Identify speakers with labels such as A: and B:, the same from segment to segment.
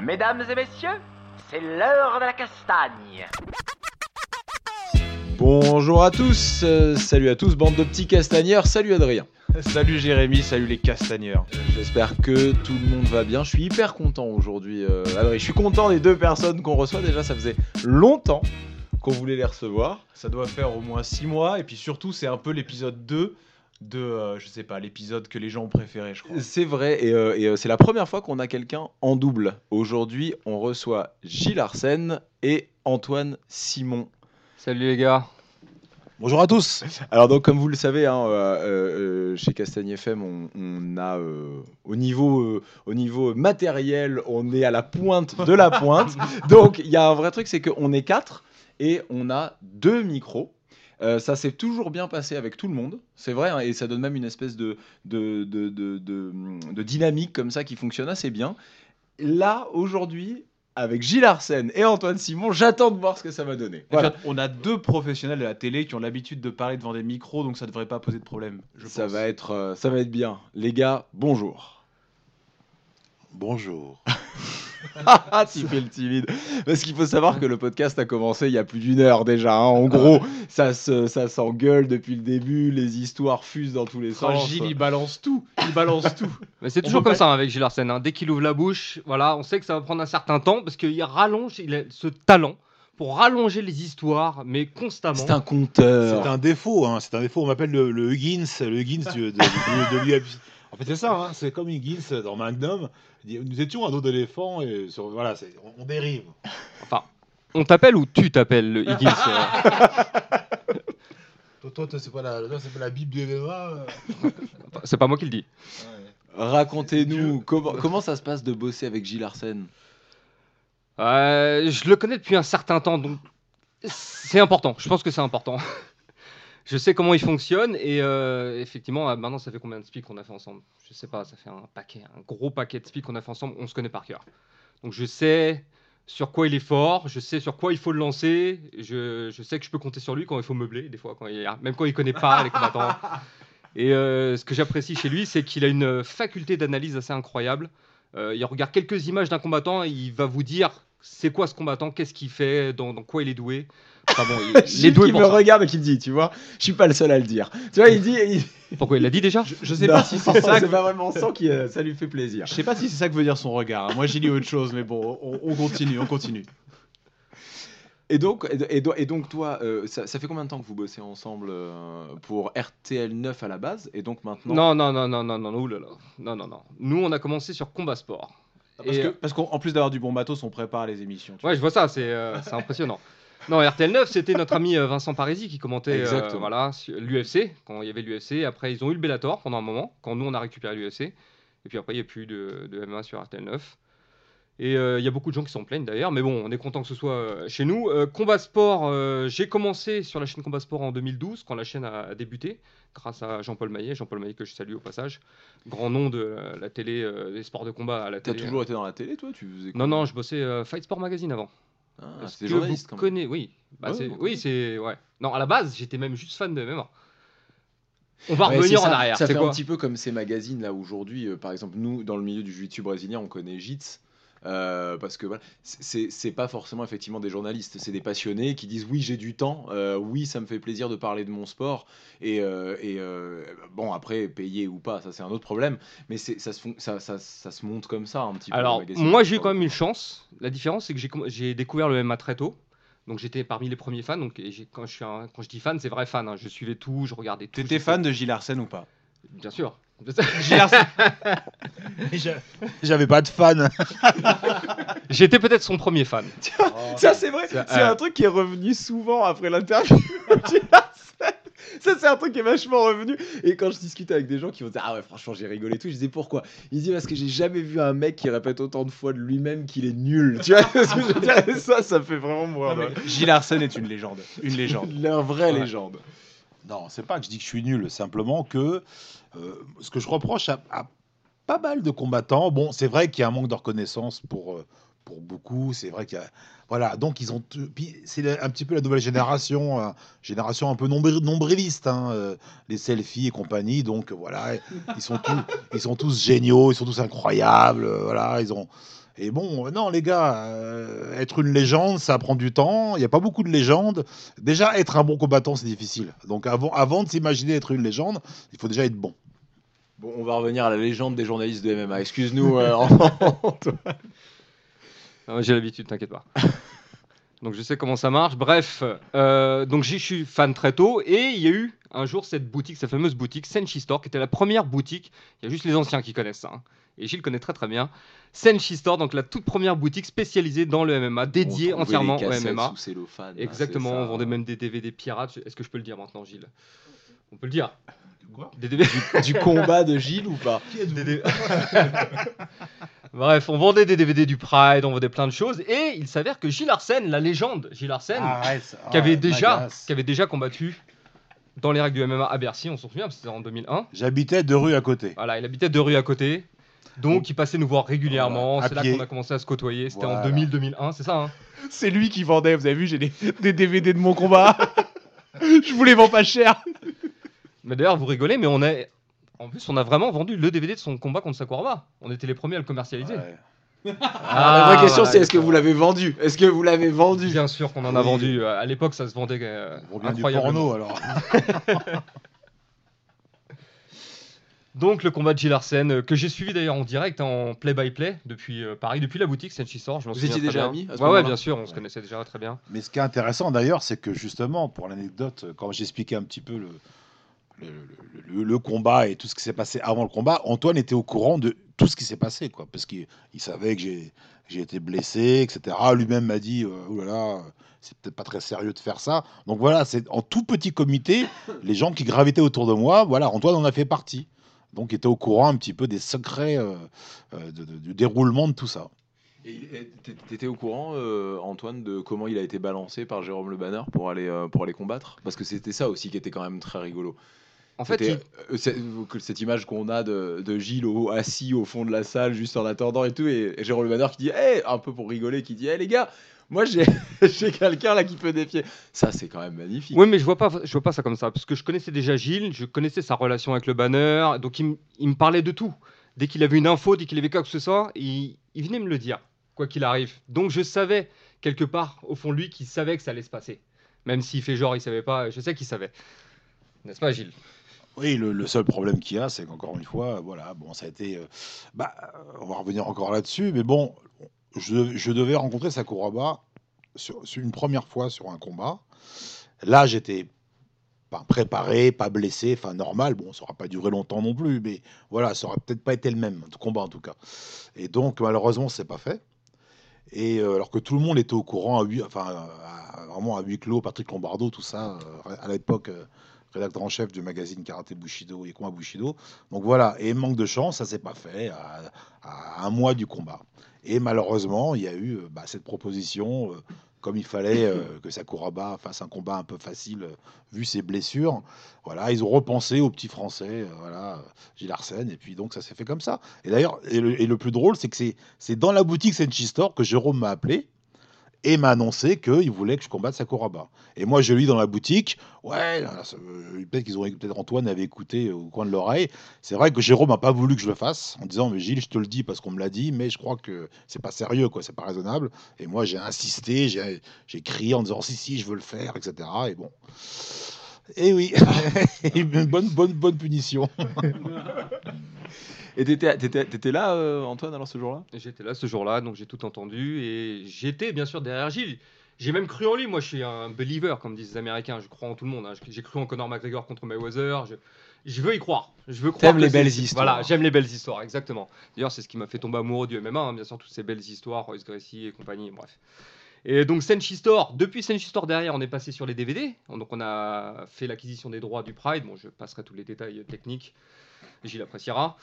A: Mesdames et messieurs, c'est l'heure de la castagne.
B: Bonjour à tous, euh, salut à tous, bande de petits castagneurs, salut Adrien.
C: Salut Jérémy, salut les castagneurs.
B: J'espère que tout le monde va bien. Je suis hyper content aujourd'hui, euh, Adrien. Je suis content des deux personnes qu'on reçoit. Déjà, ça faisait longtemps qu'on voulait les recevoir.
C: Ça doit faire au moins 6 mois, et puis surtout, c'est un peu l'épisode 2 de, euh, je sais pas, l'épisode que les gens ont préféré, je crois.
B: C'est vrai, et, euh, et, euh, c'est la première fois qu'on a quelqu'un en double. Aujourd'hui, on reçoit Gilles Arsène et Antoine Simon.
D: Salut les gars.
E: Bonjour à tous.
B: Alors donc comme vous le savez, hein, euh, euh, chez Castagne FM, on, on a euh, au niveau euh, au niveau matériel, on est à la pointe de la pointe. donc il y a un vrai truc, c'est qu'on est quatre et on a deux micros. Euh, ça s'est toujours bien passé avec tout le monde, c'est vrai, hein, et ça donne même une espèce de, de, de, de, de- de dynamique comme ça qui fonctionne assez bien. Là, aujourd'hui, avec Gilles Arsène et Antoine Simon, j'attends de voir ce que ça va donner. Voilà.
C: On a deux professionnels de la télé qui ont l'habitude de parler devant des micros, donc ça devrait pas poser de problème. Je
B: Ça
C: pense.
B: va, être, euh, ça va être bien. Les gars, bonjour.
E: Bonjour.
B: Ah, tu fais le timide. Parce qu'il faut savoir que le podcast a commencé il y a plus d'une heure déjà. hein. En gros, ça se- ça s'engueule depuis le début, les histoires fusent dans tous les
C: Oh,
B: sens.
C: Gilles, il balance tout. Il balance tout.
D: Mais c'est toujours comme
C: pas-
D: ça hein, avec Gilles Arsène. hein. Dès qu'il ouvre la bouche, voilà, on sait que ça va prendre un certain temps parce qu'il rallonge, il a ce talent pour rallonger les histoires, mais constamment.
B: C'est un conteur.
E: C'est un défaut, hein. c'est un défaut. On m'appelle le, le Huggins, le Huggins du- de, de-. En fait, c'est ça, hein. c'est comme Huggins dans Magnum. Nous étions un dos d'éléphant et sur, voilà, c'est- on, on dérive.
D: Enfin, on t'appelle ou tu t'appelles le Higgins euh,
E: Toi, toi, toi, c'est pas, la- toi, c'est pas la Bible du MMA. euh.
D: C'est pas moi qui le dis.
B: Racontez-nous comment, comment ça se passe de bosser avec Gilles Arsène?
D: Euh, je le connais depuis un certain temps, donc c'est important. Je pense que c'est important. Je sais comment il fonctionne et euh, effectivement, euh, maintenant, ça fait combien de speaks qu'on a fait ensemble? Je sais pas, ça fait un paquet, un gros paquet de speaks qu'on a fait ensemble. On se connaît par cœur. Donc je sais sur quoi il est fort, je sais sur quoi il faut le lancer, je, je sais que je peux compter sur lui quand il faut meubler, des fois, quand il, même quand il connaît pas les combattants. Et euh, ce que j'apprécie chez lui, c'est qu'il a une faculté d'analyse assez incroyable. Euh, il regarde quelques images d'un combattant et il va vous dire c'est quoi ce combattant, qu'est-ce qu'il fait, dans, dans quoi il est doué. Enfin bon, il,
B: qui me
D: ça.
B: regarde et qui me dit, tu vois, je suis pas le seul à le dire. Tu vois, il dit... il-
D: Pourquoi il l'a dit déjà
C: Je, je sais
B: Non,
C: pas si c'est ça.
B: c'est
C: que-
B: pas vraiment ça qui euh, ça lui fait plaisir.
C: Je sais pas si c'est ça que veut dire son regard. Moi, j'ai dit autre chose, mais bon, on, on continue, on continue.
B: Et donc, et, et donc toi, euh, ça, ça fait combien de temps que vous bossez ensemble euh, pour RTL 9 à la base Et donc maintenant
D: Non, non, non, non, non, non, oulala. non, non, non. Nous, on a commencé sur Combat Sport.
C: Parce
D: euh,
C: qu'en plus d'avoir du bon matos, on prépare les émissions.
D: Ouais, je vois ça, c'est euh, c'est impressionnant. Non, RTL9, c'était notre ami euh, Vincent Parisi qui commentait euh, voilà, l'UFC, quand il y avait l'UFC. Après, ils ont eu le Bellator pendant un moment, quand nous, on a récupéré l'UFC. Et puis après, il n'y a plus de, de MMA sur RTL9. Et euh, il y a beaucoup de gens qui s'en plaignent d'ailleurs, mais bon, on est content que ce soit euh, chez nous. Euh, Combat Sport, j'ai commencé sur la chaîne Combat Sport en 2012, quand la chaîne a débuté, grâce à Jean-Paul Maillet. Jean-Paul Maillet que je salue au passage. Grand nom de la télé, des sports de combat à la
B: T'as
D: télé.
B: toujours été dans la télé, toi? Tu faisais
D: Non, non, je bossais Fight Sport Magazine avant.
B: Ah,
D: Est-ce que
B: journaliste
D: vous connaissez- Oui, Bah,
B: Ouais,
D: c'est-
B: ouais,
D: oui, c'est ouais. Non, à la base, j'étais même juste fan de MMA. On va
B: Ouais,
D: revenir en arrière.
B: Ça
D: C'est
B: fait
D: quoi
B: un petit peu comme ces magazines là aujourd'hui. euh, par exemple, nous, dans le milieu du jiu-jitsu brésilien, on connaît JITS. Euh, parce que voilà, c'est pas forcément effectivement des journalistes, c'est des passionnés qui disent oui j'ai du temps, euh, oui ça me fait plaisir de parler de mon sport et, euh, et, euh, bon après payer ou pas ça c'est un autre problème, mais ça se fon- ça, ça, ça se monte comme ça un petit peu.
D: Alors,
B: le magazine.
D: moi, j'ai quand même une chance. La différence, c'est que j'ai découvert le MMA très tôt. Donc, j'étais parmi les premiers fans. Donc, et quand je, suis un- quand je dis fan, c'est vrai fan. hein. Je suivais tout, je regardais tout.
C: T'étais fan de Gilles Arsène ou pas?
D: Bien sûr.
E: J'avais pas de fan.
D: J'étais peut-être son premier fan.
B: Ça, c'est vrai.
D: C'est- euh,
B: un truc qui est revenu souvent après l'interview. ça, c'est un truc qui est vachement revenu. Et quand je discute avec des gens qui vont dire Ah ouais, franchement, j'ai rigolé et tout, je disais pourquoi? Ils disent Parce que j'ai jamais vu un mec qui répète autant de fois de lui-même qu'il est nul. Tu vois ce que je veux dire? Et ça, ça fait vraiment.
C: Non, mais Gilles Arsène est une légende. Une légende.
B: Leur vraie
D: Ouais.
B: légende.
E: Non, c'est pas que je dis que je suis nul, simplement que euh, ce que je reproche à, pas mal de combattants, bon, c'est vrai qu'il y a un manque de reconnaissance pour, euh, pour beaucoup. C'est vrai qu'il y a. Voilà, donc ils ont. c'est un petit peu la nouvelle génération, euh, génération un peu nombri- nombriliste, hein, euh, les selfies et compagnie. Donc euh, voilà, ils sont tous, ils sont tous géniaux, ils sont tous incroyables. euh, voilà, ils ont. Et bon, euh, non, les gars, euh, être une légende, ça prend du temps. Il n'y a pas beaucoup de légendes. Déjà, être un bon combattant, c'est difficile. Donc, avant, avant de s'imaginer être une légende, il faut déjà être bon.
B: Bon, on va revenir à la légende des journalistes de MMA. Excuse-nous. euh, Antoine.
D: J'ai l'habitude, t'inquiète pas. donc je sais comment ça marche. Bref, euh, donc j'y suis fan très tôt et il y a eu un jour cette boutique, cette fameuse boutique Senshi Store, qui était la première boutique. Il y a juste les anciens qui connaissent ça. hein. Et Gilles connaît très très bien. Senshi Store, donc la toute première boutique spécialisée dans le MMA, dédiée
B: On
D: entièrement
B: les
D: au MMA.
B: sous cellophane,
D: Exactement, on vendait même des DVD pirates. Est-ce que je peux le dire maintenant, Gilles? On peut le dire.
E: Quoi
D: Des DVD.
B: du combat de Gilles ou pas
D: Des- Bref, on vendait des DVD du Pride, on vendait plein de choses, et il s'avère que Gilles Arsène, la légende Gilles Arsène,
E: Arrête,
D: qui, avait déjà,
E: m'agace.
D: qui avait déjà combattu dans les règles du MMA à Bercy, on s'en souvient, parce que c'était en 2001.
E: J'habitais deux rues à côté.
D: Voilà, il habitait deux rues à côté, donc il passait nous voir régulièrement.
E: Voilà,
D: c'est là qu'on a commencé à se côtoyer. C'était
E: Voilà.
D: en 2000-2001, c'est ça. Hein
C: C'est lui qui vendait, vous avez vu, j'ai des, des DVD de mon combat. Je vous les vends pas cher.
D: Mais d'ailleurs, vous rigolez, mais on a, en plus, on a vraiment vendu le DVD de son combat contre Sakuraba. On était les premiers à le commercialiser.
E: Ouais.
B: Ah, La vraie question,
D: voilà,
B: c'est est-ce que vous l'avez vendu? Est-ce que vous l'avez vendu?
D: Bien sûr qu'on en a
E: Oui.
D: vendu. Euh, À l'époque, ça se vendait euh,
E: du
D: incroyablement.
E: porno alors.
D: Donc le combat de Gilles Arsène, euh, que j'ai suivi d'ailleurs en direct en play-by-play depuis euh, Paris, depuis la boutique Senchi sort. Je
B: Vous étiez déjà
D: bien.
B: amis à ce
D: Ouais, ouais, bien sûr, on se connaissait déjà très bien.
E: Mais ce qui est intéressant d'ailleurs, c'est que justement, pour l'anecdote, quand j'expliquais un petit peu le, le, combat et tout ce qui s'est passé avant le combat, Antoine était au courant de tout ce qui s'est passé, quoi, parce qu'il il savait que j'ai été blessé, etc. Lui-même m'a dit, euh, oh c'est peut-être pas très sérieux de faire ça. Donc voilà, c'est en tout petit comité, les gens qui gravitaient autour de moi, voilà, Antoine en a fait partie. Donc était au courant un petit peu des secrets euh, euh, du déroulement de tout ça.
B: Et et t'é- T'étais au courant, Antoine, de comment il a été balancé par Jérôme Le Banner pour aller, pour aller combattre? Parce que c'était ça aussi qui était quand même très rigolo.
D: En fait, il-
B: euh, que cette image qu'on a de, de Gilles au- assis au fond de la salle, juste en attendant et tout, et, et Jérôme Le Banner qui dit, hey, un peu pour rigoler, qui dit, hey les gars, moi j'ai quelqu'un là qui peut défier. Ça, c'est quand même magnifique.
D: Oui, mais je vois pas, je vois pas ça comme ça, parce que je connaissais déjà Gilles, je connaissais sa relation avec le banner, donc il me parlait de tout. Dès qu'il avait une info, dès qu'il avait quoi que ce soit, il, il venait me le dire, quoi qu'il arrive. Donc je savais quelque part au fond de lui qu'il savait que ça allait se passer, même s'il fait genre il savait pas, je sais qu'il savait. N'est-ce pas, Gilles?
E: Oui, le, seul problème qu'il y a, c'est qu'encore une fois, voilà, bon, ça a été. euh, bah, on va revenir encore là-dessus, mais bon, je, devais rencontrer Sakuraba sur, sur une première fois sur un combat. Là, j'étais pas préparé, pas blessé, enfin normal. Bon, ça aura pas duré longtemps non plus, mais voilà, ça aurait peut-être pas été le même combat en tout cas. Et donc, malheureusement, c'est pas fait. Et euh, alors que tout le monde était au courant, à huis, enfin, à- vraiment à huis clos, Patrick Lombardo, tout ça, euh, à l'époque. Rédacteur en chef du magazine Karaté Bushido et Combat Bushido. Donc voilà, et manque de chance, ça s'est pas fait à, à un mois du combat. Et malheureusement, il y a eu euh, bah, cette proposition, euh, comme il fallait euh, que Sakuraba fasse un combat un peu facile, euh, vu ses blessures. Voilà, ils ont repensé au petit français, voilà, Gilles Arsène, et puis donc ça s'est fait comme ça. Et d'ailleurs, et le, et le plus drôle, c'est que c'est- c'est dans la boutique Senchi Store que Jérôme m'a appelé et m'a annoncé qu'il voulait que je combatte Sakuraba. Et moi, je lis dans la boutique, ouais, euh, peut-être qu'ils ont, peut-être Antoine avait écouté au coin de l'oreille. C'est vrai que Jérôme n'a pas voulu que je le fasse, en disant, mais Gilles, je te le dis parce qu'on me l'a dit, mais je crois que c'est pas sérieux, quoi, c'est pas raisonnable. Et moi, j'ai insisté, j'ai crié en disant, si, si, je veux le faire, etc. Et bon. Et oui, une bonne, bonne, bonne punition.
B: Et t'étais, t'étais- t'étais là, euh, Antoine, alors ce jour-là?
D: J'étais là ce jour-là, donc j'ai tout entendu et j'étais bien sûr derrière Gilles. J'ai même cru en lui, moi je suis un believer, comme disent les Américains, je crois en tout le monde. hein. J'ai cru en Conor McGregor contre Mayweather, je, je veux y croire. Je veux croire
B: T'aimes
D: que
B: les
D: c'est-
B: belles histoires.
D: Voilà, j'aime les belles histoires, exactement. D'ailleurs, c'est ce qui m'a fait tomber amoureux du MMA, hein, bien sûr, toutes ces belles histoires, Royce Gracie et compagnie, bref. Et donc Senshi Store, depuis Senshi Store derrière, on est passé sur les DVD. Donc on a fait l'acquisition des droits du Pride. Bon, je passerai tous les détails techniques. Gilles appréciera.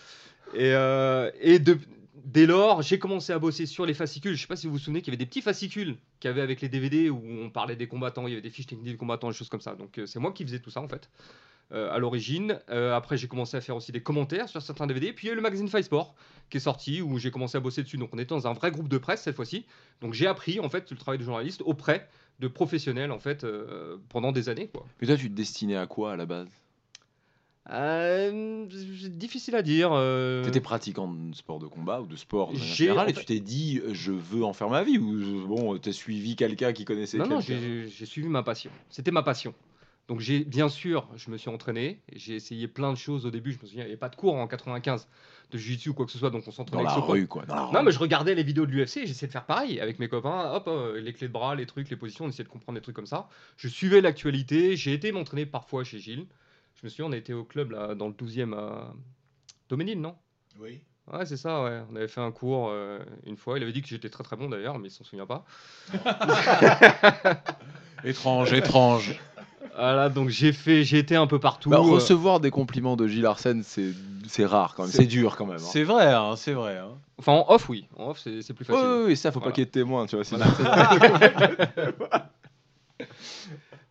D: Et, euh, et dès lors, j'ai commencé à bosser sur les fascicules. Je ne sais pas si vous vous souvenez qu'il y avait des petits fascicules qu'il y avait avec les DVD où on parlait des combattants, il y avait des fiches techniques des combattants, des choses comme ça. Donc euh, c'est moi qui faisais tout ça en fait. Euh, à l'origine. Euh, après, j'ai commencé à faire aussi des commentaires sur certains DVD. Puis il y a eu le magazine Five Sport qui est sorti où j'ai commencé à bosser dessus. Donc on était dans un vrai groupe de presse cette fois-ci. Donc j'ai appris en fait le travail de journaliste auprès de professionnels en fait euh, pendant des années quoi.
B: Mais toi, tu te destinais à quoi à la base?
D: Euh, c'est difficile à dire. euh,
B: T'étais pratiquant de sport de combat ou de sport de générale et tu t'es dit je veux en faire ma vie ou bon t'as suivi quelqu'un qui connaissait
D: Non, non, j'ai suivi ma passion. C'était ma passion. Donc j'ai bien sûr, je me suis entraîné, j'ai essayé plein de choses au début, je me souviens, il n'y avait pas de cours en 95 de jiu-jitsu ou quoi que ce soit, donc on s'entraînait
B: dans la rue quoi. dans la
D: Non,
B: rue.
D: mais je regardais les vidéos de l'UFC, j'essayais de faire pareil avec mes copains, hop, euh, les clés de bras, les trucs, les positions, on essayait de comprendre des trucs comme ça. Je suivais l'actualité, j'ai été m'entraîner parfois chez Gilles. Je me souviens, on était au club là, dans le 12e à Doménil, non?
E: Oui.
D: Ouais, c'est ça, ouais. On avait fait un cours euh, une fois. Il avait dit que j'étais très très bon d'ailleurs, mais il s'en souvient pas.
C: Étrange, étrange.
D: Voilà, donc j'ai fait, j'ai été un peu partout.
B: Bah,
D: euh,
B: recevoir des compliments de Gilles Arsène, c'est rare quand même,
C: C'est-
B: dur quand même. hein.
C: C'est vrai, hein, c'est vrai. hein.
D: Enfin, en off, oui. En off, c'est c'est plus facile.
B: oui, oui, ça faut
D: Voilà.
B: pas qu'il y ait de témoins, tu vois.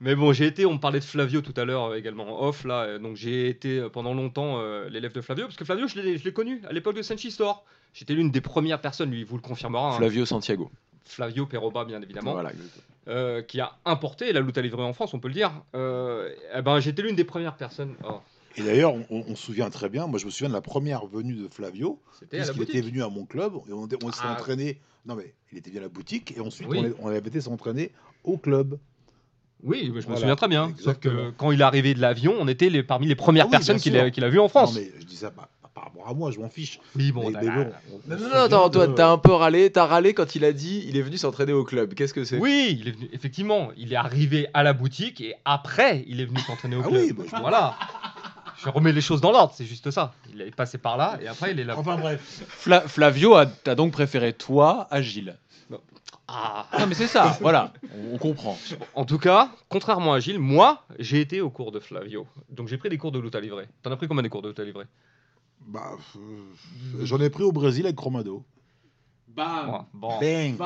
D: Mais bon, j'ai été, on me parlait de Flavio tout à l'heure euh, également en off, là. euh, donc j'ai été euh, pendant longtemps euh, l'élève de Flavio, parce que Flavio, je l'ai connu à l'époque de Senshi Store. J'étais l'une des premières personnes, lui, il vous le confirmera. hein.
B: Flavio Santiago.
D: Flavio Peroba, bien évidemment.
B: Voilà, exactement.
D: Euh, qui a importé la lutte à livrer en France, on peut le dire. Euh, eh ben, j'étais l'une des premières personnes. oh,
E: Et d'ailleurs, on, on se souvient très bien, moi je me souviens de la première venue de Flavio, puisqu'il était venu à mon club, et on, on s'est
D: Ah.
E: entraîné. Non mais il était venu à la boutique, et ensuite
D: Oui.
E: on, on avait été s'entraîner au club.
D: Oui, je me
E: Voilà,
D: souviens très bien. Sauf que quand il est arrivé de l'avion, on était les, parmi les premières
E: Ah oui,
D: personnes
E: bien
D: qu'il a, qu'il a vues en France.
E: Non mais je dis ça pas par rapport à moi, je m'en fiche.
D: Oui, bon,
E: Mais- mais bon, on- on
B: Non, non, attends, toi,
E: de-
B: t'as un peu râlé, t'as râlé quand il a dit il est venu s'entraîner au club. Qu'est-ce que c'est?
D: Oui, il est venu, effectivement, il est arrivé à la boutique et après, il est venu s'entraîner au
E: Ah
D: club.
E: oui, bah, je-
D: voilà. Je remets les choses dans l'ordre, c'est juste ça. Il est passé par là et après, il est là.
E: Enfin bref.
C: Fla- Flavio a, t'as donc préféré toi à Gilles.
D: Ah.
C: Non, mais c'est ça, voilà, on, on comprend.
D: En tout cas, contrairement à Gilles, moi, j'ai été au cours de Flavio. Donc j'ai pris des cours de lutte à livrer. T'en as pris combien des cours de lutte à livrer?
E: Bah, euh, j'en ai pris au Brésil avec Chromado.
D: Moi, Bon.
E: Bang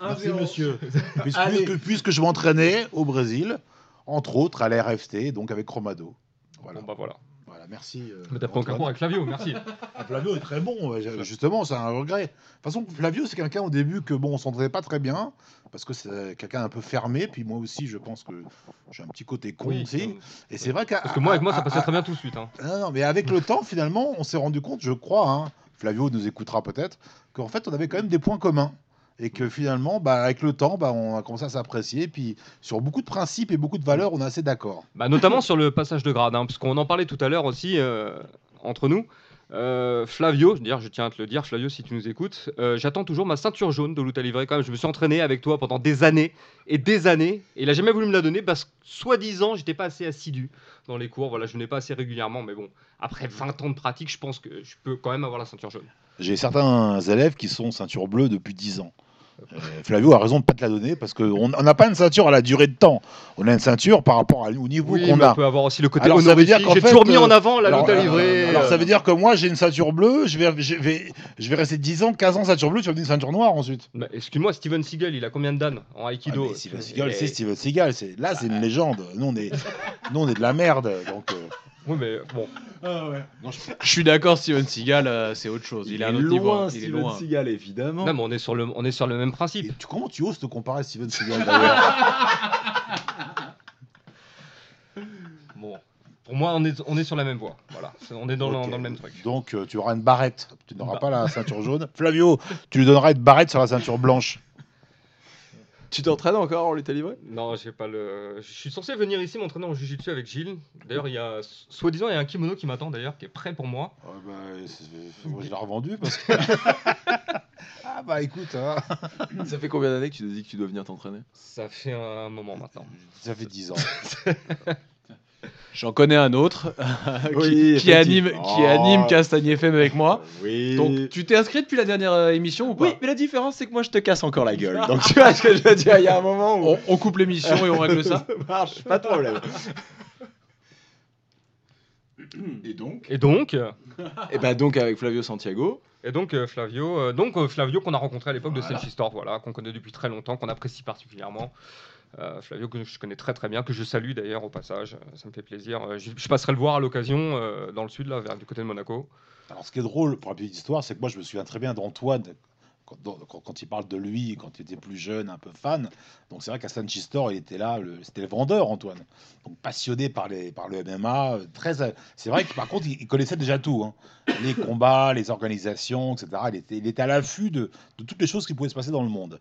E: Merci monsieur. Puisque, puisque- puisque je m'entraînais au Brésil, entre autres à l'RFT, donc avec Chromado. Voilà,
D: Bon, bah voilà.
E: Voilà merci. euh,
D: Mais t'as pas
E: Antoine.
D: cours avec Flavio, merci.
E: Ah, Flavio est très bon, justement, c'est un regret. De toute façon, Flavio, c'est quelqu'un au début que bon, on s'entendait pas très bien, parce que c'est quelqu'un un peu fermé, puis moi aussi, je pense que j'ai un petit côté con
D: Oui,
E: aussi.
D: euh,
E: Et c'est vrai qu'à.
D: Parce que moi, avec moi, ça
E: à-
D: passait
E: à-
D: très bien tout de suite. hein.
E: Non, non, mais avec le temps, finalement, on s'est rendu compte, je crois, hein, Flavio nous écoutera peut-être, qu'en fait, on avait quand même des points communs. Et que finalement, bah, avec le temps, bah, on a commencé à s'apprécier. Puis sur beaucoup de principes et beaucoup de valeurs, on est assez d'accord.
D: Bah, notamment sur le passage de grade, hein, parce qu'on en parlait tout à l'heure aussi euh, entre nous. Euh, Flavio, je tiens à te le dire, Flavio, si tu nous écoutes, euh, j'attends toujours ma ceinture jaune de lutte à livrer. Quand même, je me suis entraîné avec toi pendant des années et des années, et il a jamais voulu me la donner parce que, soi-disant, j'étais pas assez assidu dans les cours. Voilà, je venais pas assez régulièrement, mais bon, après 20 ans de pratique, je pense que je peux quand même avoir la ceinture jaune.
E: J'ai certains élèves qui sont ceinture bleue depuis 10 ans. Euh, Flavio a raison de ne pas te la donner parce qu'on on n'a pas une ceinture à la durée de temps. On a une ceinture par rapport à- au niveau
D: Oui,
E: qu'on a.
D: on peut avoir aussi le côté
E: Alors, ça veut dire
D: J'ai toujours mis
E: euh,
D: en avant la lutte à livrer.
E: alors,
D: euh,
E: ça veut dire que moi j'ai une ceinture bleue, je vais, je vais, je vais rester 10 ans, 15 ans ceinture bleue, tu vas me une ceinture noire ensuite.
D: bah, Excuse-moi, Steven Seagal, il a combien de dan en
E: Ah,
D: Aikido
E: mais Steven Seagal, c'est Steven Seagal. Là, c'est une légende. Nous, on est, nous, on est de la merde. Donc, euh,
D: Oui, mais bon.
C: Je suis d'accord, Steven Seagal, euh, c'est autre chose. Il, est à un autre niveau.
B: loin,
C: Il est
B: Steven
C: loin.
B: Seagal, évidemment.
D: Non, mais on est sur le, on est sur le même principe.
E: et tu- comment tu oses te comparer à Steven Seagal d'ailleurs
D: Bon, pour moi, on est, on est sur la même voie. Voilà, on est dans, le-
E: Ok.
D: dans le même truc.
E: Donc, euh, tu auras une barrette. Tu n'auras
D: Bah.
E: pas la ceinture jaune. Flavio, tu lui donneras une barrette sur la ceinture blanche.
B: Tu t'entraînes encore en lutte à livrer
D: Non, j'ai pas le. Je suis censé venir ici m'entraîner en jujitsu avec Gilles. D'ailleurs, il y a, soi-disant, il y a un kimono qui m'attend d'ailleurs, qui est prêt pour moi.
E: Ah bah, moi, je l'ai revendu parce que. ah bah écoute, hein,
B: Ça fait combien d'années que tu te dis que tu dois venir t'entraîner?
D: Ça fait un moment maintenant.
E: ça fait 10 ans.
C: J'en connais un autre qui,
B: Oui,
C: qui anime, qui anime Castagne FM avec moi.
B: Oui.
C: Donc, tu t'es inscrit depuis la dernière euh, émission ou pas?
B: Oui, mais la différence, c'est que moi, je te casse encore la gueule. Donc, tu vois ce que je veux dire? Il y a un moment où
C: on, on coupe l'émission et on règle ça.
B: ça marche, pas de problème. Et donc?
D: Et donc,
B: Et bah donc avec Flavio Santiago.
D: et donc euh, Flavio, euh, donc euh, Flavio qu'on a rencontré à l'époque de Senshi Store, voilà, qu'on connaît depuis très longtemps, qu'on apprécie particulièrement. Euh, Flavio que je connais très très bien, que je salue d'ailleurs au passage, euh, ça me fait plaisir. Euh, je, passerai le voir à l'occasion dans le sud, là, vers du côté de Monaco.
E: Alors, ce qui est drôle pour la petite histoire, c'est que moi, je me souviens très bien d'Antoine quand, il parle de lui, quand il était plus jeune, un peu fan. Donc, c'est vrai qu'à Sanchi il était là, c'était le vendeur, Antoine. Donc, passionné par, les, par le MMA. Très, c'est vrai que par contre, il, connaissait déjà tout. hein. Les combats, les organisations, etc. Il était, il était à l'affût de toutes les choses qui pouvaient se passer dans le monde.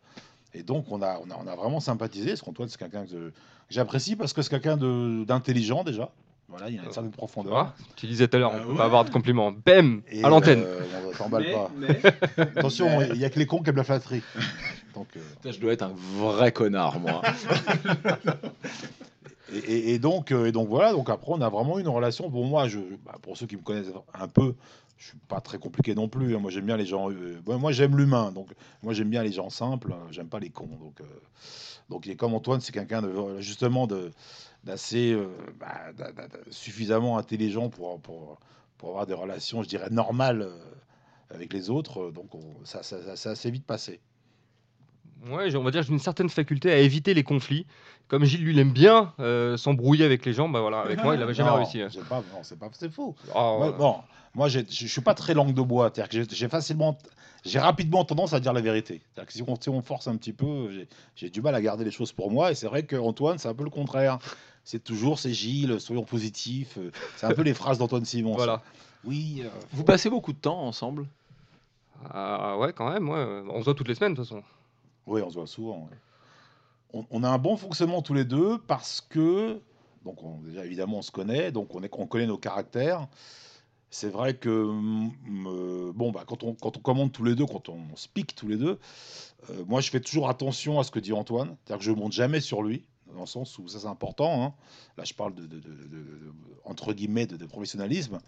E: Et donc, on a, on a, on a vraiment sympathisé. Parce qu'Antoine, c'est quelqu'un que j'apprécie parce que c'est quelqu'un de- d'intelligent déjà. Voilà, il a une certaine
D: Tu
E: profondeur.
D: vois Tu disais tout à l'heure,
E: Ah
D: on peut
E: ouais.
D: pas avoir de compliments. Bam
E: Et,
D: À l'antenne.
E: euh, on t'emballe
C: Mais-
E: pas.
C: mais-
E: Attention, il y a que les cons qui aiment la flatterie. Donc, euh,
B: Putain, je dois être un vrai connard, moi.
E: et, et- et donc, euh, et donc voilà. Donc après, on a vraiment une relation. Pour moi, je, bah, pour ceux qui me connaissent un peu, je suis pas très compliqué non plus. hein. Moi, j'aime bien les gens. euh, moi, j'aime l'humain. Donc, moi, j'aime bien les gens simples. euh, J'aime pas les cons. Donc, euh, donc, il est comme Antoine, c'est quelqu'un de justement de d'assez euh, bah, suffisamment intelligent pour, pour pour avoir des relations, je dirais normales. euh, avec les autres, donc on- ça, ça, ça, ça assez vite passé.
D: Ouais, j'ai- on va dire j'ai une certaine faculté à éviter les conflits. Comme Gilles, lui, il aime bien euh, s'embrouiller avec les gens, bah voilà, avec moi, il n'avait jamais
E: Non,
D: réussi. hein.
E: j'ai Pas, non, c'est pas, c'est faux.
D: Ah,
E: Moi, bon, moi, je suis pas très langue de bois. C'est-à-dire que j'ai- j'ai facilement, j'ai rapidement tendance à dire la vérité. C'est-à-dire que si on, si on force un petit peu, j'ai- j'ai du mal à garder les choses pour moi. Et c'est vrai qu'Antoine, c'est un peu le contraire. C'est toujours, c'est Gilles, soyons positifs. euh, C'est un peu les phrases d'Antoine Simon.
D: Voilà.
E: ça. Oui. euh,
B: Vous passez beaucoup de temps ensemble?
D: Ah, ouais, quand même, ouais. on se voit toutes les semaines de toute façon.
E: Oui, on se voit souvent. On, on a un bon fonctionnement tous les deux parce que, donc on- déjà évidemment on se connaît, donc on, on connaît nos caractères. C'est vrai que, bon, bah, quand, on, quand on commande tous les deux, quand on, se pique tous les deux, euh, moi je fais toujours attention à ce que dit Antoine. C'est-à-dire que je ne monte jamais sur lui, dans le sens où ça c'est important. hein. Là je parle de, de- entre guillemets de, professionnalisme.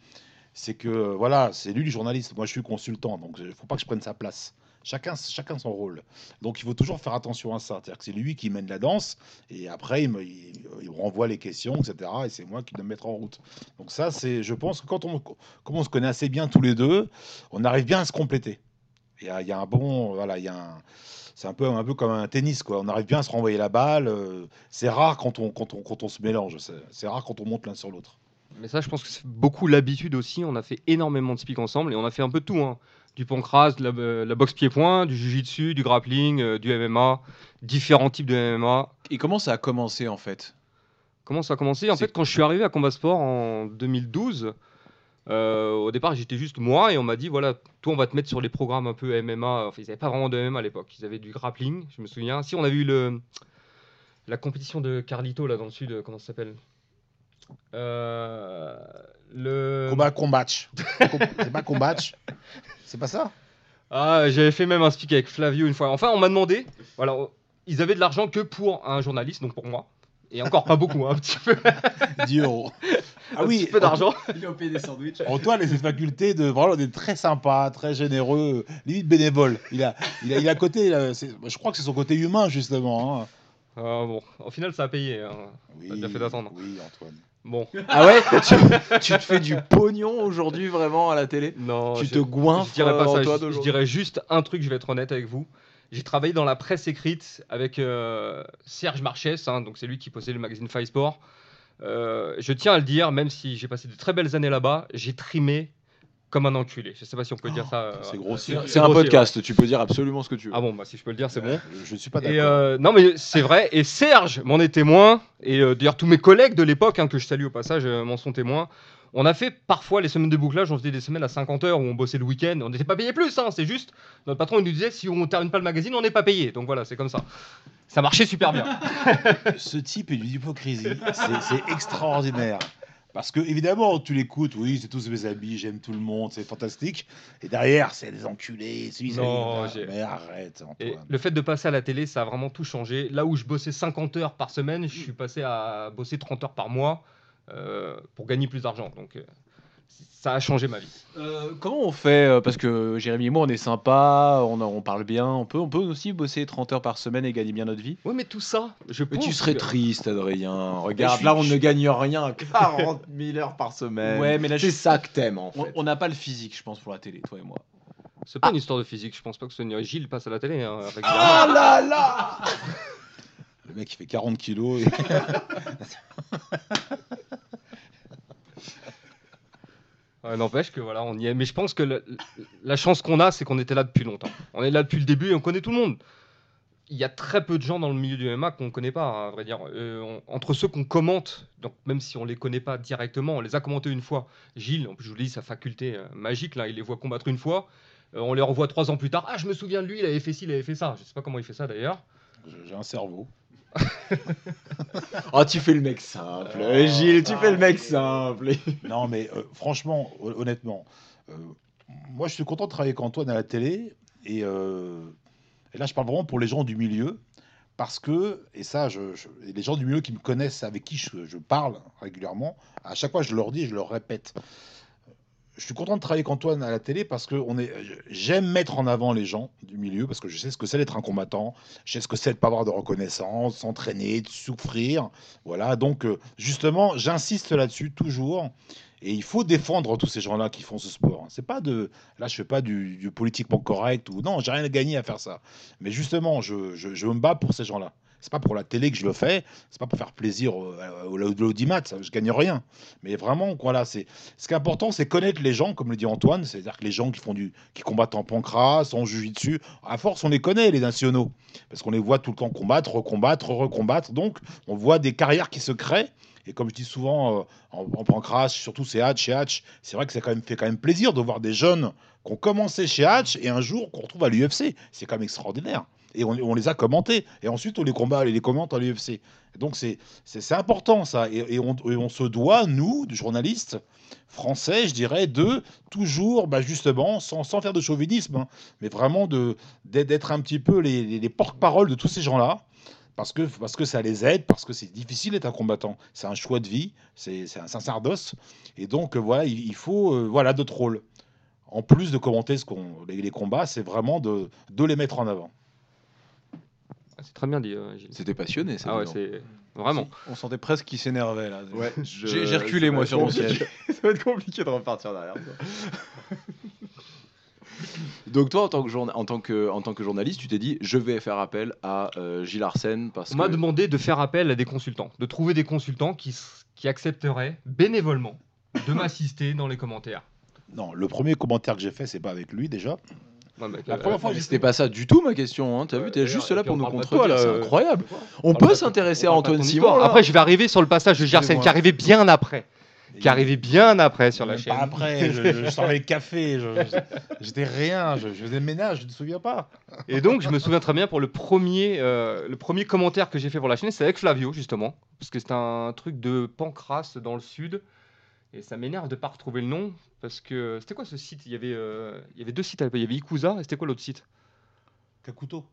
E: C'est que, voilà, c'est lui le journaliste, moi je suis consultant, donc il ne faut pas que je prenne sa place. Chacun, chacun son rôle. Donc il faut toujours faire attention à ça. C'est lui qui mène la danse et après il me, renvoie les questions, etc. Et c'est moi qui dois me mettre en route. Donc ça, c'est, je pense que quand on, se connaît assez bien tous les deux, on arrive bien à se compléter. Il y a, un bon, voilà, il y a un, c'est un peu, un peu comme un tennis, quoi. On arrive bien à se renvoyer la balle. euh, C'est rare quand on, se mélange. C'est, c'est rare quand on monte l'un sur l'autre.
D: Mais ça, je pense que c'est beaucoup l'habitude aussi. On a fait énormément de speak ensemble et on a fait un peu de tout. hein. Du pancras, de la, euh, la boxe pied-point, du jiu-jitsu, du grappling, euh, du MMA, différents types de MMA.
B: Et comment ça a commencé en fait?
D: Comment ça a commencé? En fait, quand je suis arrivé à Combat Sport en 2012, euh, au départ, j'étais juste moi et on m'a dit voilà, toi, on va te mettre sur les programmes un peu MMA. Enfin, ils n'avaient pas vraiment de MMA à l'époque. Ils avaient du grappling, je me souviens. Si, on avait eu le, la compétition de Carlito là dans le sud, comment ça s'appelle? Euh, le...
E: Combat, combatch. c'est pas combatch. C'est pas ça?
D: Ah, j'avais fait même un speak avec Flavio une fois. Enfin, on m'a demandé. Voilà, ils avaient de l'argent que pour un journaliste, donc pour moi. Et encore pas beaucoup, hein, un petit peu,
E: 10 euros. Ah
D: un
E: oui,
D: petit peu d'argent.
B: Il a payé des sandwichs.
E: Antoine a cette faculté de vraiment d'être très sympa, très généreux, limite bénévole. Il a, il a, il a côté, c'est- je crois que c'est son côté humain justement. hein.
D: Ah, bon, au final, ça a payé. hein.
E: Oui,
D: T'as bien fait d'attendre.
E: Oui, Antoine.
D: Bon,
B: Ah ouais tu, tu te fais du pognon aujourd'hui vraiment à la télé?
D: Non.
B: Tu
D: je-
B: te goinfres
D: Je dirais pas ça.
B: Antoine,
D: je- dirais juste un truc. Je vais être honnête avec vous. J'ai travaillé dans la presse écrite avec euh, Serge Marchès, hein, donc c'est lui qui possédait le magazine Five Sport. Euh, je tiens à le dire, même si j'ai passé de très belles années là-bas, j'ai trimé comme un enculé. Je sais pas si on peut dire ça. euh,
E: C'est grossier.
B: C'est un
D: grossier,
B: podcast, tu peux dire absolument ce que tu veux.
D: Ah bon, bah si je peux le dire, c'est bon.
E: Je ne suis pas d'accord.
D: Euh, non, mais c'est vrai. Et Serge m'en est témoin. Et euh, d'ailleurs, tous mes collègues de l'époque, hein, que je salue au passage, euh, m'en sont témoins. On a fait parfois les semaines de bouclage. On faisait des semaines à 50 heures où on bossait le week-end. On n'était pas payé plus. Hein, c'est juste notre patron il nous disait si on termine pas le magazine, on n'est pas payé. Donc voilà, c'est comme ça. Ça marchait super bien.
E: Ce type est d'une hypocrisie. C'est c'est extraordinaire. Parce que, évidemment, tu l'écoutes, oui, c'est tous mes amis, j'aime tout le monde, c'est fantastique. Et derrière, c'est des enculés, celui
D: Non, j'ai-
E: Mais arrête,
D: Et le fait de passer à la télé, ça a vraiment tout changé. Là où je bossais 50 heures par semaine, je suis passé à bosser 30 heures par mois euh, pour gagner plus d'argent. Donc euh, ça a changé ma vie.
B: Euh, comment on fait euh, Parce que Jérémy et moi, on est sympa, on, on parle bien, on peut, on peut aussi bosser 30 heures par semaine et gagner bien notre vie.
D: Oui, mais tout ça, je
B: Mais
D: pense
B: tu serais
D: que-
B: triste, Adrien. Regarde,
C: suis-
B: là, on ne gagne rien. 40 000 heures par semaine.
C: Ouais, mais là, je-
B: c'est ça que t'aimes, en
C: On-
B: fait.
C: On n'a pas le physique, je pense, pour la télé, toi et moi.
D: C'est pas une histoire de physique, je pense pas que ce soit une- Gilles passe à la télé hein,
B: Oh
D: régulièrement.
B: là là
E: mec, il fait 40 kilos. et-
D: Ouais, N'empêche que voilà, on y est. Mais je pense que la, chance qu'on a, c'est qu'on était là depuis longtemps. On est là depuis le début et on connaît tout le monde. Il y a très peu de gens dans le milieu du MMA qu'on ne connaît pas, à vrai dire. Euh, entre ceux qu'on commente, donc même si on les connaît pas directement, on les a commentés une fois. Gilles, je vous le dis, sa faculté euh, magique, là, il les voit combattre une fois. Euh, on les revoit trois ans plus tard. Ah, je me souviens de lui, il avait fait ci, il avait fait ça. Je sais pas comment il fait ça d'ailleurs.
E: J'ai un cerveau.
B: Oh, tu fais le mec simple. Euh, Gilles, tu fais le mec simple.
E: Non, mais euh, franchement, hon- honnêtement, euh, moi je suis content de travailler avec Antoine à la télé. Et, euh, et là, je parle vraiment pour les gens du milieu. Parce que, et ça, je, les gens du milieu qui me connaissent, avec qui je, je parle régulièrement, à chaque fois je leur dis et je leur répète. Je suis content de travailler avec Antoine à la télé parce que j'aime mettre en avant les gens du milieu parce que je sais ce que c'est d'être un combattant, je sais ce que c'est de pas avoir de reconnaissance, s'entraîner, de souffrir. Voilà, donc euh, justement, j'insiste là-dessus toujours. Et il faut défendre tous ces gens-là qui font ce sport. C'est pas de, là, je fais pas du, politiquement correct ou non, j'ai rien à gagner à faire ça. Mais justement, je me bats pour ces gens-là. C'est pas pour la télé que je le fais, c'est pas pour faire plaisir au, au, au- l'audimat, je gagne rien. Mais vraiment, voilà, c'est ce qui est important, c'est connaître les gens, comme le dit Antoine, c'est-à-dire que les gens qui font du, qui combattent en pancras, en dessus, à force, on les connaît les nationaux, parce qu'on les voit tout le temps combattre, recombattre, recombattre. Donc, on voit des carrières qui se créent. Et comme je dis souvent euh, en, en pancras, surtout chez Hatch, chez Hatch, c'est vrai que ça quand même fait quand même plaisir de voir des jeunes qui ont commencé chez Hatch et un jour qu'on retrouve à l'UFC. C'est quand même extraordinaire. Et on, les a commentés. Et ensuite, on les combat, les commente à l'UFC. Donc, c'est important, ça. Et, et on, et on se doit, nous, journalistes français, je dirais, de toujours, bah, justement, sans, sans faire de chauvinisme, hein, mais vraiment d'être un petit peu les, les- porte-parole de tous ces gens-là. Parce que, parce que ça les aide, parce que c'est difficile d'être un combattant. C'est un choix de vie, c'est un sacerdoce. Et donc, euh, voilà, il, faut euh, voilà, d'autres rôles. En plus de commenter ce les, les combats, c'est vraiment de, de les mettre en avant.
D: Ah, C'est très bien dit, euh.
B: C'était passionné, ça.
D: Ah ouais, c'est vraiment.
C: On sentait presque qu'il s'énervait là.
B: Ouais,
C: J'ai reculé moi sur mon siège.
B: Ça va être compliqué de repartir derrière. toi. Donc toi, en tant que, journa- en tant que, en tant que journaliste, tu t'es dit, je vais faire appel à euh, Gilles Arsène parce
D: On m'a
B: que...
D: demandé de faire appel à des consultants, de trouver des consultants qui, qui accepteraient bénévolement de m'assister dans les commentaires.
E: Non, le premier commentaire que j'ai fait, c'est pas avec lui déjà.
D: Ouais, mec,
E: La
D: euh,
E: première fois,
B: Mais C'était pas ça du tout ma question, hein. t'as
D: Ouais,
B: vu, t'es juste là pour
D: on
B: nous contredire, c'est
D: euh,
B: incroyable. On peut s'intéresser à Antoine Simon.
D: Après, je vais arriver sur le passage de Gersen qui arrivait bien après. Qui arrivait bien après sur la
E: Même
D: chaîne.
E: Pas après, je, je, servais le café, j'étais rien, je, je faisais le ménage, je ne me souviens pas.
D: Et donc, je me souviens très bien pour le premier, euh, le premier commentaire que j'ai fait pour la chaîne, c'est avec Flavio, justement. Parce que c'était un truc de Pancras dans le sud. Et ça m'énerve de pas retrouver le nom. Parce que c'était quoi ce site? Il y, avait, euh, il y avait deux sites à l'époque. Il y avait Ikuza et c'était quoi l'autre site?
E: Kakuto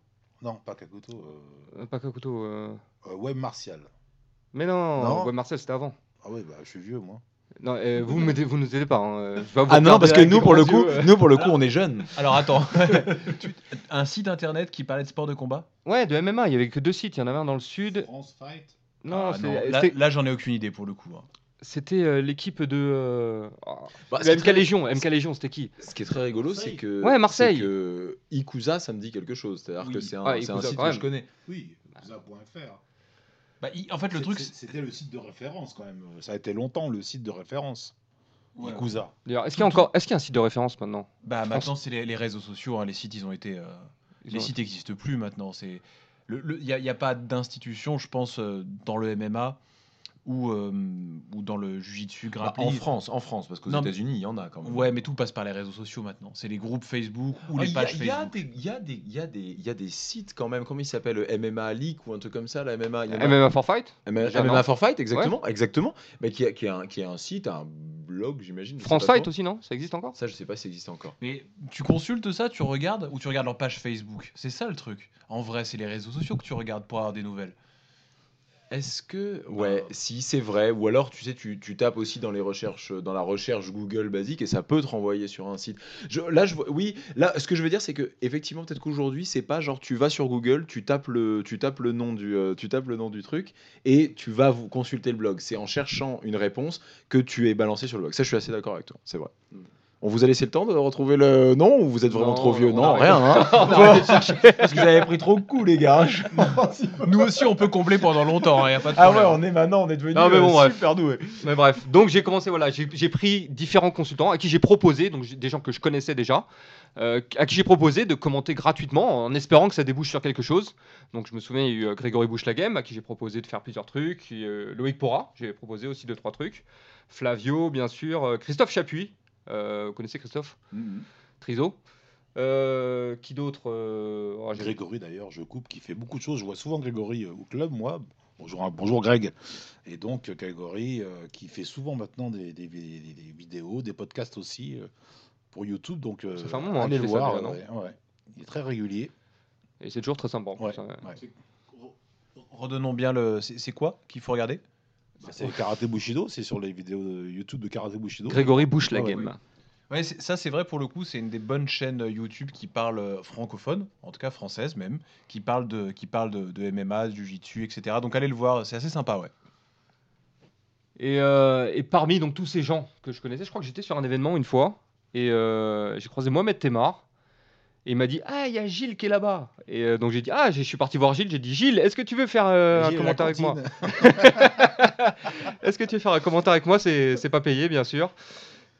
E: Non, pas Kakuto, euh,
D: Euh, Pas Kakuto. euh,
E: euh, Web Martial.
D: Mais non,
E: Non.
D: ouais, Marcel, c'était avant.
E: Ah oui, bah, je suis vieux, moi.
D: Non, euh, vous, m'aidez- vous nous aidez pas. hein, euh, je
B: Ah non, parce que nous pour le coup,
D: yeux, euh.
B: nous pour le coup, on est jeunes.
C: Alors attends, un site internet qui parlait de sport de combat?
D: Ouais, de MMA, il y avait que deux sites. Il y en avait un dans le sud.
E: France Fight
D: Non,
C: Ah,
D: c'est-
C: non, là, là, j'en ai aucune idée pour le coup. hein.
D: C'était euh, l'équipe de. euh, oh,
B: Bah,
D: le
B: c'est
D: MK
B: très-
D: Légion. MK Légion, c'était qui
B: Ce qui est très rigolo,
E: Marseille.
B: c'est que
D: Ouais, Marseille.
B: c'est que Ikuza, ça me dit quelque chose. C'est-à-dire
C: Oui.
B: que c'est un, c'est un
D: Ikuza,
B: site
D: quand
B: que
D: même.
B: je connais.
E: Oui, Kusa.fr.
C: Bah, il- en fait, le truc, c'est-
E: C'était le site de référence quand même. Ça a été longtemps le site de référence.
C: Ouais.
E: Ikuza.
D: D'ailleurs, est-ce qu'il y a encore, est-ce qu'il y a un site de référence maintenant?
C: Bah, maintenant, c'est les, les réseaux sociaux. hein, les sites, ils ont été. euh,
D: Ils
C: les
D: ont-
C: sites n'existent plus maintenant. C'est Il n'y a, il y a pas d'institution, je pense, euh, dans le MMA ou, euh, ou dans le Jiu-Jitsu
B: Bah,
C: grappling.
B: en France, en France, parce qu'aux États-Unis, il y en a quand même.
C: Ouais, mais tout passe par les réseaux sociaux maintenant. C'est les groupes Facebook ou
B: Ah,
C: les pages
B: il y, a
C: Facebook.
B: des- il y a des- il y a des- il y a des sites quand même, comment il s'appelle le MMA League ou un truc comme ça, la MMA. il y en a-
D: MMA for Fight
B: MMA, MMA for Fight, exactement, exactement. Mais qui, a, qui, a un, qui a un site, un blog, j'imagine.
D: France Fight aussi, non Ça existe encore
B: Ça, je sais pas si ça existe encore.
C: Mais tu consultes ça, tu regardes ou tu regardes leur page Facebook. C'est ça le truc. En vrai, c'est les réseaux sociaux que tu regardes pour avoir des nouvelles.
B: Est-ce que ouais, si c'est vrai, ou alors tu sais, tu, tu tapes aussi dans les recherches, dans la recherche Google basique et ça peut te renvoyer sur un site. Je, là, je oui, là, ce que je veux dire, c'est que effectivement, peut-être qu'aujourd'hui, c'est pas genre tu vas sur Google, tu tapes le, tu tapes le nom du, euh, tu tapes le nom du truc et tu vas vous consulter le blog. C'est en cherchant une réponse que tu es balancé sur le blog. Ça, je suis assez d'accord avec toi. C'est vrai. On vous a laissé le temps de retrouver le nom ou vous êtes vraiment
D: Non,
B: trop vieux?
D: on
B: Non, rien. Hein. Parce que vous avez pris trop de coups, les gars.
C: Nous aussi, on peut combler pendant longtemps, il a pas de
B: ah ouais, on est maintenant, on est devenu
D: Non, mais bon,
B: euh,
D: bref.
B: super doué.
D: Mais bref, donc j'ai commencé, voilà, j'ai pris différents consultants à qui j'ai proposé, donc des gens que je connaissais déjà, euh, à qui j'ai proposé de commenter gratuitement en espérant que ça débouche sur quelque chose. Donc je me souviens, il y a eu euh, Grégory Bouche-Lagame à qui j'ai proposé de faire plusieurs trucs, et, euh, Loïc Pora, j'ai proposé aussi deux, trois trucs, Flavio, bien sûr, Christophe Chapuis, vous connaissez Christophe Triso Euh, Qui d'autre euh, oh,
E: Grégory d'ailleurs, je coupe, qui fait beaucoup de choses. Je vois souvent Grégory euh, au club, moi. Bonjour, bonjour Greg. Et donc euh, Grégory euh, qui fait souvent maintenant des, des- des- des vidéos, des podcasts aussi euh, pour YouTube. Donc euh,
D: Ça fait un moment
E: allez
D: qu'il
E: le voir.
D: déjà, non
E: ouais, ouais. Il est très régulier.
D: Et c'est toujours très sympa.
E: Ouais,
D: hein.
E: ouais.
C: Redonnons bien le. C'est c'est quoi qu'il faut regarder?
E: Bah, c'est Karaté Bushido, c'est sur les vidéos de YouTube de Karaté Bushido.
D: Grégory.
E: Ouais,
C: Ouais, c'est- ça c'est vrai pour le coup, c'est une des bonnes chaînes euh, YouTube qui parle euh, francophone, en tout cas française même, qui parle de, qui parle de, de MMA, du jiu-jitsu, etc. Donc allez le voir, c'est assez sympa, ouais.
D: Et, euh, et parmi donc tous ces gens que je connaissais, je crois que j'étais sur un événement une fois et euh, j'ai croisé Mohamed Temar et il m'a dit ah il y a Gilles qui est là-bas et euh, donc j'ai dit ah je suis parti voir Gilles j'ai dit Gilles est-ce que tu veux faire euh, un commentaire avec moi est-ce que tu veux faire un commentaire avec moi? C'est c'est pas payé bien sûr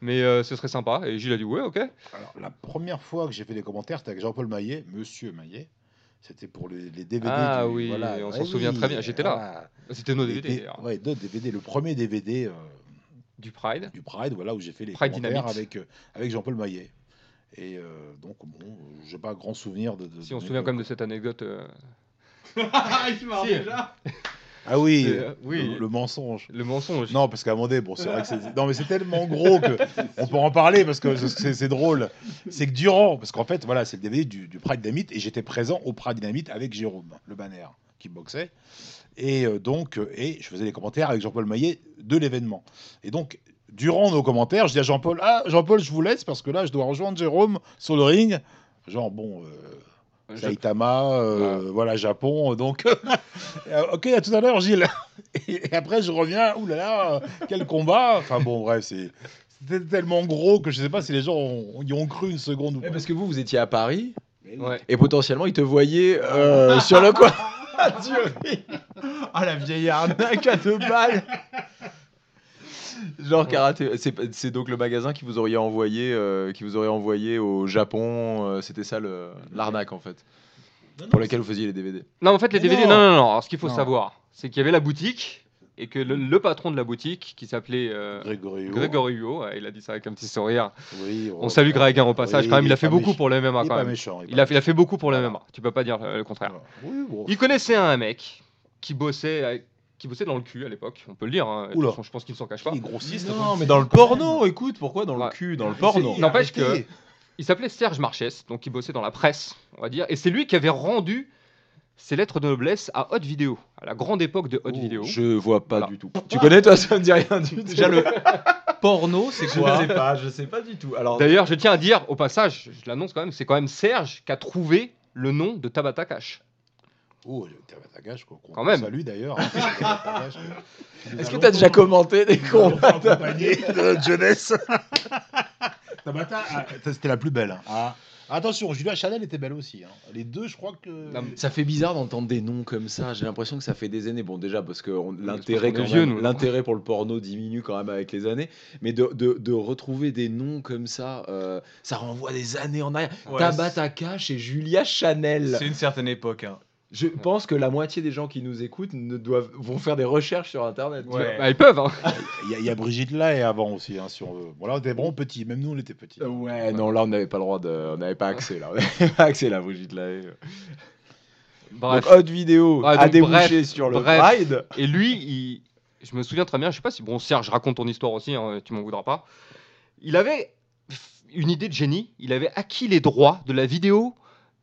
D: mais euh, ce serait sympa et Gilles a dit ouais ok
E: Alors, la première fois que j'ai fait des commentaires, c'était avec Jean-Paul Maillet, Monsieur Maillet. C'était pour les, les DVD.
D: Ah
E: du-
D: oui,
E: voilà.
D: on s'en
E: Ouais,
D: souvient
E: oui,
D: très bien, j'étais là. c'était nos DVD d'ailleurs.
E: ouais, deux DVD. Le premier DVD euh,
D: du Pride
E: du Pride, voilà, où j'ai fait les
D: Pride
E: commentaires
D: Dynamite.
E: avec, euh, avec Jean-Paul Maillet. Et euh, donc, bon, euh, j'ai pas grand souvenir de. de-
D: si on se souvient quand même de cette anecdote euh,
C: Si.
E: Ah oui, euh,
D: oui.
E: Le, le mensonge.
D: le mensonge
E: Non, parce qu'à un moment donné, bon, c'est vrai que c'est. Non, mais c'est tellement gros que on peut en parler parce que c'est drôle. C'est que durant, parce qu'en fait, voilà, c'est le DVD du, du Pride Dynamite et j'étais présent au Pride Dynamite avec Jérôme, le banner, qui boxait. Et donc, et je faisais les commentaires avec Jean-Paul Maillet de l'événement. Et donc, durant nos commentaires, je dis à Jean-Paul Ah, Jean-Paul, je vous laisse parce que là, je dois rejoindre Jérôme sur le ring. Genre, bon. euh,
D: Je-
E: Saitama, euh, voilà, Japon, donc euh, ok, à tout à l'heure, Gilles. Et, et après, je reviens, oulala, là là, quel combat. Enfin bon, bref, c'est c'était tellement gros que je sais pas si les gens ont, y ont cru une seconde ou pas.
B: Parce que vous, vous étiez à Paris
D: ouais
B: et potentiellement ils te voyaient euh, sur le coin. ring.
C: Ah la vieille arnaque à deux balles
B: Genre karaté, c'est donc le magasin qui vous auriez envoyé, euh, qui vous aurait envoyé au Japon. euh, C'était ça le- l'arnaque en fait, pour lequel vous faisiez les DVD.
D: Non, en fait, les
E: Mais
D: DVD,
E: non.
D: non, non, non. Alors, ce qu'il faut
E: Non.
D: savoir, c'est qu'il y avait la boutique et que le, le patron de la boutique, qui s'appelait euh,
E: Grégory Huot.
D: Grégory Huot, ouais, il a dit ça avec un petit sourire.
E: Oui,
D: On salue Greg hein, au passage.
E: Oui,
D: quand même, il a
E: est
D: fait
E: pas
D: beaucoup pour le MMA.
E: Il est
D: Quand
E: pas
D: même.
E: méchant.
D: Il a, il a fait beaucoup pour le. MMA. Tu peux pas dire euh, le contraire.
E: méchant. Oui, bon.
D: Il connaissait un mec qui bossait, avec- qui bossait dans le cul à l'époque. On peut le dire. hein.
E: Oula.
D: je pense qu'il ne s'en cache pas.
E: Il est grossiste.
B: Non, mais dans le porno, écoute, pourquoi dans le cul, dans le porno?
D: N'empêche que il s'appelait Serge Marchès, donc il bossait dans la presse, on va dire, et c'est lui qui avait rendu ses lettres de noblesse à Hot Vidéo, à la grande époque de Hot
E: Oh,
D: Vidéo.
B: Je vois pas
D: Voilà.
B: du tout. Tu connais toi Ça me dit rien du tout.
C: Déjà le porno, c'est
B: Je
C: quoi
B: sais pas, je sais pas du tout. Alors,
D: D'ailleurs, je tiens à dire au passage, je l'annonce quand même, c'est quand même Serge qui a trouvé le nom de Tabata Cash.
E: Oh, quoi. qu'on
D: Quand même.
E: Salue d'ailleurs. hein, nous
B: est-ce que t'as déjà
E: longtemps-
B: commenté des combats
E: de jeunesse? Tabata, ah, c'était la plus belle. hein. Ah, attention, Julia Chanel était belle aussi. hein. Les deux, je crois que.
D: Non,
B: Ça fait bizarre d'entendre des noms comme ça. J'ai l'impression que ça fait des années. Bon, déjà parce que l'intérêt pour le porno diminue quand même avec les années. Mais de, de- de retrouver des noms comme ça, euh, ça renvoie des années en arrière.
C: Ouais,
B: Tabata Cash et Julia Chanel.
C: C'est une certaine époque. hein.
B: Je pense que la moitié des gens qui nous écoutent ne doivent, vont faire des recherches sur Internet.
C: Ouais.
D: Bah, ils peuvent, hein.
E: Il y, a- il y a Brigitte Lay avant aussi, hein, si on veut. Bon, là, on était vraiment petits. Même nous, on était petits.
B: Ouais, non, là on n'avait pas le droit de, on n'avait pas accès là, on n'avait pas accès là, Brigitte Lahaye.
D: Bref.
B: Donc, haute vidéo
D: Ouais,
B: à
D: donc,
B: déboucher
D: bref,
B: sur le
D: bref.
B: Pride.
D: Et lui, il- je me souviens très bien, je sais pas si, bon, Serge, raconte ton histoire aussi, hein, tu m'en voudras pas. Il avait une idée de génie, il avait acquis les droits de la vidéo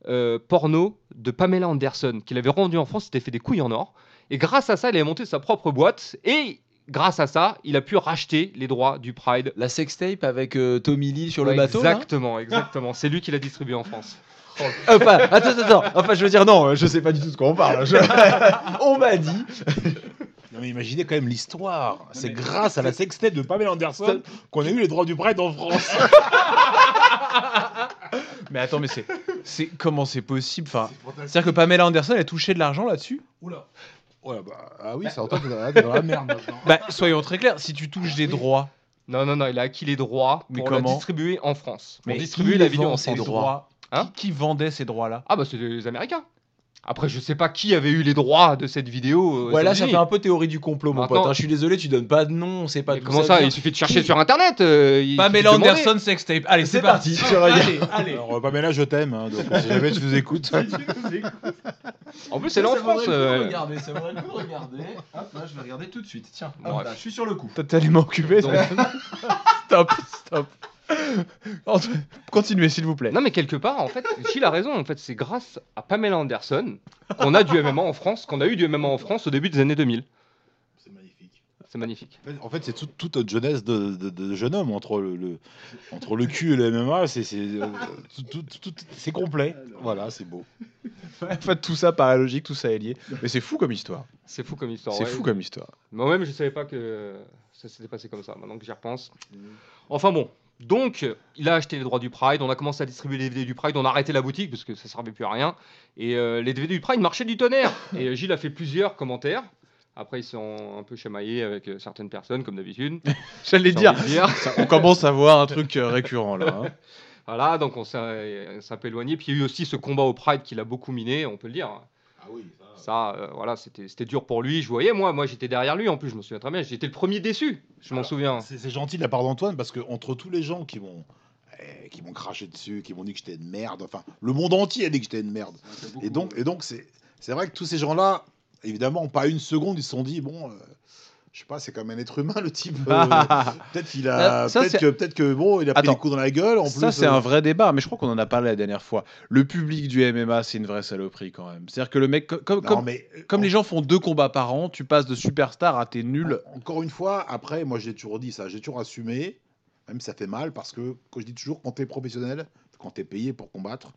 D: euh, porno de Pamela Anderson, qu'il avait rendue en France, il s'était fait des couilles en or. Et grâce à ça, il avait monté sa propre boîte, et grâce à ça, il a pu racheter les droits du Pride.
B: La sextape avec euh, Tommy Lee sur le bateau.
D: Exactement, exactement. C'est lui qui l'a distribué en France.
B: Enfin, attends, attends. Enfin, je veux dire, non, je sais pas du tout de quoi on parle. Je- on m'a dit.
E: Non, mais imaginez quand même l'histoire. C'est grâce à la sextape de Pamela Anderson qu'on a eu les droits du Pride en France.
C: Mais attends, mais c'est, c'est comment c'est possible Enfin, c'est-à-dire que Pamela Anderson elle touché de l'argent là-dessus?
E: Oula. Ouais, bah, ah oui, ça entend que dans la- dans la merde maintenant.
C: Bah, soyons très clairs. Si tu touches des droits,
D: Non, non, non, il a acquis les droits
C: Mais
D: pour la
C: comment?
D: distribuer en France. Pour
C: mais
D: distribuer
C: qui
D: la
C: les
D: vidéo
C: vend,
D: en
C: ces
D: France.
C: droits
D: Hein?
C: Qui, qui vendait ces droits-là?
D: Ah bah c'est les Américains. Après, je sais pas qui avait eu les droits de cette vidéo. euh,
B: Ouais, là, ça fait un peu théorie du complot, mon
D: Maintenant-
B: pote. hein. Je suis désolé, tu donnes pas de nom, c'est pas
D: Mais
B: d'où
D: comment ça. Il suffit de chercher sur internet. euh, il
C: Pamela. Anderson sextape. Allez, c'est,
B: parti.
C: Allez, allez.
E: Alors, euh, Pamela, je t'aime. hein, donc, si jamais tu nous écoutes.
D: En plus, c'est là en France. euh,
B: Regarder, ça vaudrait le coup regarder. Hop, là, je vais regarder tout de suite. Tiens, hop, là, je suis sur le coup.
C: T'as tellement occupé. Stop, stop. Continuez, s'il vous plaît.
D: Non, mais quelque part, en fait, Gilles a raison. En fait, c'est grâce à Pamela Anderson qu'on a du MMA en France, qu'on a eu du MMA en France au début des années 2000.
E: C'est magnifique.
D: C'est magnifique.
E: En fait- c'est tout- toute notre jeunesse de, de- de jeune homme entre le, le- entre le cul et le MMA. C'est c'est, euh, tout- tout- tout- c'est complet. Voilà, c'est beau.
C: En fait, tout ça paraît logique, tout ça est lié. Mais c'est fou comme histoire.
D: C'est fou comme histoire.
C: C'est
D: ouais.
C: fou comme histoire.
D: Moi-même, je savais pas que ça s'était passé comme ça. Maintenant que j'y repense. Enfin bon. Donc, il a acheté les droits du Pride. On a commencé à distribuer les DVD du Pride. On a arrêté la boutique parce que ça servait plus à rien. Et euh, les DVD du Pride marchaient du tonnerre. Et euh, Gilles a fait plusieurs commentaires. Après, ils sont un peu chamaillés avec euh, certaines personnes, comme d'habitude.
C: J'allais dire,
D: dire.
C: ça- on commence à voir un truc euh, récurrent là. hein.
D: Voilà, donc on s'est on s'est un peu éloigné. Puis il y a eu aussi ce combat au Pride qui l'a beaucoup miné, on peut le dire.
E: Ah oui,
D: Ça, euh, voilà, c'était c'était dur pour lui. Je voyais, moi, moi j'étais derrière lui en plus, je me souviens très bien. J'étais le premier déçu, je m'en souviens.
E: C'est c'est gentil de la part d'Antoine parce que entre tous les gens qui m'ont eh, qui m'ont craché dessus, qui m'ont dit que j'étais une merde, enfin le monde entier a dit que j'étais une merde. Et donc et donc c'est c'est vrai que tous ces gens-là, évidemment, pas une seconde, ils se sont dit bon. euh, je sais pas, c'est comme un être humain, le type. euh, peut-être qu'il a,
C: ça,
E: peut-être que, peut-être que bon, il a pris
C: Attends.
E: des coups dans la gueule. En
C: ça,
E: plus,
C: c'est
E: euh,
C: un vrai débat, mais je crois qu'on en a parlé la dernière fois. Le public du MMA, c'est une vraie saloperie quand même. C'est-à-dire que le mec, co- comme,
E: non,
C: comme,
E: mais, euh,
C: comme
E: en-
C: les gens font deux combats par an, tu passes de superstar à t'es nul.
E: Encore une fois, après, moi j'ai toujours dit ça, j'ai toujours assumé, même si ça fait mal, parce que, quand je dis toujours, quand tu es professionnel, quand tu es payé pour combattre,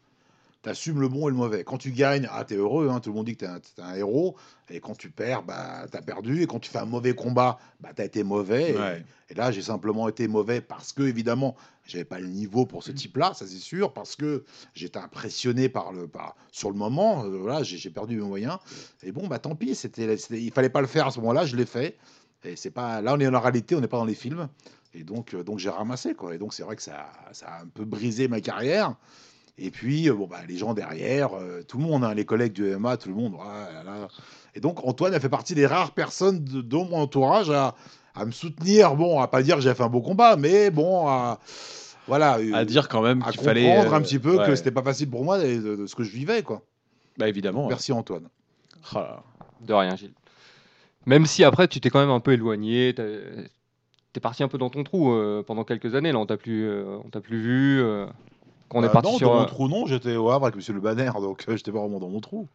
E: tu assumes le bon et le mauvais. Quand tu gagnes, ah, tu es heureux, hein, tout le monde dit que tu es, un un héros, et quand tu perds, bah, tu as perdu, et quand tu fais un mauvais combat, bah, tu as été mauvais. Et,
C: Ouais.
E: et là, j'ai simplement été mauvais parce que, évidemment, j'avais pas le niveau pour ce type-là, ça c'est sûr, parce que j'étais impressionné par le, par, sur le moment, euh, voilà, j'ai perdu mes moyens. Et bon, bah tant pis, c'était, c'était- il fallait pas le faire à ce moment-là, je l'ai fait. Et c'est pas, là, on est dans la réalité, on n'est pas dans les films. Et donc, euh, donc j'ai ramassé, quoi. Et donc, c'est vrai que ça, ça a un peu brisé ma carrière. Et puis, euh, bon, bah, les gens derrière, euh, tout le monde, hein, les collègues du MMA, tout le monde. ah là là. Et donc, Antoine a fait partie des rares personnes de, de mon entourage à, à me soutenir. Bon, à pas dire que j'ai fait un beau combat, mais bon, à, voilà. euh,
C: À dire quand même qu'il
E: comprendre
C: fallait. euh,
E: un petit peu que
C: ouais.
E: c'était pas facile pour moi de, de- de ce que je vivais, quoi.
C: Bah évidemment.
E: Merci Antoine.
C: Oh là là.
D: De rien, Gilles. Même si après, tu t'es quand même un peu éloigné, t'es parti un peu dans ton trou euh, pendant quelques années. Là, on t'a plus, euh, on t'a plus vu. euh, quand on est
E: Bah
D: parti
E: non,
D: sur.
E: dans mon trou, non, j'étais au Havre avec Monsieur Le Banner, donc euh, j'étais pas vraiment dans mon trou.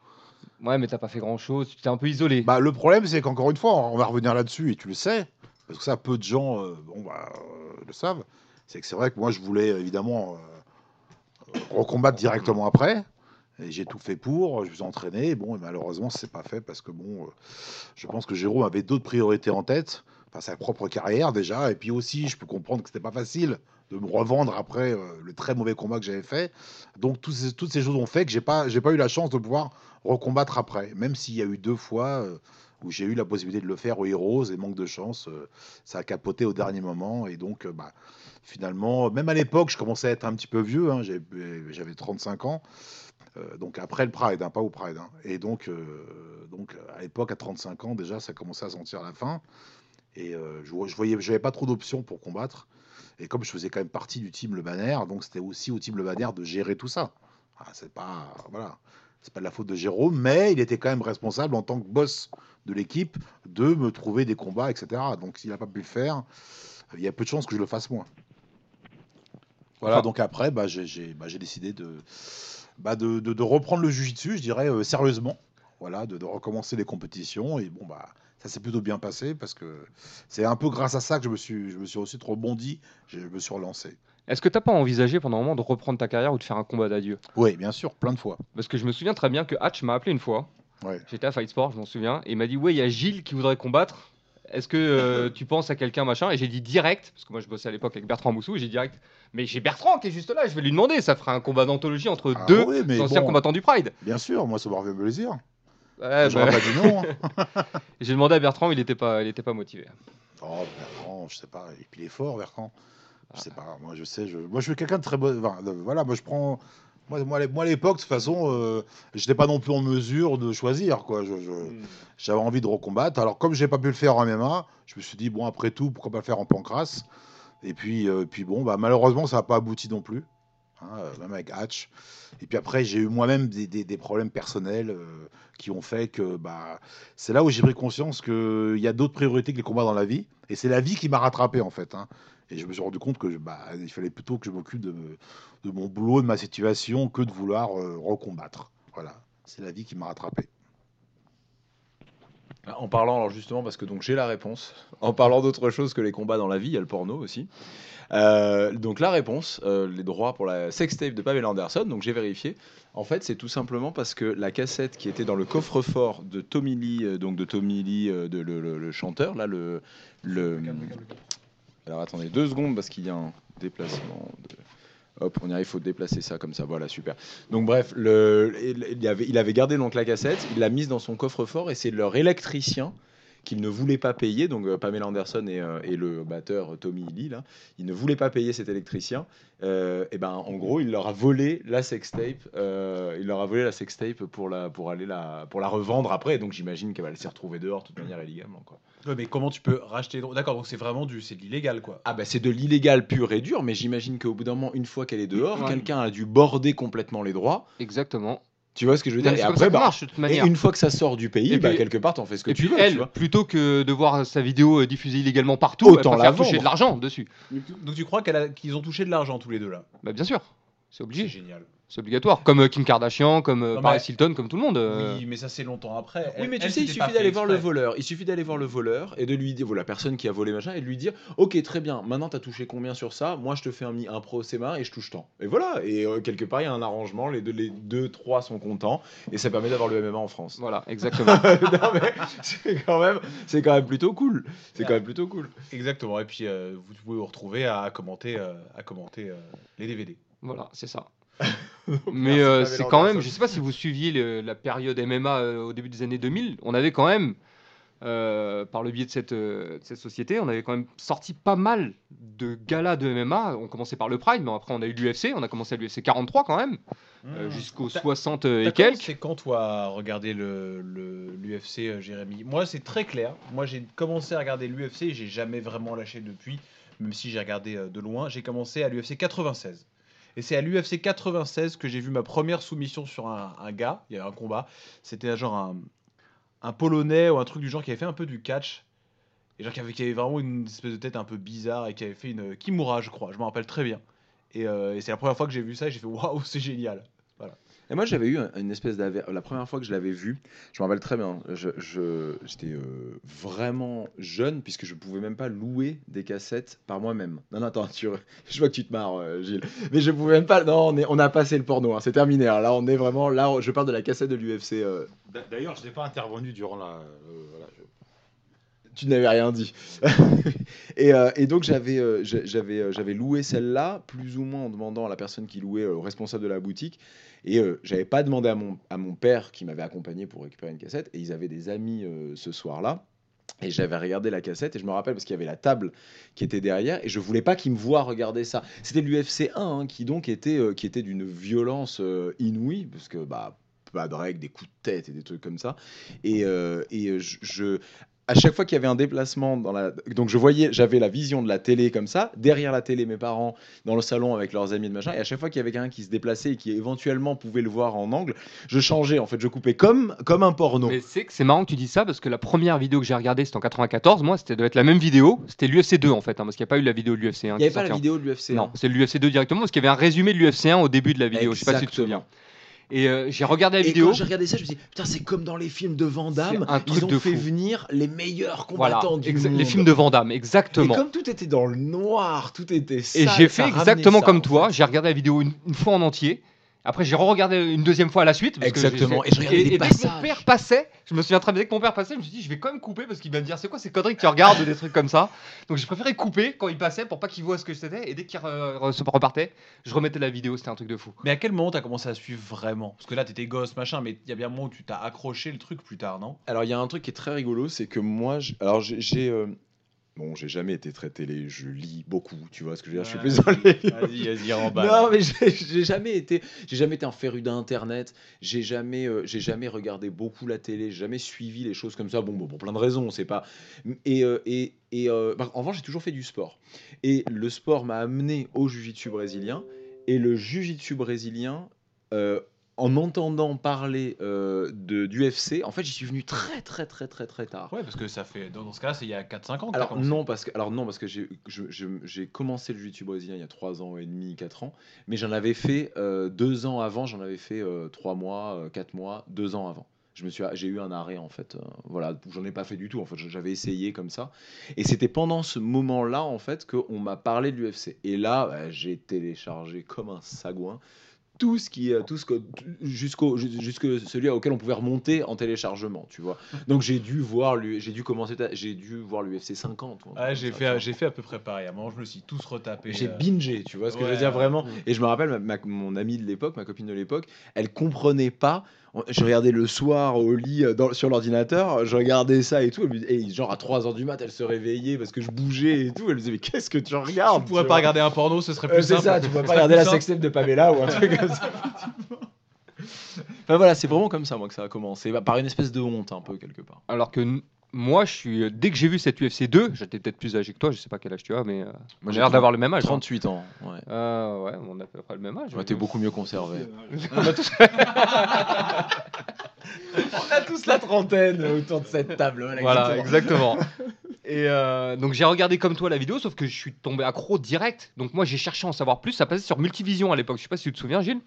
D: Ouais, mais t'as pas fait grand chose. Tu t'es un peu isolé.
E: Bah, le problème, c'est qu'encore une fois, on va revenir là-dessus, et tu le sais, parce que ça, peu de gens euh, bon, bah, euh, le savent, c'est que c'est vrai que moi, je voulais évidemment euh, recombattre directement après. Et j'ai tout fait pour, je me suis entraîné, bon, et malheureusement, c'est pas fait parce que bon, je pense que Jérôme avait d'autres priorités en tête, enfin sa propre carrière déjà, et puis aussi, je peux comprendre que c'était pas facile de me revendre après euh, le très mauvais combat que j'avais fait. Donc tous ces- toutes ces choses ont fait que j'ai pas, j'ai pas eu la chance de pouvoir recombattre après, même s'il y a eu deux fois euh, où j'ai eu la possibilité de le faire aux Heroes et manque de chance, euh, ça a capoté au dernier moment et donc bah, finalement, même à l'époque, je commençais à être un petit peu vieux, hein, j'avais- j'avais 35 ans. donc après le Pride, hein, pas au Pride. hein. Et donc, donc à l'époque, à 35 ans, déjà, ça commençait à sentir la fin. Et je, je voyais, j'avais pas trop d'options pour combattre. Et comme je faisais quand même partie du team Le Banner, donc c'était aussi au team Le Banner de gérer tout ça. Ah, c'est pas, voilà, c'est pas de la faute de Jérôme, mais il était quand même responsable en tant que boss de l'équipe de me trouver des combats, etc. Donc s'il n'a pas pu le faire, il y a peu de chances que je le fasse moi. Voilà,
D: Enfin-
E: donc après, bah, j'ai bah, j'ai décidé de, bah, de, de- de reprendre le jujitsu, je dirais, euh, sérieusement. Voilà, de, de recommencer les compétitions. Et bon, bah, ça s'est plutôt bien passé parce que c'est un peu grâce à ça que je me suis, je me suis ensuite rebondi, je me suis relancé.
D: Est-ce que t'as pas envisagé pendant un moment de reprendre ta carrière ou de faire un combat d'adieu?
E: Oui, bien sûr, plein de fois.
D: Parce que je me souviens très bien que Hatch m'a appelé une fois
E: Ouais.
D: J'étais à Fight Sport, je m'en souviens. Et il m'a dit Ouais, il y a Gilles qui voudrait combattre. Est-ce que euh, tu penses à quelqu'un machin? Et j'ai dit direct, parce que moi je bossais à l'époque avec Bertrand Moussou, j'ai dit direct Mais j'ai Bertrand qui est juste là, je vais lui demander. Ça fera un combat d'anthologie entre
E: Ah
D: deux
E: oui,
D: anciens
E: bon.
D: combattants du Pride.
E: Bien sûr, moi, ça m'aurait fait plaisir.
D: Ouais,
E: J'aurais
D: bah,
E: pas dit non. hein.
D: j'ai demandé à Bertrand, il était pas, il était pas motivé.
E: Oh, Bertrand, je sais pas. Et puis il est fort, Bertrand. Je
D: Ah.
E: sais pas. Moi, je sais. Je... Moi, je suis quelqu'un de très bon. enfin, voilà, moi, je prends. Moi, moi, à l'époque, de toute façon, euh, j'étais pas non plus en mesure de choisir. quoi. Je, je-
D: Hmm.
E: J'avais envie de recombattre. Alors, comme j'ai pas pu le faire en MMA, je me suis dit, bon, après tout, pourquoi pas le faire en pancrace Et puis, euh, puis bon, bah, malheureusement, ça n'a pas abouti non plus. Hein, euh, même avec Hatch. Et puis après, j'ai eu moi-même des, des- problèmes personnels euh, qui ont fait que bah, c'est là où j'ai pris conscience qu'il y a d'autres priorités que les combats dans la vie. Et c'est la vie qui m'a rattrapé, en fait. hein. Et je me suis rendu compte que bah, il fallait plutôt que je m'occupe de, de mon boulot, de ma situation, que de vouloir euh, recombattre. Voilà. C'est la vie qui m'a rattrapé.
B: En parlant, alors justement, parce que donc j'ai la réponse. En parlant d'autre chose que les combats dans la vie, il y a le porno aussi. Euh, donc la réponse, euh, les droits pour la sextape de Pamela Anderson, donc j'ai vérifié. En fait, c'est tout simplement parce que la cassette qui était dans le coffre-fort de Tommy Lee, euh, donc de Tommy Lee, de, le, le- le chanteur, là, le, le... Alors attendez deux secondes parce qu'il y a un déplacement. De... Hop, on y arrive, il faut déplacer ça comme ça. Voilà, super. Donc bref, il avait, il avait gardé donc la cassette, il l'a mise dans son coffre-fort et c'est leur électricien qu'il ne voulait pas payer. Donc euh, Pamela Anderson et, euh, et le batteur Tommy Lee, là, il ne voulait pas payer cet électricien. Euh, et ben en gros, il leur a volé la sextape. euh, il leur a volé la sextape pour la pour aller la pour la revendre après. Donc j'imagine qu'elle va s'y retrouver dehors de toute manière illégalement quoi.
C: Ouais, mais comment tu peux racheter les droits D'accord, donc c'est vraiment du, c'est de l'illégal quoi.
B: Ah bah c'est de l'illégal pur et dur, mais j'imagine qu'au bout d'un moment, une fois qu'elle est dehors,
D: Ouais.
B: quelqu'un a dû border complètement les droits.
D: Exactement.
B: Tu vois ce que je veux dire Et
D: C'est
B: après, bah,
D: marche de toute
B: et
D: manière.
B: une fois que ça sort du pays,
D: Et
B: bah,
D: puis-
B: quelque part, t'en fais ce que
D: Et
B: tu
D: puis
B: veux.
D: elle,
B: tu vois.
D: plutôt que de voir sa vidéo euh, diffusée illégalement partout,
B: Autant
D: elle
B: la
D: toucher de l'argent dessus.
C: Donc tu crois qu'ils ont touché de l'argent tous les deux là?
D: Bah bien sûr, c'est
C: C'est
D: obligé,
C: génial.
D: C'est obligatoire. Comme euh, Kim Kardashian, comme euh,
C: Non,
D: Paris
C: mais-
D: Hilton, comme tout le monde. euh.
C: Oui, mais ça c'est longtemps après.
B: Oui,
C: Elle-
B: mais tu
C: elle,
B: sais, il
C: c'était pas
B: suffit d'aller voir le
C: exprès.
B: voleur. Il suffit d'aller voir le voleur et de lui dire, voilà, la personne qui a volé machin, et de lui dire, ok, très bien, maintenant t'as touché combien sur ça? Moi, je te fais un, mi- un procès main et je touche tant. Et voilà, et euh, quelque part, il y a un arrangement, les deux, les deux, trois sont contents, et ça permet d'avoir le MMA en France.
D: Voilà, exactement.
B: non, mais c'est quand même, c'est quand même plutôt cool. C'est quand même plutôt cool.
C: Exactement. Et puis euh, vous pouvez vous retrouver à commenter, euh, à commenter euh, les DVD.
D: voilà, c'est ça. Mais euh, c'est quand même, je sais pas si vous suiviez le- la période MMA euh, au début des années 2000, on avait quand même, euh, par le biais de cette, de cette société, on avait quand même sorti pas mal de galas de MMA. On commençait par le Pride, mais après on a eu l'UFC, on a commencé à l'UFC 43 quand même, jusqu'aux
C: T'as-
D: 60
C: T'as
D: et quelques.
C: commencé quand toi à regarder le le- l'UFC, Jérémy? Moi, c'est très clair. Moi, j'ai commencé à regarder l'UFC et j'ai jamais vraiment lâché depuis, même si j'ai regardé de loin. J'ai commencé à l'UFC 96. Et c'est à l'UFC 96 que j'ai vu ma première soumission sur un, gars. Il y a un combat. C'était genre un, un Polonais ou un truc du genre qui avait fait un peu du catch. Et genre qui avait, avait vraiment une espèce de tête un peu bizarre et qui avait fait une Kimura, je crois. Je me rappelle très bien. Et, euh, et c'est la première fois que j'ai vu ça et j'ai fait waouh, c'est génial.
B: Et moi, j'avais eu un- une espèce d'aver. La première fois que je l'avais vu, je me rappelle très bien. je- je- J'étais euh, vraiment jeune, puisque je pouvais même pas louer des cassettes par moi-même. Non, non, attends, tu... je vois que tu te marres, euh, Gilles. Mais je pouvais même pas. Non, on, est... on a passé le porno, hein, c'est terminé. hein. Là, on est vraiment. Là, je parle de la cassette de l'UFC. euh,
E: D'a- D'ailleurs, je n'ai pas intervenu durant la. je-
B: Tu n'avais rien dit. et, euh, et donc j'avais euh, j'a- j'avais euh, j'avais loué celle-là, plus ou moins en demandant à la personne qui louait, au responsable de la boutique. Et j'avais pas demandé à mon, à mon père qui m'avait accompagné pour récupérer une cassette. Et ils avaient des amis ce soir-là. Et j'avais regardé la cassette et je me rappelle parce qu'il y avait la table qui était derrière et je voulais pas qu'ils me voient regarder ça. C'était l'UFC 1 hein, qui donc était, qui était d'une violence inouïe parce que bah pas de règles, des coups de tête et des trucs comme ça. Et, et je- à chaque fois qu'il y avait un déplacement dans la donc je voyais j'avais la vision de la télé comme ça derrière la télé mes parents dans le salon avec leurs amis de machin et à chaque fois qu'il y avait quelqu'un qui se déplaçait et qui éventuellement pouvait le voir en angle je changeais en fait je coupais comme comme un porno
D: Mais c'est que c'est marrant que tu dis ça parce que la première vidéo que j'ai regardée c'était en 94. Moi, c'était devait être la même vidéo. C'était l'UFC 2 en fait, hein, parce qu'il n'y a pas eu la vidéo de l'UFC 1.
B: il n'y avait pas la vidéo de l'UFC
D: Non, c'est l'UFC 2 directement parce qu'il y avait un résumé de l'UFC 1 au début de la vidéo. Je sais pas si tu te
B: Exactement.
D: souviens. Et euh, j'ai regardé la
B: et
D: vidéo.
B: quand j'ai regardé ça je me suis dit putain c'est comme dans les films de Van Damme
D: un truc
B: ils ont
D: de
B: fait
D: fou.
B: venir les meilleurs
D: Voilà,
B: combattants du monde
D: les films de Van Damme,
B: et
D: exactement.
B: comme tout était dans le noir tout était
D: Et
B: sale,
D: j'ai
B: ça
D: fait exactement comme toi. J'ai regardé la vidéo une, une fois en entier. Après, j'ai re-regardé une deuxième fois à la suite. parce
B: Exactement. Et je regardais des
D: dès que mon père passait, je me souviens très bien, dès que mon père passait, je me suis dit, je vais quand même couper parce qu'il va me dire, c'est quoi ces conneries que tu regardes, des trucs comme ça. Donc j'ai préféré couper quand il passait pour pas qu'il voit ce que c'était. Et dès qu'il re- re- se repartait, je remettais la vidéo, c'était un truc de fou.
C: Mais à quel moment t'as commencé à suivre vraiment? Parce que là, t'étais gosse, machin, mais il y a bien un moment où tu t'as accroché le truc plus tard, non?
B: Alors il y a un truc qui est très rigolo, c'est que moi, j'- alors j'ai, j'ai, euh, bon, j'ai jamais été très télé, je lis beaucoup, tu vois ce que je veux dire, je suis plus dans les
C: Vas-y, vas-y, remballe.
B: Non, mais j'ai jamais été, j'ai jamais été un féru d'internet. J'ai jamais, euh, j'ai jamais regardé beaucoup la télé. J'ai jamais suivi les choses comme ça. Bon, bon, pour plein de raisons, c'est pas. Et euh, et et euh, bah, en revanche, j'ai toujours fait du sport. Et le sport m'a amené au jiu-jitsu brésilien. Et le jiu-jitsu brésilien, euh, en entendant parler euh, de d'UFC, en fait, j'y suis venu très très très très très tard.
C: Ouais, parce que ça fait. Dans, ce cas-là, c'est il y a 4-5 ans que t'as
B: Alors non parce que alors non parce que j'ai je- je- j'ai commencé le jiu-jitsu brésilien il y a 3 ans et demi 4 ans mais j'en avais fait euh, deux ans avant j'en avais fait 3 mois 4 mois 2 ans avant je me suis j'ai eu un arrêt en fait euh, voilà j'en ai pas fait du tout en fait j'avais essayé comme ça et c'était pendant ce moment là en fait qu'on m'a parlé de l'UFC et là bah, j'ai téléchargé comme un sagouin tout ce qui tout ce que jusqu'au jusque celui auquel on pouvait remonter en téléchargement tu vois donc j'ai dû voir j'ai dû commencer j'ai dû voir l'UFC 50 ou un truc
C: Ouais,
B: comme
C: j'ai fait, j'ai fait à peu près pareil. À un moment, je me suis tous retapé.
B: j'ai
C: euh,
B: bingé tu vois ce que je veux dire vraiment
D: Mm.
B: et je me rappelle ma- ma- mon amie de l'époque ma copine de l'époque elle comprenait pas je regardais le soir au lit euh, dans- sur l'ordinateur je regardais ça et tout elle me- et genre à 3h du mat elle se réveillait parce que je bougeais et tout elle me disait mais qu'est-ce que tu regardes
C: Tu pourrais
B: tu
C: pas
B: vois
C: regarder un porno, ce serait
B: Euh,
C: plus
B: c'est
C: simple.
B: ça, tu pourrais pas regarder la sextape de Pamela ou un truc comme ça. enfin voilà, c'est vraiment comme ça moi que ça a commencé, Bah, par une espèce de honte un peu quelque part.
D: Alors que moi, je suis dès que j'ai vu cette UFC 2, j'étais peut-être plus âgé que toi, je sais pas quel âge tu as, mais euh, on a
B: j'ai
D: l'air d'avoir le même âge. hein.
B: 38 ans, ouais.
D: Euh, ouais, on a à peu près le même âge.
B: Ouais, t'es beaucoup mieux conservé.
D: On a tous-
B: On a tous la trentaine autour de cette table.
D: Voilà, exactement. Et euh, donc j'ai regardé comme toi la vidéo, sauf que je suis tombé accro direct. Donc moi j'ai cherché à en savoir plus. Ça passait sur Multivision à l'époque. Je sais pas si tu te souviens, Gilles.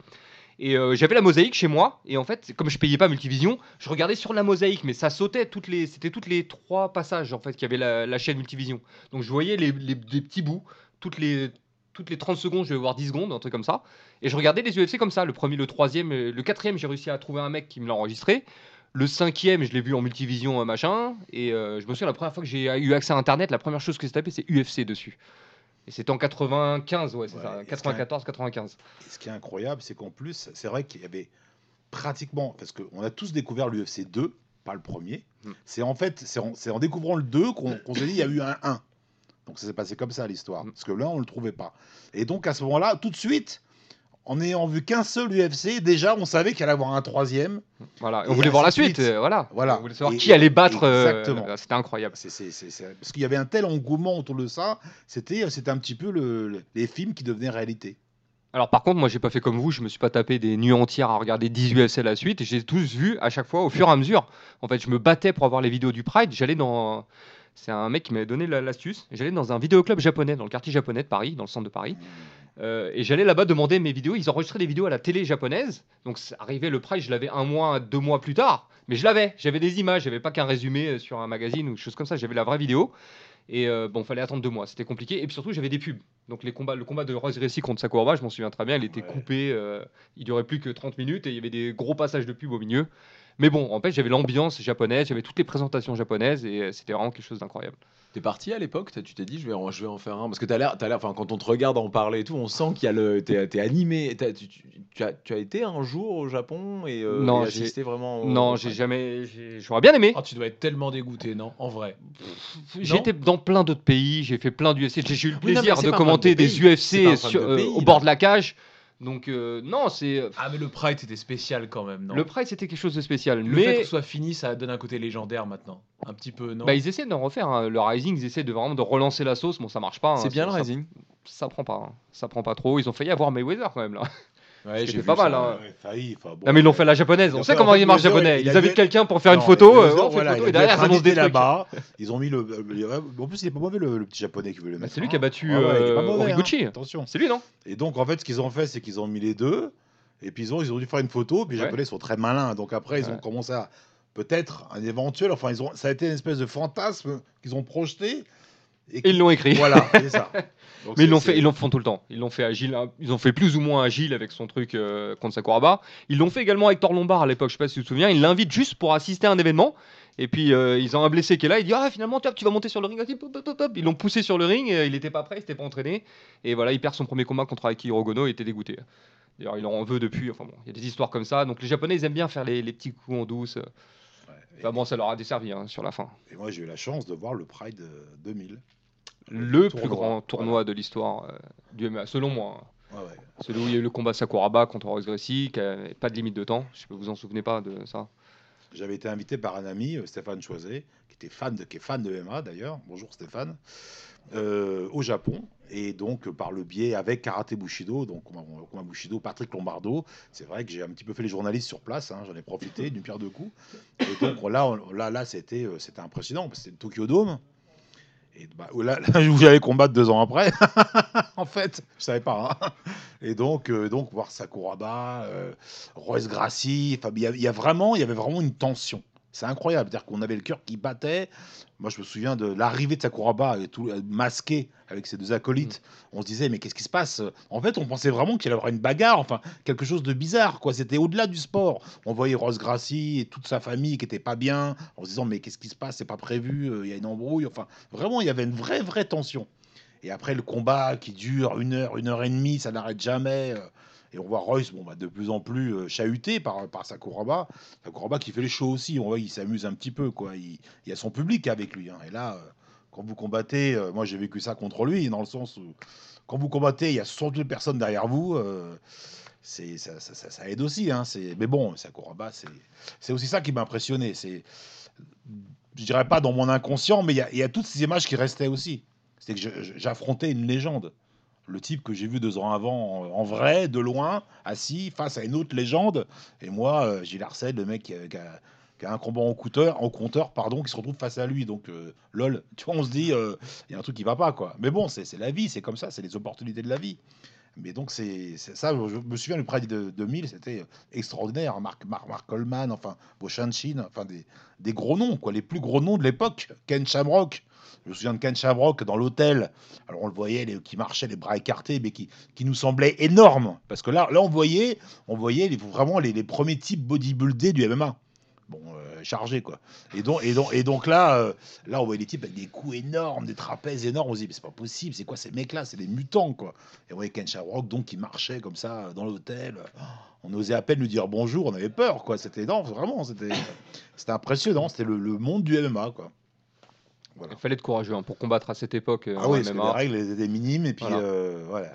D: Et euh, j'avais la mosaïque chez moi. Et en fait, comme je payais pas Multivision, je regardais sur la mosaïque, mais ça sautait toutes les, c'était toutes les trois passages en fait qu'il y avait la, la chaîne Multivision. Donc je voyais les, des petits bouts toutes les toutes les 30 secondes, je vais voir 10 secondes, un truc comme ça. Et je regardais les UFC comme ça. Le premier, le troisième, euh, le quatrième, j'ai réussi à trouver un mec qui me l'a enregistré. Le cinquième, je l'ai vu en multivision, euh, machin. Et je me souviens, la première fois que j'ai eu accès à Internet, la première chose que j'ai tapé, c'est UFC dessus. Et c'était en 95, ouais, c'est
E: Ouais,
D: ça.
E: et
D: 94, 95.
E: Et ce qui est incroyable, c'est qu'en plus, c'est vrai qu'il y avait pratiquement, parce qu'on a tous découvert l'UFC 2, pas le premier.
D: Mm.
E: C'est en fait, c'est en, c'est en découvrant le 2 qu'on s'est dit il y a eu un 1. Donc ça s'est passé comme ça l'histoire,
D: Mm.
E: parce que là on le trouvait pas. Et donc à ce moment-là, tout de suite, en ayant vu qu'un seul UFC, déjà on savait qu'il allait y avoir un troisième.
D: Voilà. Et
E: Et
D: on voulait voir la suite,
E: suite.
D: euh, voilà.
E: Voilà.
D: On voulait savoir
E: Et-
D: qui allait battre. euh,
E: Exactement.
D: euh, c'était incroyable.
E: Parce qu'il y avait un tel engouement autour de ça, c'était, c'était un petit peu le- le- les films qui devenaient réalité.
D: Alors par contre, moi j'ai pas fait comme vous, je me suis pas tapé des nuits entières à regarder 10 UFC à la suite, et j'ai tous vu à chaque fois au fur et à mesure. En fait, je me battais pour avoir les vidéos du Pride, j'allais dans c'est un mec qui m'avait donné la- l'astuce, j'allais dans un vidéoclub japonais dans le quartier japonais de Paris, dans le centre de Paris. Euh, et j'allais là-bas demander mes vidéos. Ils enregistraient des vidéos à la télé japonaise. Donc, ça arrivait le Pride, je l'avais un mois, deux mois plus tard. Mais je l'avais. J'avais des images. J'avais pas qu'un résumé euh, sur un magazine ou chose comme ça. J'avais la vraie vidéo. Et euh, bon, fallait attendre deux mois. C'était compliqué. Et puis surtout, j'avais des pubs. Donc, les combats, le combat de Royce Gracie contre Sakuraba, je m'en souviens très bien. Il était
E: Ouais.
D: coupé. euh, il durait plus que 30 minutes et il y avait des gros passages de pub au milieu. Mais bon, en fait, j'avais l'ambiance japonaise. J'avais toutes les présentations japonaises et euh, c'était vraiment quelque chose d'incroyable.
B: T'es parti à l'époque, t'as- tu t'es dit je vais en, je vais en faire un? Parce que t'as l'air, t'as l'air, enfin quand on te regarde en parler et tout, on sent qu'il y a le, t'es, t'es animé. T'as- tu, tu- tu as, tu as été un jour au Japon et, euh,
D: Non, j'ai-
B: assisté vraiment. au-
D: non, j'ai jamais. J'aurais bien aimé.
C: Oh, tu dois être tellement dégoûté, non En vrai.
D: J'ai été dans plein d'autres pays, j'ai fait plein d'UFC. J'ai eu le
B: Oui, non, mais
D: plaisir de commenter des UFC
B: problème
D: sur-
B: de
D: euh, au bord de la cage. Donc, euh, non, c'est.
C: Ah, mais le Pride, c'était spécial quand même, non
D: Le Pride, c'était quelque chose de spécial.
C: Le fait que ce soit fini, ça donne un côté légendaire maintenant. Un petit peu, non
D: bah, ils essaient d'en refaire. hein. Le Rising, ils essaient de vraiment de relancer la sauce. Bon, ça marche pas. hein.
B: C'est bien le Rising.
D: Ça, ça prend pas. hein. Ça prend pas trop. Ils ont failli avoir Mayweather quand même là.
B: Ouais, j'ai
D: pas mal, hein.
E: failli, enfin, bon.
D: non, mais ils l'ont fait à la japonaise.
E: Ils
D: On
E: ont
D: sait comment
E: en fait,
D: il marche
E: Mayweather,
D: japonais.
E: il
D: Ils
E: a
D: invitent quelqu'un pour faire une photo. euh, et
E: dû
D: derrière, ça annonce des
E: là-bas. Ils ont mis le, En plus, il est pas mauvais le, le petit japonais qui veut le
D: Bah,
E: mettre.
D: c'est lui qui a battu
E: il est pas
D: euh,
E: mauvais, hein.
D: Horiguchi.
E: Attention.
D: C'est lui, non?
E: Et donc, en fait, ce qu'ils ont fait, c'est qu'ils ont mis les deux. Et puis, ils ont, ils ont dû faire une photo. Puis, les
D: Ouais.
E: Japonais sont très malins. Donc, après, ils ont
D: Ouais.
E: commencé à. Peut-être un éventuel. Enfin, ils ont, ça a été une espèce de fantasme qu'ils ont projeté. Et
D: ils l'ont écrit.
E: Voilà, c'est ça. Donc
D: Mais ils l'ont fait, ils l'ont font tout le temps. Ils l'ont fait agile, ils ont fait plus ou moins agile avec son truc euh, contre Sakuraba. Ils l'ont fait également avec Thor Lombard à l'époque, je sais pas si tu te souviens. Ils l'invitent juste pour assister à un événement. Et puis euh, ils ont un blessé qui est là. Il dit ah finalement tu vas monter sur le ring. Ils l'ont poussé sur le ring. euh, Il était pas prêt, il s'était pas entraîné. Et voilà, il perd son premier combat contre Aiki Hirogono. Il était dégoûté. D'ailleurs, il en veut depuis. Enfin bon, il y a des histoires comme ça. Donc les Japonais, ils aiment bien faire les, les petits coups en douce. Enfin bon, ça leur a desservi hein, sur la fin.
E: Et moi, j'ai eu la chance de voir le Pride euh, 2000.
D: Le
E: tournoi,
D: plus grand tournoi de l'histoire euh, du MMA, selon moi. hein.
E: Ouais, ouais.
D: Celui où il y a eu le combat Sakuraba contre Royce Gracie, qui avait pas de limite de temps. Je sais pas, vous en souvenez pas de ça
E: J'avais été invité par un ami, euh, Stéphane Choiset, qui était fan de, qui est fan de MMA d'ailleurs. Bonjour Stéphane. euh, au Japon et donc euh, par le biais avec Karate Bushido, donc Kuma Bushido, Patrick Lombardo. C'est vrai que j'ai un petit peu fait les journalistes sur place, hein, j'en ai profité d'une pierre deux coups. Et donc là, là, là, c'était, euh, c'était impressionnant parce que c'était le Tokyo Dome. Et bah, là, là, où j'allais combattre deux ans après. en fait, je savais pas. hein. Et donc, euh, donc voir Sakuraba, euh, Royce Gracie, il y, y a vraiment, il y avait vraiment une tension. C'est incroyable, c'est-à-dire qu'on avait le cœur qui battait. Moi, je me souviens de l'arrivée de Sakuraba, et tout, euh, masqué avec ses deux acolytes. On se disait, mais qu'est-ce qui se passe? En fait, on pensait vraiment qu'il allait y avoir une bagarre, enfin, quelque chose de bizarre, quoi. C'était au-delà du sport. On voyait Royce Gracie et toute sa famille qui était pas bien, en se disant, mais qu'est-ce qui se passe? C'est pas prévu, euh, il y a une embrouille. Enfin, vraiment, il y avait une vraie, vraie tension. Et après, le combat qui dure une heure, une heure et demie, ça n'arrête jamais. euh, Et on voit Royce bon, bah, de plus en plus euh, chahuté par, par Sakuraba. Sakuraba qui fait les shows aussi. On voit qu'il s'amuse un petit peu. Quoi. Il, il y a son public avec lui. hein. Et là, euh, quand vous combattez, euh, moi j'ai vécu ça contre lui, dans le sens où quand vous combattez, il y a 60 000 personnes derrière vous. c'est, ça, ça- ça- ça aide aussi. Hein. Mais bon, Sakuraba, c'est, aussi ça qui m'a impressionné. C'est, je dirais pas dans mon inconscient, mais il y a, toutes ces images qui restaient aussi. C'est que j'affrontais une légende. Le type que j'ai vu deux ans avant en, vrai, de loin, assis face à une autre légende. Et moi, euh, Gilles Arcel, le mec qui a, un combat en compteur, en compteur pardon, qui se retrouve face à lui. Donc, euh, lol, tu vois, on se dit, euh, il y a un truc qui va pas, quoi. Mais bon, c'est la vie, c'est comme ça, c'est les opportunités de la vie. Mais donc, c'est ça, je me souviens, le Pride de 2000, c'était extraordinaire. Marc, Marc, Coleman, enfin, Bochanshin, enfin, des, des gros noms, quoi, les plus gros noms de l'époque. Ken Shamrock. Je me souviens de Ken Shamrock dans l'hôtel. Alors on le voyait, les, qui marchait les bras écartés, mais qui, qui nous semblait énorme. Parce que là, là on voyait, on voyait les- vraiment les, les premiers types bodybuildés du MMA. Bon, euh, chargés quoi. Et donc, et donc, et donc là, euh, là, on voyait des types avec des coups énormes, des trapèzes énormes. On se dit, mais c'est pas possible, c'est quoi ces mecs-là? C'est des mutants quoi. Et on voyait Ken Shamrock donc qui marchait comme ça euh, dans l'hôtel. On osait à peine lui dire bonjour, on avait peur quoi. C'était énorme, vraiment, c'était c'était impressionnant. C'était le monde du MMA quoi. Voilà.
D: Il fallait être courageux hein, pour combattre à cette époque. euh,
E: Ah oui, parce que les règles étaient minimes et puis
D: Voilà.
E: euh, voilà,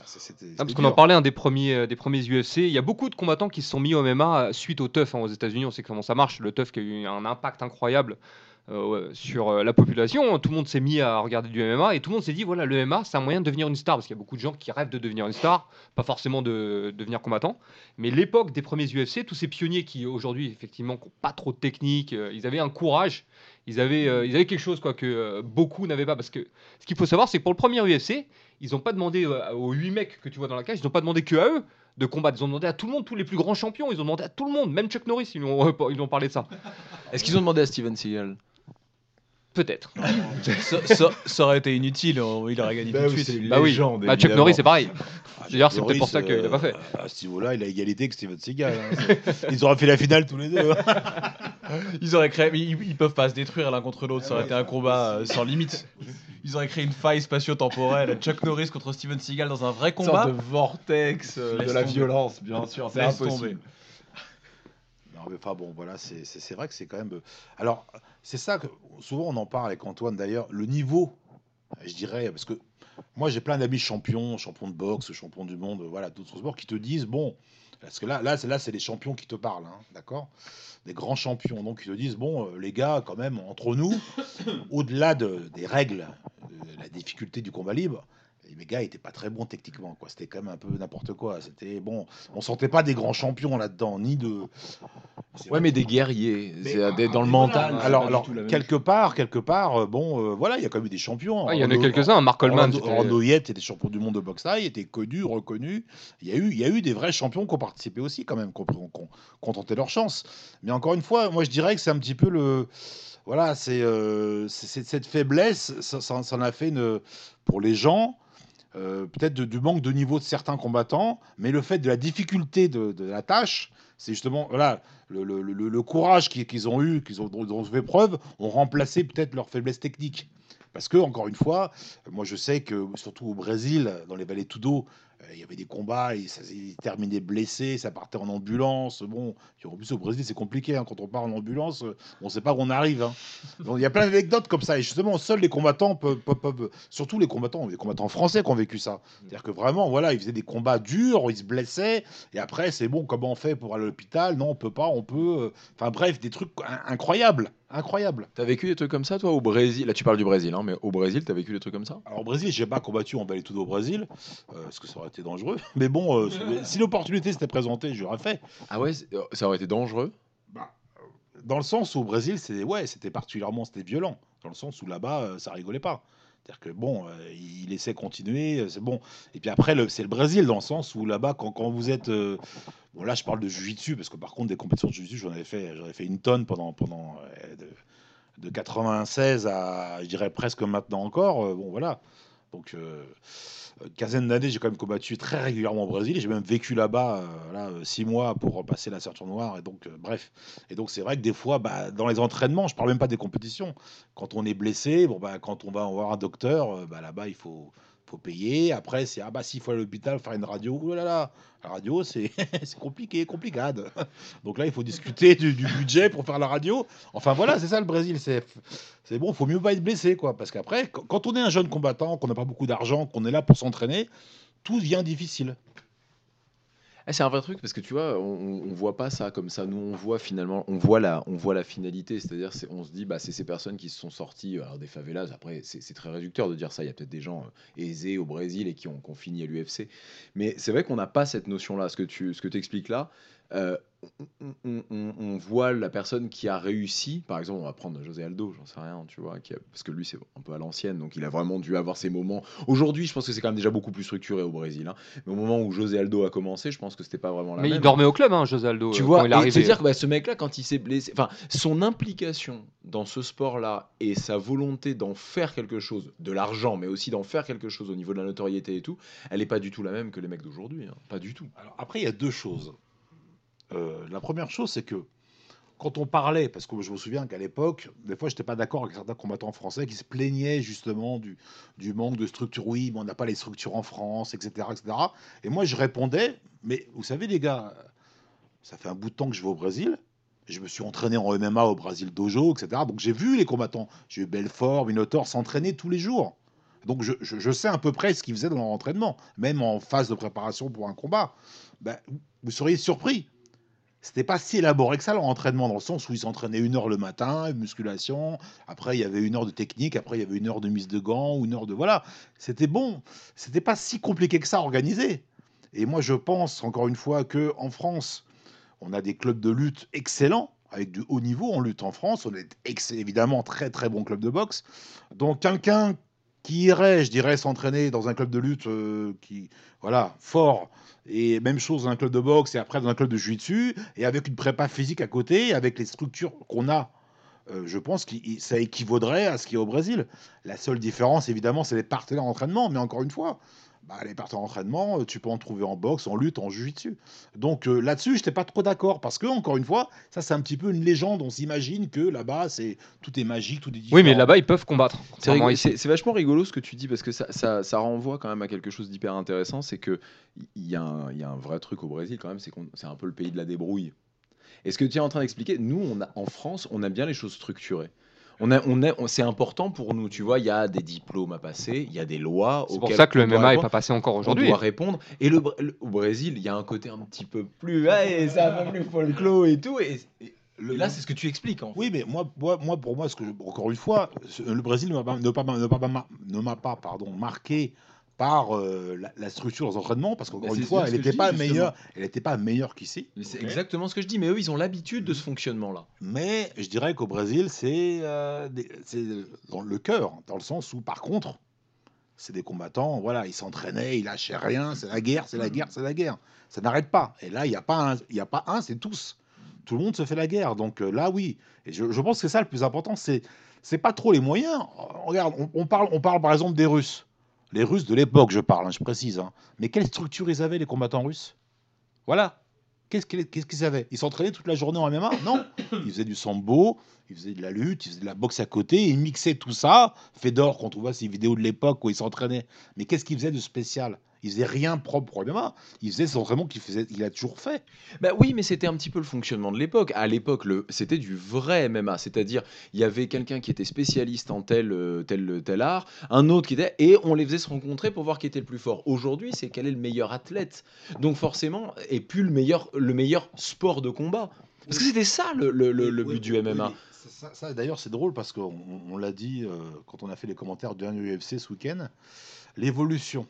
D: parce qu'on en parlait un des premiers, euh, des premiers UFC. Il y a beaucoup de combattants qui se sont mis au MMA suite au TUF hein, aux États-Unis. On sait comment ça marche. Le TUF qui a eu un impact incroyable euh, sur euh, la population. Tout le monde s'est mis à regarder du MMA et tout le monde s'est dit voilà, le MMA, c'est un moyen de devenir une star. Parce qu'il y a beaucoup de gens qui rêvent de devenir une star, pas forcément de, devenir combattant. Mais l'époque des premiers UFC, tous ces pionniers qui aujourd'hui, effectivement, n'ont pas trop de technique, euh, ils avaient un courage. Ils avaient, euh, ils avaient quelque chose quoi, que euh, beaucoup n'avaient pas. Parce que ce qu'il faut savoir, c'est que pour le premier UFC, ils n'ont pas demandé euh, aux 8 mecs que tu vois dans la cage, ils n'ont pas demandé que à eux de combattre. Ils ont demandé à tout le monde, tous les plus grands champions, ils ont demandé à tout le monde, même Chuck Norris, ils ont parlé de ça.
B: Est-ce qu'ils ont demandé à Steven Seagal?
D: Peut-être.
C: ça, ça- ça aurait été inutile, on- il aurait gagné
E: Bah
C: tout de
E: oui,
C: suite.
D: Bah oui.
E: légende,
D: Bah, Chuck. Norris, c'est pareil.
E: Ah,
D: D'ailleurs, c'est peut-être pour ça qu'il l'a pas fait.
E: euh, À ce niveau-là, il a égalité que Steven Seagal. hein. Ils auraient fait la finale tous les deux. hein.
C: Ils auraient créé, mais ils, ils peuvent pas se détruire l'un contre l'autre, ça aurait
E: Ouais,
C: été un combat euh, sans limite. Ils auraient créé une faille spatio-temporelle, Chuck Norris contre Steven Seagal dans un vrai
B: Une sorte
C: combat.
B: de vortex euh, de la violence, bien sûr, c'est impossible.
C: tomber.
E: Enfin bon, voilà, c'est vrai que c'est quand même. euh, Alors, c'est ça que souvent on en parle avec Antoine d'ailleurs, le niveau, je dirais, parce que moi j'ai plein d'amis champions, champions de boxe, champions du monde, voilà, d'autres sports qui te disent, bon, parce que là, là, c'est là, c'est les champions qui te parlent, hein, d'accord? Des grands champions, donc ils te disent, bon, euh, les gars, quand même, entre nous, au-delà de, des règles, de la difficulté du combat libre. Les gars étaient pas très bons techniquement, quoi. C'était quand même un peu n'importe quoi. C'était bon, on sentait pas des grands champions là-dedans, ni de,
B: Ouais,
E: vrai
B: mais des guerriers,
E: Mais-
B: c'est des- dans le mental.
E: voilà. Alors,
B: même
E: quelque part, quelque part, euh, bon, euh, voilà, il y a quand même eu des champions.
D: Ouais, Il y en a quelques-uns. Mark Coleman.
E: Orlando, était champion du monde de boxe thaï, était connu, reconnu. Il y, a eu, il y a eu des vrais champions qui ont participé aussi, quand même, qui ont, qui ont- qui ont tenté leur chance. Mais encore une fois, moi, je dirais que c'est un petit peu le. Voilà, c'est euh, c'est- c'est- cette faiblesse, ça, ça- ça en a fait une. Pour les gens, euh, peut-être du manque de niveau de certains combattants, mais le fait de la difficulté de, la tâche, c'est justement voilà, le, courage qu'ils ont eu, qu'ils ont, fait preuve, ont remplacé peut-être leur faiblesse technique. Parce que, encore une fois, moi je sais que, surtout au Brésil, dans les vallées Tudo, il y avait des combats, et ça ils terminaient blessés, ça partait en ambulance. Bon, en plus au Brésil c'est compliqué, hein, quand on part en ambulance, euh, on ne sait pas où on arrive. hein. Donc il y a plein d'anecdotes comme ça, et justement, seuls les combattants peuvent, peuvent- peuvent- surtout les combattants, les combattants français qui ont vécu ça. C'est-à-dire que vraiment, voilà, ils faisaient des combats durs, ils se blessaient, et après c'est bon, comment on fait pour aller à l'hôpital? Non, on peut pas, on peut. euh, Enfin bref, des trucs in- incroyables, incroyables.
B: T'as vécu des trucs comme ça, toi, au Brésil? Là, tu parles du Brésil, hein, mais au Brésil, t'as vécu des trucs comme ça?
E: Alors au Brésil, j'ai pas combattu en Vallée Tudo au Brésil, euh, parce que ça aurait été dangereux. Mais bon, euh, si l'opportunité s'était présentée, j'aurais fait.
B: Ah ouais, c'est- ça aurait été dangereux?
E: Bah, euh, dans le sens où au Brésil, c'est ouais, c'était particulièrement c'était violent. Dans le sens où là-bas, euh, ça rigolait pas. C'est-à-dire que bon, euh, il laissait continuer, euh, c'est bon. Et puis après, le- c'est le Brésil dans le sens où là-bas, quand, quand vous êtes, euh, bon là, je parle de jiu-jitsu parce que par contre, des compétitions de jiu-jitsu, j'en avais fait, j'en avais fait une tonne pendant pendant euh, de, de 96 à, je dirais presque maintenant encore. euh, bon voilà. Donc euh, quinzaine d'années, j'ai quand même combattu très régulièrement au Brésil. J'ai même vécu là-bas, euh, euh, six mois pour passer la ceinture noire. Et donc, bref. Et donc, c'est vrai que des fois, bah, dans les entraînements, je parle même pas des compétitions. Quand on est blessé, bon, bah, quand on va voir un docteur, bah, là-bas, il faut, faut payer. Après, c'est ah bah s'il faut à l'hôpital faire une radio, oh là là, la radio c'est compliqué, complicade. Donc là, il faut discuter du, budget pour faire la radio. Enfin voilà, c'est ça le Brésil. C'est c'est bon, faut mieux pas être blessé quoi, parce qu'après, quand on est un jeune combattant, qu'on n'a pas beaucoup d'argent, qu'on est là pour s'entraîner, tout devient difficile.
B: Ah, c'est un vrai truc parce que tu vois, on, on- voit pas ça comme ça. Nous, on voit finalement, on voit la, on voit la finalité. C'est-à-dire, c'est- on se dit, bah, c'est ces personnes qui se sont sorties alors, des favelas. Après, c'est très réducteur de dire ça. Il y a peut-être des gens euh, aisés au Brésil et qui ont, qui fini à l'UFC. Mais c'est vrai qu'on n'a pas cette notion-là. Ce que tu, ce que expliques là. Euh, on, on- on- on voit la personne qui a réussi, par exemple, on va prendre José Aldo, j'en sais rien, tu vois, qui a- parce que lui c'est un peu à l'ancienne, donc il a vraiment dû avoir ses moments. Aujourd'hui, je pense que c'est quand même déjà beaucoup plus structuré au Brésil. hein. Mais au moment où José Aldo a commencé, je pense que c'était pas vraiment la
D: Mais
B: même.
D: il dormait au club, hein, José Aldo.
B: Tu
D: euh,
B: vois,
D: quand il est
B: et
D: arrivé.
B: te dire que bah, ce mec-là, quand il s'est blessé, enfin, son implication dans ce sport-là et sa volonté d'en faire quelque chose, de l'argent, mais aussi d'en faire quelque chose au niveau de la notoriété et tout, elle est pas du tout la même que les mecs d'aujourd'hui. hein. Pas du tout.
E: Alors après, il y a deux choses. Euh, la première chose, c'est que quand on parlait, parce que je me souviens qu'à l'époque, des fois, j'étais pas d'accord avec certains combattants français qui se plaignaient justement du, manque de structure. Oui, mais on n'a pas les structures en France, etc., etc. Et moi, je répondais, mais vous savez, les gars, ça fait un bout de temps que je vais au Brésil. Je me suis entraîné en MMA au Brésil Dojo, etc. Donc j'ai vu les combattants. J'ai eu Belfort, Minotaur s'entraîner tous les jours. Donc je, je- je sais à peu près ce qu'ils faisaient dans leur entraînement, même en phase de préparation pour un combat. Ben, vous seriez surpris. C'était pas si élaboré que ça leur entraînement, dans le sens où ils s'entraînaient une heure le matin, musculation, après il y avait une heure de technique, après il y avait une heure de mise de gants, une heure de. Voilà. C'était bon. C'était pas si compliqué que ça à organiser. Et moi je pense, encore une fois, que en France, on a des clubs de lutte excellents, avec du haut niveau en lutte en France. On est évidemment très très bon club de boxe. Donc quelqu'un qui irait, je dirais, s'entraîner dans un club de lutte euh, qui, voilà, fort, et même chose dans un club de boxe et après dans un club de jiu-jitsu, et avec une prépa physique à côté, avec les structures qu'on a, euh, je pense que ça équivaudrait à ce qu'il y a au Brésil. La seule différence, évidemment, c'est les partenaires d'entraînement, mais encore une fois, bah, les partenaires d'entraînement, euh, tu peux en trouver en boxe, en lutte, en jiu-jitsu. Donc euh, là-dessus, je n'étais pas trop d'accord, parce que, encore une fois, ça c'est un petit peu une légende, on s'imagine que là-bas, c'est tout est magique, tout est différent.
D: Oui, mais là-bas, ils peuvent combattre.
B: C'est
D: contrairement
B: rigolo-
D: ici.
B: c'est- c'est vachement rigolo ce que tu dis parce que ça, ça, ça renvoie quand même à quelque chose d'hyper intéressant. C'est que il y, a un- il y a un vrai truc au Brésil quand même, c'est qu'on c'est un peu le pays de la débrouille. Et ce que tu es en train d'expliquer, nous, on a, en France, on a bien les choses structurées. On a, on a, on- c'est important pour nous, tu vois. Il y a des diplômes à passer, il y a des lois.
D: C'est pour ça que le
B: on doit
D: MMA est
B: répondre.
D: pas passé encore
B: On
D: aujourd'hui.
B: doit répondre. Et le, au Brésil, il y a un côté un petit peu plus, c'est un peu plus folklore et tout. Et, et-
E: Le-
B: et là, c'est ce que tu expliques. En fait.
E: Oui, mais moi, moi, moi, pour moi, ce que je- encore une fois, ce- le Brésil ne m'a pas, ne pas- ne pas- ne m'a pas, pardon, marqué par euh, la, la structure des entraînements, parce qu'encore
B: Bah,
E: une fois, elle n'était pas meilleure, elle n'était pas meilleure qu'ici.
B: C'est exactement ce que je dis, mais eux, ils ont l'habitude de ce fonctionnement-là.
E: Mais je dirais qu'au Brésil, c'est euh, dans le cœur, dans le sens où, par contre, c'est des combattants, voilà, ils s'entraînaient, ils lâchaient rien, c'est la guerre, c'est la guerre, c'est la guerre. Ça n'arrête pas. Et là, il n'y a pas un, y a pas un, c'est tous. Tout le monde se fait la guerre. Donc euh, là, oui. Et je, je pense que c'est ça le plus important, c'est c'est pas trop les moyens. Regarde, on, on parle, on parle par exemple des Russes. Les Russes de l'époque, je parle, hein, je précise. hein. Mais quelle structure ils avaient, les combattants russes? Voilà. Qu'est-ce qu'ils avaient? Ils s'entraînaient toute la journée en MMA Non. Ils faisaient du sambo, ils faisaient de la lutte, ils faisaient de la boxe à côté, ils mixaient tout ça. Fedor, quand on voit ces vidéos de l'époque où ils s'entraînaient, mais qu'est-ce qu'ils faisaient de spécial? Ils faisaient rien propre au MMA. Ils faisaient son entraînement qu'il faisait, il a toujours fait.
B: Bah oui, mais c'était un petit peu le fonctionnement de l'époque. À l'époque, le- c'était du vrai MMA, c'est-à-dire il y avait quelqu'un qui était spécialiste en tel, euh, tel, tel art, un autre qui était, et on les faisait se rencontrer pour voir qui était le plus fort. Aujourd'hui, c'est quel est le meilleur athlète. Donc forcément, et plus le meilleur, le meilleur sport de combat. Parce que c'était ça le, le- le- le
E: Oui,
B: but du MMA.
E: oui, ça, d'ailleurs, c'est drôle parce qu'on on- on l'a dit euh, quand on a fait les commentaires du dernier UFC ce week-end. L'évolution.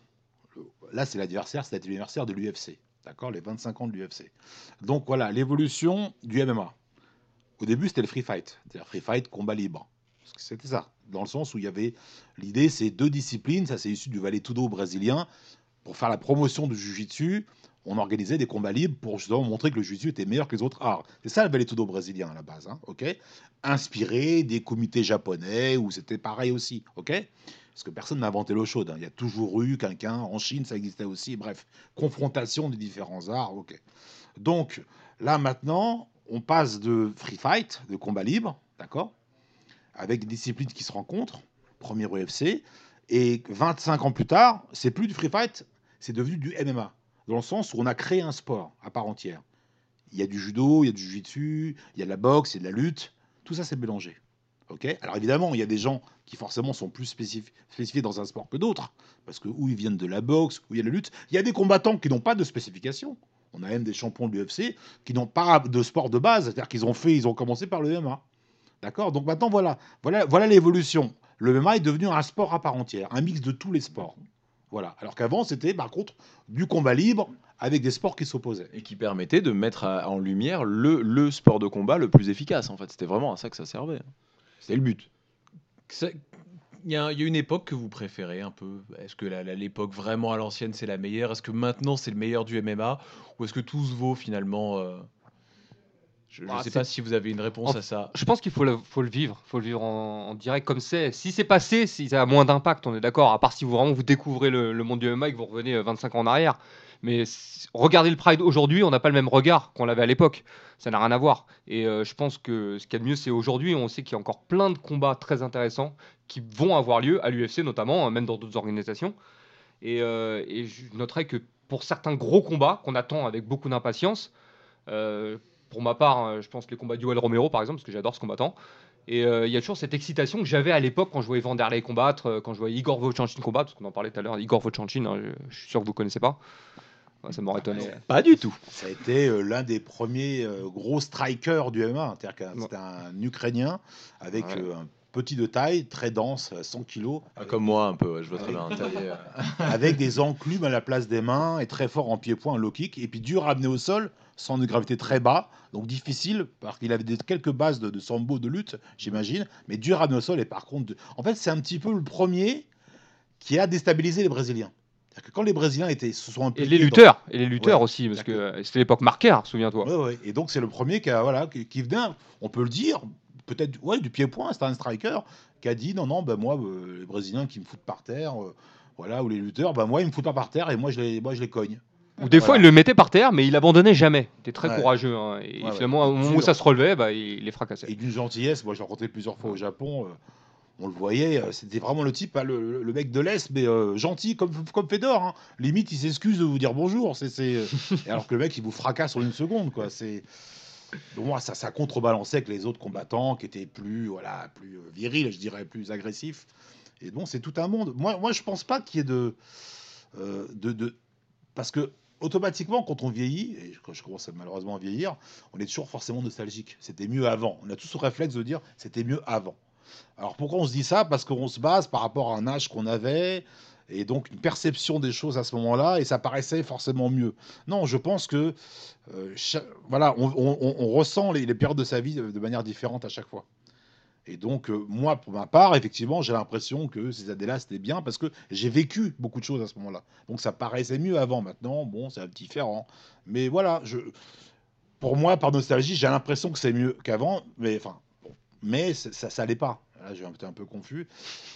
E: Là, c'est l'adversaire, c'est l'anniversaire de l'UFC. D'accord Les 25 ans de l'UFC. Donc voilà, l'évolution du MMA. Au début, c'était le free fight. C'est-à-dire free fight, combat libre. C'était ça. Dans le sens où il y avait. L'idée, c'est deux disciplines. Ça, c'est issu du Vale Tudo brésilien. Pour faire la promotion du Jiu-Jitsu, on organisait des combats libres pour justement montrer que le Jiu-Jitsu était meilleur que les autres arts. C'est ça le Vale Tudo brésilien à la base. hein, ok? Inspiré des comités japonais où c'était pareil aussi. ok? Parce que personne n'a inventé l'eau chaude. hein. Il y a toujours eu quelqu'un. En Chine, ça existait aussi. Bref, confrontation des différents arts. ok Donc là, maintenant, on passe de free fight, de combat libre, d'accord Avec des disciplines qui se rencontrent. Premier UFC. Et 25 ans plus tard, c'est plus du free fight, c'est devenu du MMA. Dans le sens où on a créé un sport à part entière. Il y a du judo, il y a du jiu-jitsu, il y a de la boxe, il y a de la lutte. Tout ça, c'est mélangé. Ok Alors évidemment, il y a des gens qui forcément sont plus spécif- spécifiés dans un sport que d'autres. Parce que où ils viennent de la boxe, où il y a la lutte. Il y a des combattants qui n'ont pas de spécification. On a même des champions de l'UFC qui n'ont pas de sport de base. C'est-à-dire qu'ils ont fait, ils ont commencé par le MMA. D'accord? Donc maintenant, voilà, voilà, voilà l'évolution. Le MMA est devenu un sport à part entière, un mix de tous les sports. Voilà. Alors qu'avant, c'était par contre du combat libre avec des sports qui s'opposaient.
B: Et qui permettait de mettre en lumière le sport de combat le plus efficace, en fait. C'était vraiment à ça que ça servait. C'était le but.
C: Il y, a, il y a une époque que vous préférez un peu? Est-ce que l'époque vraiment à l'ancienne c'est la meilleure? Est-ce que maintenant c'est le meilleur du MMA Ou est-ce que tout se vaut finalement euh, Je ne
D: Ah,
C: sais
D: c'est-
C: pas si vous avez une réponse
D: En-
C: à ça.
D: Je pense qu'il faut le, faut le vivre, faut le vivre en, en direct comme c'est. Si c'est passé, si ça a moins d'impact, on est d'accord. À part si vous vraiment vous découvrez le, le monde du MMA et que vous revenez euh, 25 ans en arrière. Mais regardez le Pride aujourd'hui, on n'a pas le même regard qu'on l'avait à l'époque. Ça n'a rien à voir. Et euh, je pense que ce qu'il y a de mieux, c'est aujourd'hui, on sait qu'il y a encore plein de combats très intéressants qui vont avoir lieu à l'UFC notamment, hein, même dans d'autres organisations. Et, euh, je noterai que pour certains gros combats qu'on attend avec beaucoup d'impatience, euh, pour ma part, euh, je pense les combats d'Yoel Romero par exemple, parce que j'adore ce combattant. Et il y a toujours cette excitation que j'avais à l'époque quand je voyais Vanderlei combattre, quand je voyais Igor Vochanchin combattre, parce qu'on en parlait tout à l'heure, Igor Vochanchin, hein, je, suis sûr que vous connaissez pas. Ça m'aurait étonné.
B: Pas du tout.
E: Ça a été euh, l'un des premiers euh, gros strikers du MMA. C'est-à-dire que
D: Ouais.
E: c'était un Ukrainien avec
D: Ouais.
E: euh, un petit de taille, très dense, euh, 100 kilos,
B: Ah, Comme moi, un peu, ouais, je vois très bien.
E: avec des enclumes à la place des mains et très fort en pied-point, low kick, et puis dur à amener au sol, sans de gravité très bas, donc difficile, parce qu'il avait des, quelques bases de, de sambo, de lutte, j'imagine, mais dur à amener au sol, et par contre, de- en fait, c'est un petit peu le premier qui a déstabilisé les Brésiliens. Que quand les Brésiliens étaient, se sont
D: Et
E: impliqués
D: les
E: dans-
D: lutteurs, et les lutteurs
E: Ouais,
D: aussi, parce que c'était l'époque marquaire, souviens-toi.
E: Ouais, ouais. Et donc, c'est le premier qui, a, voilà, qui, qui venait, on peut le dire, peut-être ouais, du pied-point, c'était un striker qui a dit non, non, ben moi, euh, les Brésiliens qui me foutent par terre, euh, voilà, ou les lutteurs, ben moi, ils me foutent pas par terre et moi, je les, moi, je les cogne.
D: Ou des fois, il le mettait par terre, mais il abandonnait jamais. Il était très
E: Ouais.
D: courageux. hein, Et
E: Ouais,
D: finalement, au moment où ça se relevait, bah, il les fracassait.
E: Et d'une gentillesse, moi, je l'ai rencontré plusieurs fois au Japon. euh, on le voyait, euh, c'était vraiment le type, hein, le, mec de l'Est, mais euh, gentil comme, comme Fedor. hein. Limite, il s'excuse de vous dire bonjour. C'est, alors que le mec, il vous fracasse en une seconde. Quoi. C'est, Donc, moi, ça, ça contrebalançait avec les autres combattants qui étaient plus, voilà, plus euh, virils, je dirais, plus agressifs. Et bon, c'est tout un monde. Moi, moi je pense pas qu'il y ait de, euh, de, de. Parce que automatiquement, quand on vieillit, et quand je commence à malheureusement à vieillir, on est toujours forcément nostalgique. C'était mieux avant. On a tous ce réflexe de dire c'était mieux avant. Alors pourquoi on se dit ça? Parce qu'on se base par rapport à un âge qu'on avait et donc une perception des choses à ce moment-là, et ça paraissait forcément mieux. Non, je pense que euh, voilà, on, ressent les, périodes de sa vie de, manière différente à chaque fois. Et donc, euh, moi, pour ma part, effectivement, j'ai l'impression que ces années-là, c'était bien parce que j'ai vécu beaucoup de choses à ce moment-là. Donc, ça paraissait mieux avant. Maintenant, bon, c'est différent. Mais voilà, pour moi, par nostalgie, j'ai l'impression que c'est mieux qu'avant. Mais enfin. Mais ça, ça l'est pas. Là, j'ai été un peu confus.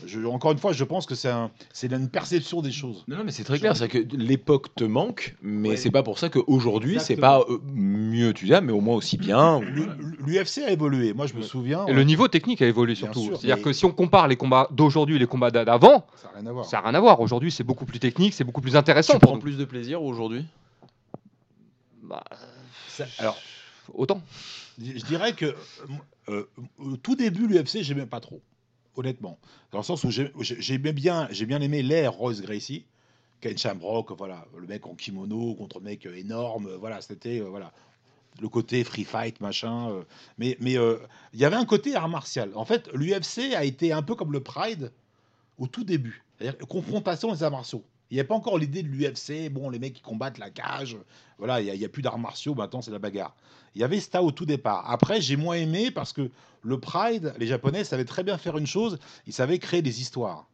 E: Je- encore une fois, je pense que c'est un, c'est une perception des choses.
B: Non, non, mais c'est très clair, c'est que l'époque te manque, mais
E: Ouais.
B: c'est pas pour ça qu'aujourd'hui c'est pas euh, mieux, tu dis, mais au moins aussi bien.
E: L'UFC a évolué. Moi, je me souviens.
D: Et le niveau technique a évolué
E: Bien
D: surtout. C'est-à-dire
E: mais-
D: que si on compare les combats d'aujourd'hui et les combats d'a- d'avant,
E: Ça n'a rien à voir.
D: ça n'a rien à voir. Aujourd'hui, c'est beaucoup plus technique, c'est beaucoup plus intéressant
B: Tu
D: pour
B: prends
D: nous.
B: plus de plaisir aujourd'hui?
D: Bah,
E: Ça- alors,
D: autant.
E: Je je dirais que euh, au tout début, l'UFC, j'aimais pas trop, honnêtement. Dans le sens où j'ai- j'ai- j'aimais bien, j'ai bien aimé l'ère Royce Gracie, Ken Shamrock, voilà, le mec en kimono contre le mec euh, énorme, euh, voilà, c'était voilà le côté free fight, machin. mais mais il y avait un côté art martial. En fait, l'UFC a été un peu comme le Pride au tout début, c'est-à-dire confrontation des arts martiaux. Il n'y a pas encore l'idée de l'UFC, bon, les mecs qui combattent la cage, voilà, il n'y a, plus d'arts martiaux, maintenant c'est la bagarre. Il y avait ça au tout départ. Après, j'ai moins aimé parce que le Pride, les Japonais savaient très bien faire une chose, ils savaient créer des histoires.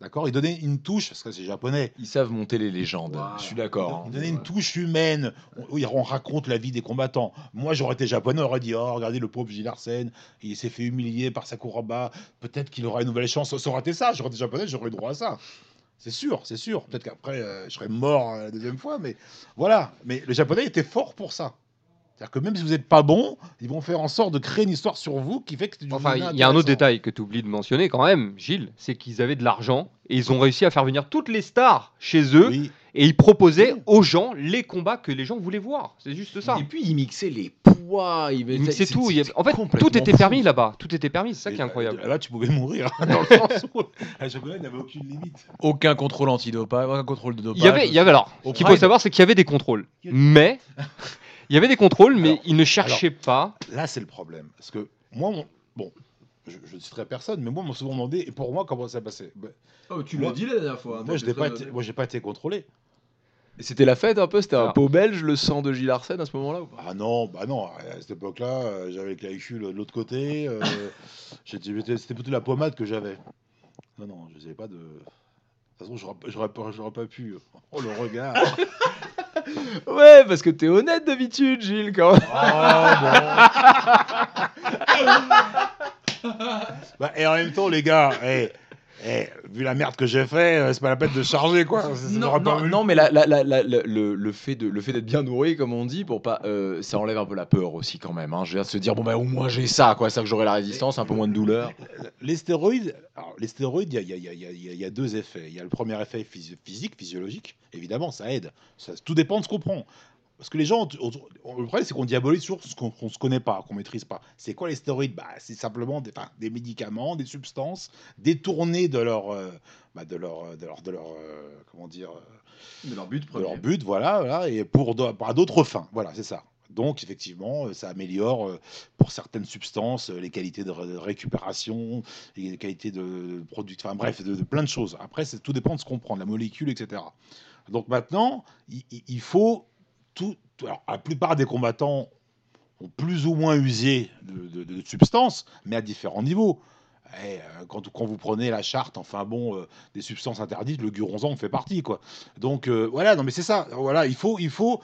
E: D'accord? Ils donnaient une touche, parce que c'est japonais,
B: Ils savent monter les légendes, je suis d'accord.
E: ils donnaient une touche humaine. On, on raconte la vie des combattants. Moi, j'aurais été japonais, on aurait dit Oh, regardez le pauvre Gilles Arsène, il s'est fait humilier par Sakuraba. Peut-être qu'il aura une nouvelle chance. Ça aurait été ça. J'aurais été japonais, j'aurais eu droit à ça. C'est sûr, c'est sûr. Peut-être qu'après, euh, je serais mort euh, la deuxième fois, mais voilà. Mais le japonais était fort pour ça. C'est-à-dire que même si vous n'êtes pas bon, ils vont faire en sorte de créer une histoire sur vous qui fait que c'est
D: Enfin, il y a un autre détail que tu oublies de mentionner quand même, Gilles, c'est qu'ils avaient de l'argent et ils ont réussi à faire venir toutes les stars chez eux
E: Oui,
D: et ils proposaient aux gens les combats que les gens voulaient voir. C'est juste ça.
B: Et puis ils mixaient les poids, ils
D: Ils mixaient tout. En fait, tout était permis là-bas. Tout était permis. C'est ça
E: Et
D: qui est incroyable.
E: Là, tu pouvais mourir dans le sens où les japonais n'avaient aucune limite.
C: Aucun contrôle antidopage, aucun contrôle de dopage.
D: Il y avait, il y avait alors. Ce qu'il faut savoir, c'est qu'il y avait des contrôles, mais il y avait des contrôles, mais
E: Alors,
D: ils ne cherchaient pas.
E: Là, c'est le problème. Parce que moi, mon- bon, je, ne citerai personne, mais moi, on m'a souvent demandé, et pour moi, comment ça passait? Ben,
B: Oh, tu l'as dit la dernière fois.
E: Moi, je n'ai pas, été- moi, j'ai pas été contrôlé.
B: Et C'était la fête un peu, c'était un pot belge, le sang de Gilles Arsène à ce moment-là ou pas?
E: Ah non, bah non, à cette époque-là, euh, j'avais le clavicule de l'autre côté. euh, C'était plutôt la pommade que j'avais. Non, non, je ne savais pas de. De toute façon, j'aurais pas- pas pu. Oh, le regard.
B: Ouais, parce que t'es honnête d'habitude, Gilles, quand même.
E: Bah, et en même temps, les gars, eh, eh, vu la merde que j'ai fait, euh, c'est pas la peine de charger, quoi. Ça- ça
B: Non, mais la- la- la- la- la- le, le fait de le fait d'être bien nourri, comme on dit, pour pas, euh, ça enlève un peu la peur aussi quand même. Hein. Je veux dire, se dire bon bah au moins j'ai ça, quoi, ça que j'aurai la résistance, un peu moins de douleur.
E: Les stéroïdes, alors, les stéroïdes, il y y y y a- y deux effets. Il y a le premier effet phys- physique, physiologique. Évidemment, ça aide. Ça- tout dépend de ce qu'on prend. Parce que les gens, on- on- le problème, c'est qu'on diabolise toujours ce qu'on ne se connaît pas, qu'on maîtrise pas. C'est quoi les stéroïdes? Bah, C'est simplement des, enfin, des médicaments, des substances détournées de leur, euh, bah, de leur, de leur, de leur, euh, comment dire, euh,
B: De leur but
E: de leur but, voilà, voilà, et pour d'autres fins, voilà, c'est ça. Donc effectivement, ça améliore pour certaines substances les qualités de, ré- de récupération, les qualités de production, enfin bref, de, de plein de choses. Après, tout dépend de ce qu'on prend, de la molécule, etc. Donc maintenant, il faut Alors, la plupart des combattants ont plus ou moins usé de, substances, mais à différents niveaux. Eh, euh, quand, vous prenez la charte, enfin bon, euh, des substances interdites, le guronzan fait partie, quoi. Donc euh, voilà, non mais c'est ça. Voilà, il faut, il faut,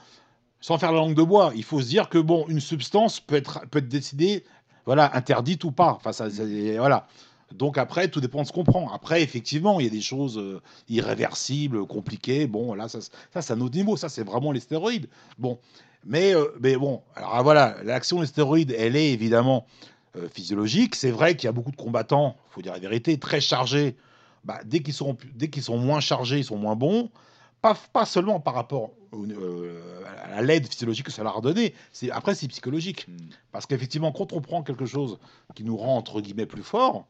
E: sans faire la langue de bois, il faut se dire que bon, une substance peut être, peut être décidée, voilà, interdite ou pas. Enfin, ça- voilà. Donc après, tout dépend de ce qu'on prend. Après, effectivement, il y a des choses euh, irréversibles, compliquées. Bon, là, ça, ça c'est un autre niveau. Ça, c'est vraiment les stéroïdes. Bon, mais, euh, mais bon, alors ah, voilà, l'action des stéroïdes, elle est évidemment euh, physiologique. C'est vrai qu'il y a beaucoup de combattants, il faut dire la vérité, très chargés. Bah, dès qu'ils sont, dès qu'ils sont moins chargés, ils sont moins bons. Pas, pas seulement par rapport à l'aide physiologique que ça leur a donné, c'est, après c'est psychologique. Parce qu'effectivement, quand on prend quelque chose qui nous rend entre guillemets plus fort,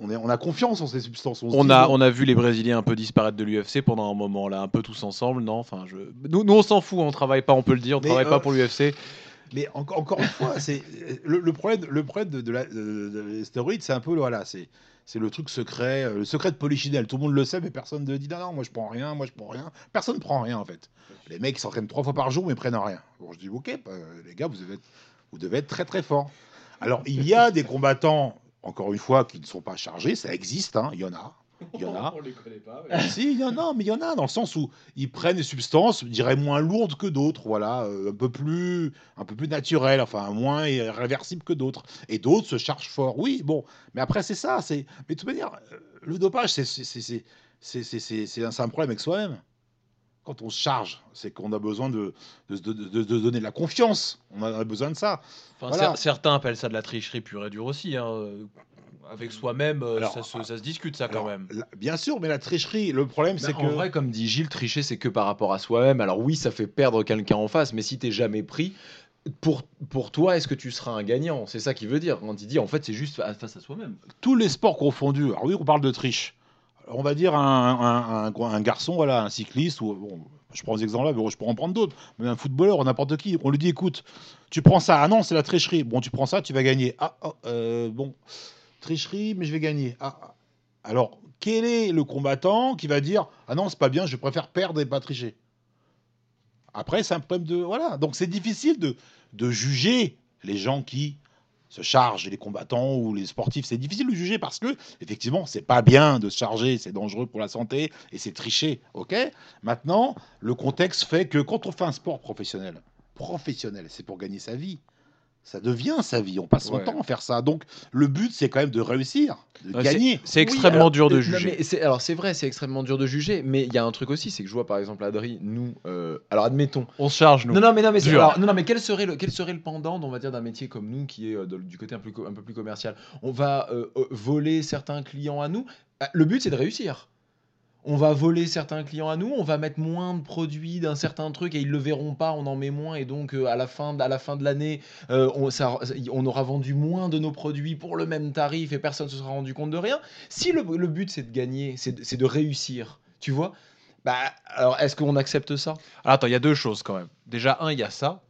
E: on, est, on a confiance en ces substances.
C: On a,
E: bon,
C: on a vu les Brésiliens un peu disparaître de l'UFC pendant un moment, là, un peu tous ensemble, non? Enfin, je... nous, nous, on s'en fout, on travaille pas, on peut le dire, on
E: Mais,
C: travaille
E: euh,
C: pas pour l'UFC.
E: Mais encore, encore une fois, c'est le, le problème, le problème de, de la, stéroïdes, c'est un peu voilà, c'est C'est le truc secret, euh, le secret de Polichinelle. Tout le monde le sait, mais personne ne dit non, non, moi je prends rien, moi je prends rien. Personne ne prend rien en fait. Les mecs s'entraînent trois fois par jour, mais prennent rien. Bon, je dis ok, bah, les gars, vous devez, être, vous devez être très très forts. Alors il y a des combattants, encore une fois, qui ne sont pas chargés, ça existe, hein, il y en a. Il y en a.
B: On les connaît pas.
E: si, il y en a, mais il y en a dans le sens où ils prennent des substances, je dirais moins lourdes que d'autres, voilà, euh, un peu plus, un peu plus naturelles, enfin moins réversibles que d'autres. Et d'autres se chargent fort. Oui, bon, mais après c'est ça, c'est, mais de toute manière, euh, le dopage, c'est un problème avec soi-même. Quand on se charge, c'est qu'on a besoin de, de, de- de- de donner de la confiance. On a besoin de ça.
C: Enfin,
E: Voilà.
C: Certains appellent ça de la tricherie pure et dure aussi. hein, Avec soi-même, euh, ça, se, ça se discute ça quand même.
E: la- bien sûr, mais la tricherie, le problème, c'est
B: C'est
E: que
B: en vrai, comme dit Gilles, tricher, c'est que par rapport à soi-même. Alors oui, ça fait perdre quelqu'un en face, mais si t'es jamais pris, pour, pour toi, est-ce que tu seras un gagnant? C'est ça qu'il veut dire. Quand il dit, en fait, c'est juste fa- face à soi-même.
E: tous les sports confondus, alors oui, on parle de triche. On va dire un, garçon, voilà, un cycliste, ou bon, je prends des exemples là, mais je pourrais en prendre d'autres, même un footballeur n'importe qui. On lui dit, écoute, tu prends ça, ah non, c'est la tricherie. Bon, tu prends ça, tu vas gagner. Ah, oh, euh, bon, tricherie, mais je vais gagner. Ah, ah. alors, quel est le combattant qui va dire, ah non, c'est pas bien, je préfère perdre et pas tricher? Après, c'est un problème de. Voilà, donc c'est difficile de, de juger les gens qui se chargent, les combattants ou les sportifs. C'est difficile de juger parce que, effectivement, c'est pas bien de se charger, c'est dangereux pour la santé et c'est tricher. Ok? Maintenant, le contexte fait que quand on fait un sport professionnel, professionnel, c'est pour gagner sa vie. Ça devient sa vie. On passe son
C: Ouais.
E: temps à faire ça. Donc, le but, c'est quand même de réussir, de
C: Ouais,
E: gagner.
C: C'est extrêmement dur de
B: euh, non,
C: juger.
B: mais alors c'est vrai, c'est extrêmement dur de juger, mais il y a un truc aussi, c'est que je vois par exemple Adri, nous, euh, alors admettons.
C: On se charge, nous.
B: Non, non, mais non, mais, alors, non, non, mais quel serait le quel serait le pendant, on va dire, d'un métier comme nous qui est euh, de- du côté un, plus un peu plus commercial? On va euh, voler certains clients à nous? Ah, Le but c'est de réussir. On va voler certains clients à nous, on va mettre moins de produits d'un certain truc et ils le verront pas, on en met moins et donc euh, à la fin de, à la fin de l'année, euh, on, aura vendu moins de nos produits pour le même tarif et personne ne se sera rendu compte de rien. Si le, but c'est de gagner, c'est de, réussir, tu vois, bah alors est-ce qu'on accepte ça?
C: Alors, attends, il y a deux choses quand même. Déjà, un, il y a ça.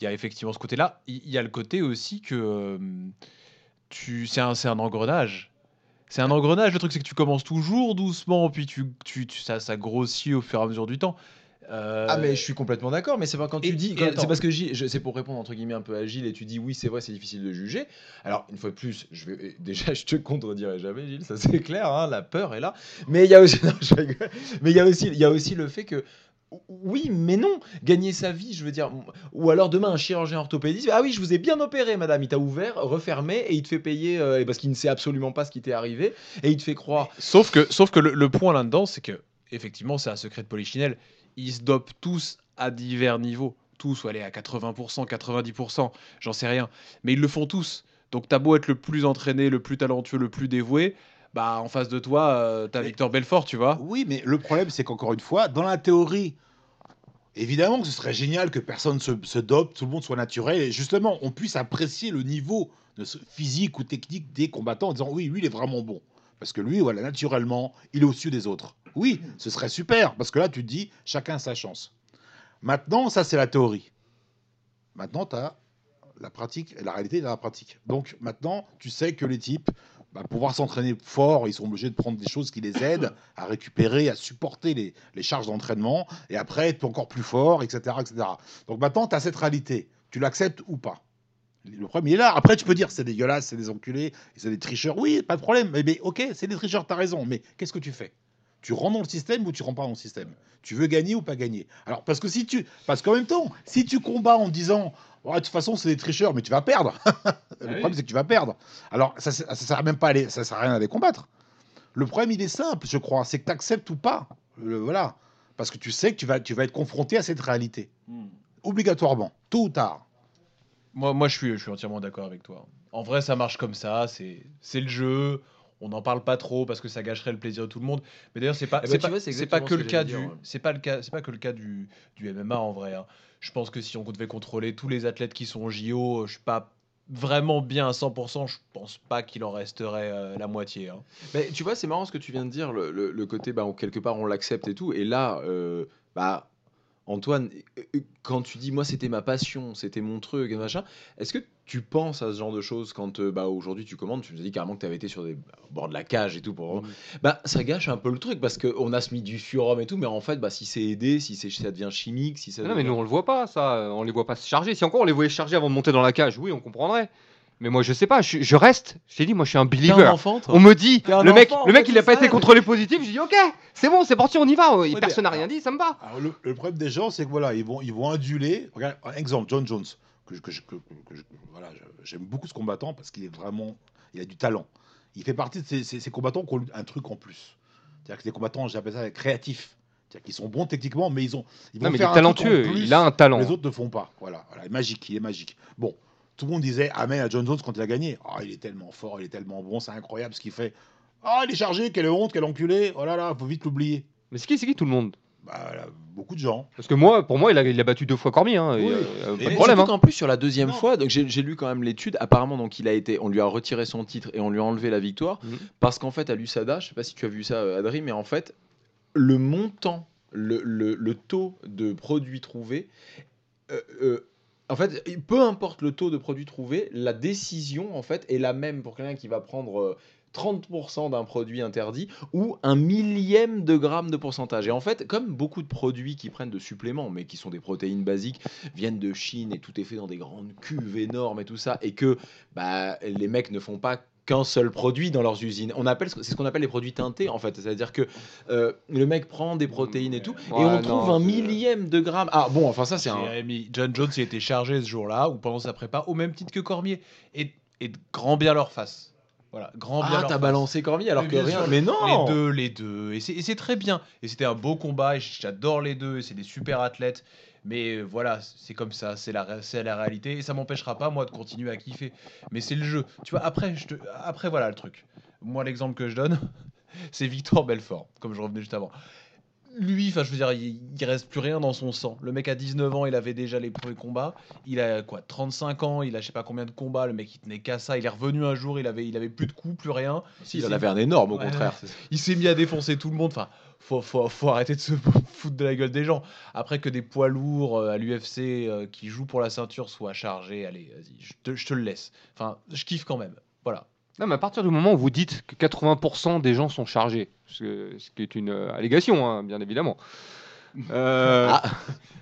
C: Il y a effectivement ce côté-là. Il y a le côté aussi que euh, tu, c'est un, un engrenage. C'est un engrenage. Le truc, c'est que tu commences toujours doucement, puis tu, tu, tu- ça, ça grossit au fur et à mesure du temps. Euh,
B: Ah mais je suis complètement d'accord, mais c'est pas quand tu dis, c'est parce que c'est pour répondre entre guillemets un peu à Gilles et tu dis oui c'est vrai c'est difficile de juger. Alors une fois de plus, je vais déjà je te contredirai jamais Gilles, ça c'est clair, hein, la peur est là. Mais il y a aussi, non, je rigole. mais il y a aussi, il y a aussi le fait que oui, mais non, gagner sa vie, je veux dire, ou alors demain un chirurgien orthopédiste, ah oui, je vous ai bien opéré, madame, il t'a ouvert, refermé, et il te fait payer, euh, parce qu'il ne sait absolument pas ce qui t'est arrivé, et il te fait croire.
C: Sauf que, sauf que le, point là-dedans, c'est que, effectivement, c'est un secret de Polichinelle. Ils se dopent tous à divers niveaux. Tous, ou aller à 80%, 90%, j'en sais rien. Mais ils le font tous. Donc, t'as beau être le plus entraîné, le plus talentueux, le plus dévoué, bah, en face de toi, euh, t'as
E: Mais-
C: Victor Belfort, tu vois.
E: Oui, mais le problème, c'est qu'encore une fois, dans la théorie, évidemment que ce serait génial que personne se, se dope, tout le monde soit naturel, et justement, on puisse apprécier le niveau de ce physique ou technique des combattants en disant oui, lui, il est vraiment bon. Parce que lui, voilà, naturellement, il est au-dessus des autres. Oui, ce serait super, parce que là, tu te dis, chacun a sa chance. Maintenant, ça, c'est la théorie. Maintenant, tu as la pratique, la réalité dans la pratique. Donc, maintenant, tu sais que les types, bah, pouvoir s'entraîner fort, ils sont obligés de prendre des choses qui les aident à récupérer, à supporter les, les charges d'entraînement, et après être encore plus fort, etc. etc. Donc maintenant, tu as cette réalité. Tu l'acceptes ou pas? Le problème, il est là. Après, tu peux dire, c'est dégueulasse, c'est des enculés, c'est des tricheurs. Oui, pas de problème. Mais, mais ok, c'est des tricheurs, tu as raison. Mais qu'est-ce que tu fais? Tu rentres dans le système ou tu rentres pas dans le système Tu veux gagner ou pas gagner Alors, parce que si tu. Parce qu'en même temps, si tu combats en disant. Ouais, de toute façon, c'est des tricheurs, mais tu vas perdre. le problème, c'est que tu vas perdre. Alors, ça, ça, ça sert même pas à les, ça sert à rien à les combattre. Le problème, il est simple, je crois, c'est que tu acceptes ou pas. Le- voilà. Parce que tu sais que tu vas, tu vas être confronté à cette réalité. Obligatoirement, tôt ou tard.
C: Moi, moi je, suis, je suis entièrement d'accord avec toi. En vrai, ça marche comme ça. C'est c'est le jeu. On n'en parle pas trop parce que ça gâcherait le plaisir de tout le monde. Mais d'ailleurs, c'est pas,
B: Eh ben,
C: pas,
B: vois,
C: que
B: ce
C: le cas du,
B: ouais.
C: c'est pas le cas, c'est pas que le cas du, du MMA en vrai. hein. Je pense que si on devait contrôler tous les athlètes qui sont au JO, je suis pas vraiment bien à 100%. Je pense pas qu'il en resterait euh, la moitié. hein.
B: Mais tu vois, c'est marrant ce que tu viens de dire, le, le- le côté bah, quelque part on l'accepte et tout. Et là, euh, bah, Antoine, euh, quand tu dis moi c'était ma passion, c'était mon truc machin, est-ce que tu penses à ce genre de choses quand euh, bah, aujourd'hui tu commandes Tu nous as dit carrément que tu avais été sur des au bord de la cage et tout pour.
C: Mhm.
B: Bah ça gâche un peu le truc parce qu'on a mis du surhomme et tout, mais en fait bah si c'est aidé, si c'est ça devient chimique, si ça.
D: Non, mais
B: devient-
D: nous, on le voit pas, ça. On les voit pas se charger. Si encore on les voyait charger avant de monter dans la cage, oui, on comprendrait. Mais moi, je sais pas. Je, je reste. Je t'ai dit, moi, je suis un believer.
B: enfant,
D: On me dit, le mec, le mec, il a pas été contrôlé positif. Je dis, ok, c'est bon, c'est parti, on y va. Personne n'a rien dit, ça me va.
E: Alors, le, le problème des gens, c'est que voilà, ils vont, ils vont aduler. Regarde, un exemple, John Jones, que, voilà, j'aime beaucoup ce combattant parce qu'il est vraiment, il a du talent. Il fait partie de ces, ces- ces combattants qui ont un truc en plus. C'est-à-dire que c'est des combattants, j'appelle ça créatifs. C'est-à-dire qu'ils sont bons techniquement, mais ils ont, ils vont
D: Non, mais il
E: faire
D: est
E: un
D: talentueux.
E: plus
D: Il a un talent.
E: Les autres ne font pas. Voilà, voilà, il est magique, il est magique. Bon, tout le monde disait Amen à John Jones quand il a gagné. Ah, il est tellement fort, il est tellement bon, c'est incroyable ce qu'il fait. Ah, il est chargé, quelle honte, quel enculé. Oh là là, faut vite l'oublier.
D: Mais c'est qui, c'est qui tout le monde?
E: Bah, beaucoup de gens.
D: Parce que moi, pour moi, il a, il a battu deux fois Cormier. Hein, et,
E: Oui.
D: euh,
E: Et
D: pas de problème. hein.
B: qu'en plus sur la deuxième
E: Non.
B: fois, donc j'ai j'ai lu quand même l'étude. Apparemment, donc il a été, on lui a retiré son titre et on lui a enlevé la victoire
D: Mhm.
B: parce qu'en fait à l'USADA, je sais pas si tu as vu ça, euh, Adri, mais en fait le montant, le, le- le taux de produits trouvés, euh, euh, en fait, peu importe le taux de produits trouvés, la décision en fait est la même pour quelqu'un qui va prendre euh, 30% d'un produit interdit ou un millième de gramme de pourcentage. Et en fait, comme beaucoup de produits qui prennent de suppléments, mais qui sont des protéines basiques, viennent de Chine et tout est fait dans des grandes cuves énormes et tout ça, et que bah, les mecs ne font pas qu'un seul produit dans leurs usines. On appelle c'est ce qu'on appelle les produits teintés en fait, c'est-à-dire que euh, le mec prend des protéines et tout, et on
D: non,
B: trouve un millième de gramme. Ah bon, enfin ça c'est un.
C: John Jones, il était chargé ce jour-là, ou pendant sa prépa, au même titre que Cormier. Et, et grand bien leur face. Voilà, grand bien
B: Ah t'as balancé Cormier alors
C: Mais
B: que rien.
C: sûr.
B: Mais non.
C: Les deux, les deux. Et c'est et c'est très bien. Et c'était un beau combat. Et j'adore les deux. Et c'est des super athlètes. Mais euh, voilà, c'est comme ça. C'est la, c'est la réalité. Et ça m'empêchera pas, moi, de continuer à kiffer. Mais c'est le jeu. Tu vois, après, je te- après voilà le truc. Moi, l'exemple que je donne, c'est Victor Belfort, comme je revenais juste avant. Lui, enfin, je veux dire, il, il reste plus rien dans son sang. Le mec a 19 ans, il avait déjà les premiers combats. Il a quoi, 35 ans, il a je sais pas combien de combats. Le mec, il tenait qu'à ça. Il est revenu un jour, il avait, il avait plus de coups, plus rien.
B: Si, il en avait un énorme au
C: Ouais.
B: contraire.
C: Il s'est mis à défoncer tout le monde. Enfin, faut, faut, faut arrêter de se foutre de la gueule des gens. Après que des poids lourds euh, à l'UFC euh, qui jouent pour la ceinture soient chargés, allez, vas-y, je te, je te le laisse. Enfin, je kiffe quand même. Voilà.
D: Non, mais à partir du moment où vous dites que 80% des gens sont chargés, ce, qui est une euh, allégation, hein, bien évidemment. Euh,
B: Ah,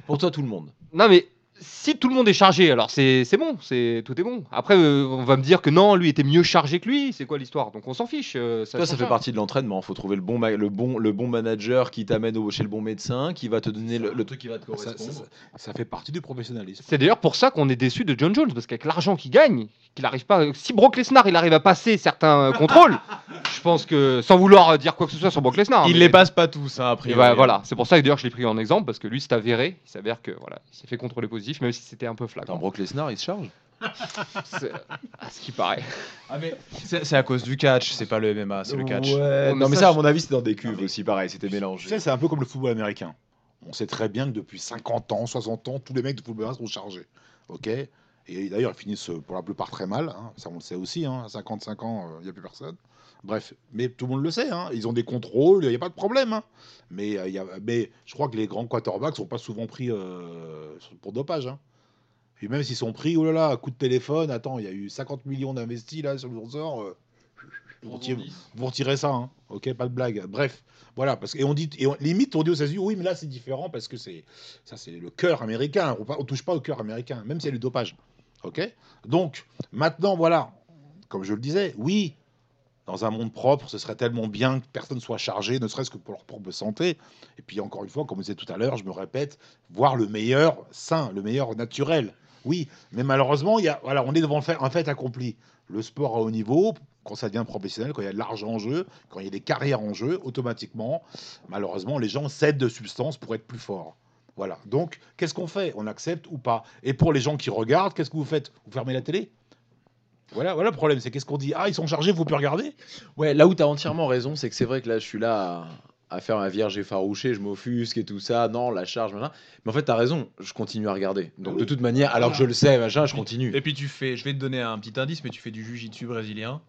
B: pour toi tout le monde.
D: Non, mais si tout le monde est chargé, alors c'est c'est bon, c'est tout est bon. Après, euh, on va me dire que non, lui était mieux chargé que lui. C'est quoi l'histoire? Donc on s'en fiche. euh,
B: Toi, ça
D: change
B: fait partie de l'entraînement. Il faut trouver le bon, le bon, le bon manager qui t'amène au- chez le bon médecin, qui va te donner le, le truc qui va te
E: Ça,
B: correspondre.
E: ça- ça fait partie du professionnalisme.
D: C'est d'ailleurs pour ça qu'on est déçu de John Jones, parce qu'avec l'argent qu'il gagne, qu'il arrive pas. Si Brock Lesnar il arrive à passer certains euh, contrôles, je pense que sans vouloir dire quoi que ce soit sur Brock Lesnar,
C: Il
D: mais-
C: les passe pas tous, hein, a
D: Et
C: priori.
D: bah, voilà, c'est pour ça que d'ailleurs je l'ai pris en exemple parce que lui c'est avéré, il s'avère que voilà, il s'est fait contrôler positif même si c'était un peu
B: Attends,
D: flagrant.
B: Brock Lesnar, il se charge
D: C'est- à ce qui paraît.
C: Ah, mais c'est c'est à cause du catch, c'est pas le MMA, c'est le catch.
B: Ouais, non, mais
D: ça,
B: ça, à mon avis, c'était dans des cuves
E: mais-
B: aussi, pareil, c'était mélangé.
E: c'est un peu comme le football américain. On sait très bien que depuis 50 ans, 60 ans, tous les mecs de football américain sont chargés. OK? Et d'ailleurs, ils finissent euh, pour la plupart très mal. hein. Ça, on le sait aussi. hein. À 55 ans, il n'y a plus personne. Bref, mais tout le monde le sait. hein. Ils ont des contrôles, il n'y a pas de problème. hein. Mais, euh, y a- mais je crois que les grands quarterbacks sont pas souvent pris euh, pour dopage. hein. Et même s'ils sont pris, oh là là, coup de téléphone, attends, il y a eu 50 millions d'investis là sur le sponsor. euh, vous retirez- vous retirez ça, hein. ok, pas de blague. Bref, voilà, parce que et on dit, et on- limite on dit aux États-Unis, oui, mais là c'est différent parce que c'est ça, c'est le cœur américain. On, on touche pas au cœur américain, même s'il y a du dopage, ok? Donc maintenant, voilà, comme je le disais, oui, dans un monde propre, ce serait tellement bien que personne soit chargé, ne serait-ce que pour leur propre santé. Et puis encore une fois, comme je disais tout à l'heure, je me répète, voir le meilleur sain, le meilleur naturel. Oui, mais malheureusement, il y a, voilà, on est devant un fait accompli. Le sport à haut niveau, quand ça devient professionnel, quand il y a de l'argent en jeu, quand il y a des carrières en jeu, automatiquement, malheureusement, les gens cèdent de substances pour être plus forts. Voilà. Donc, qu'est-ce qu'on fait? On accepte ou pas? Et pour les gens qui regardent, qu'est-ce que vous faites? Vous fermez la télé? Voilà, voilà le problème, c'est qu'est-ce qu'on dit? Ah, ils sont chargés, vous plus regarder
B: Ouais, là où tu as entièrement raison, c'est que c'est vrai que là, je suis là à, à faire ma vierge effarouchée, je m'offusque et tout ça. Non, la charge, machin. Mais en fait, tu as raison, je continue à regarder. Donc, de toute manière, alors que je le sais, machin, je continue.
C: Et puis tu fais, je vais te donner un petit indice, mais tu fais du jujitsu brésilien.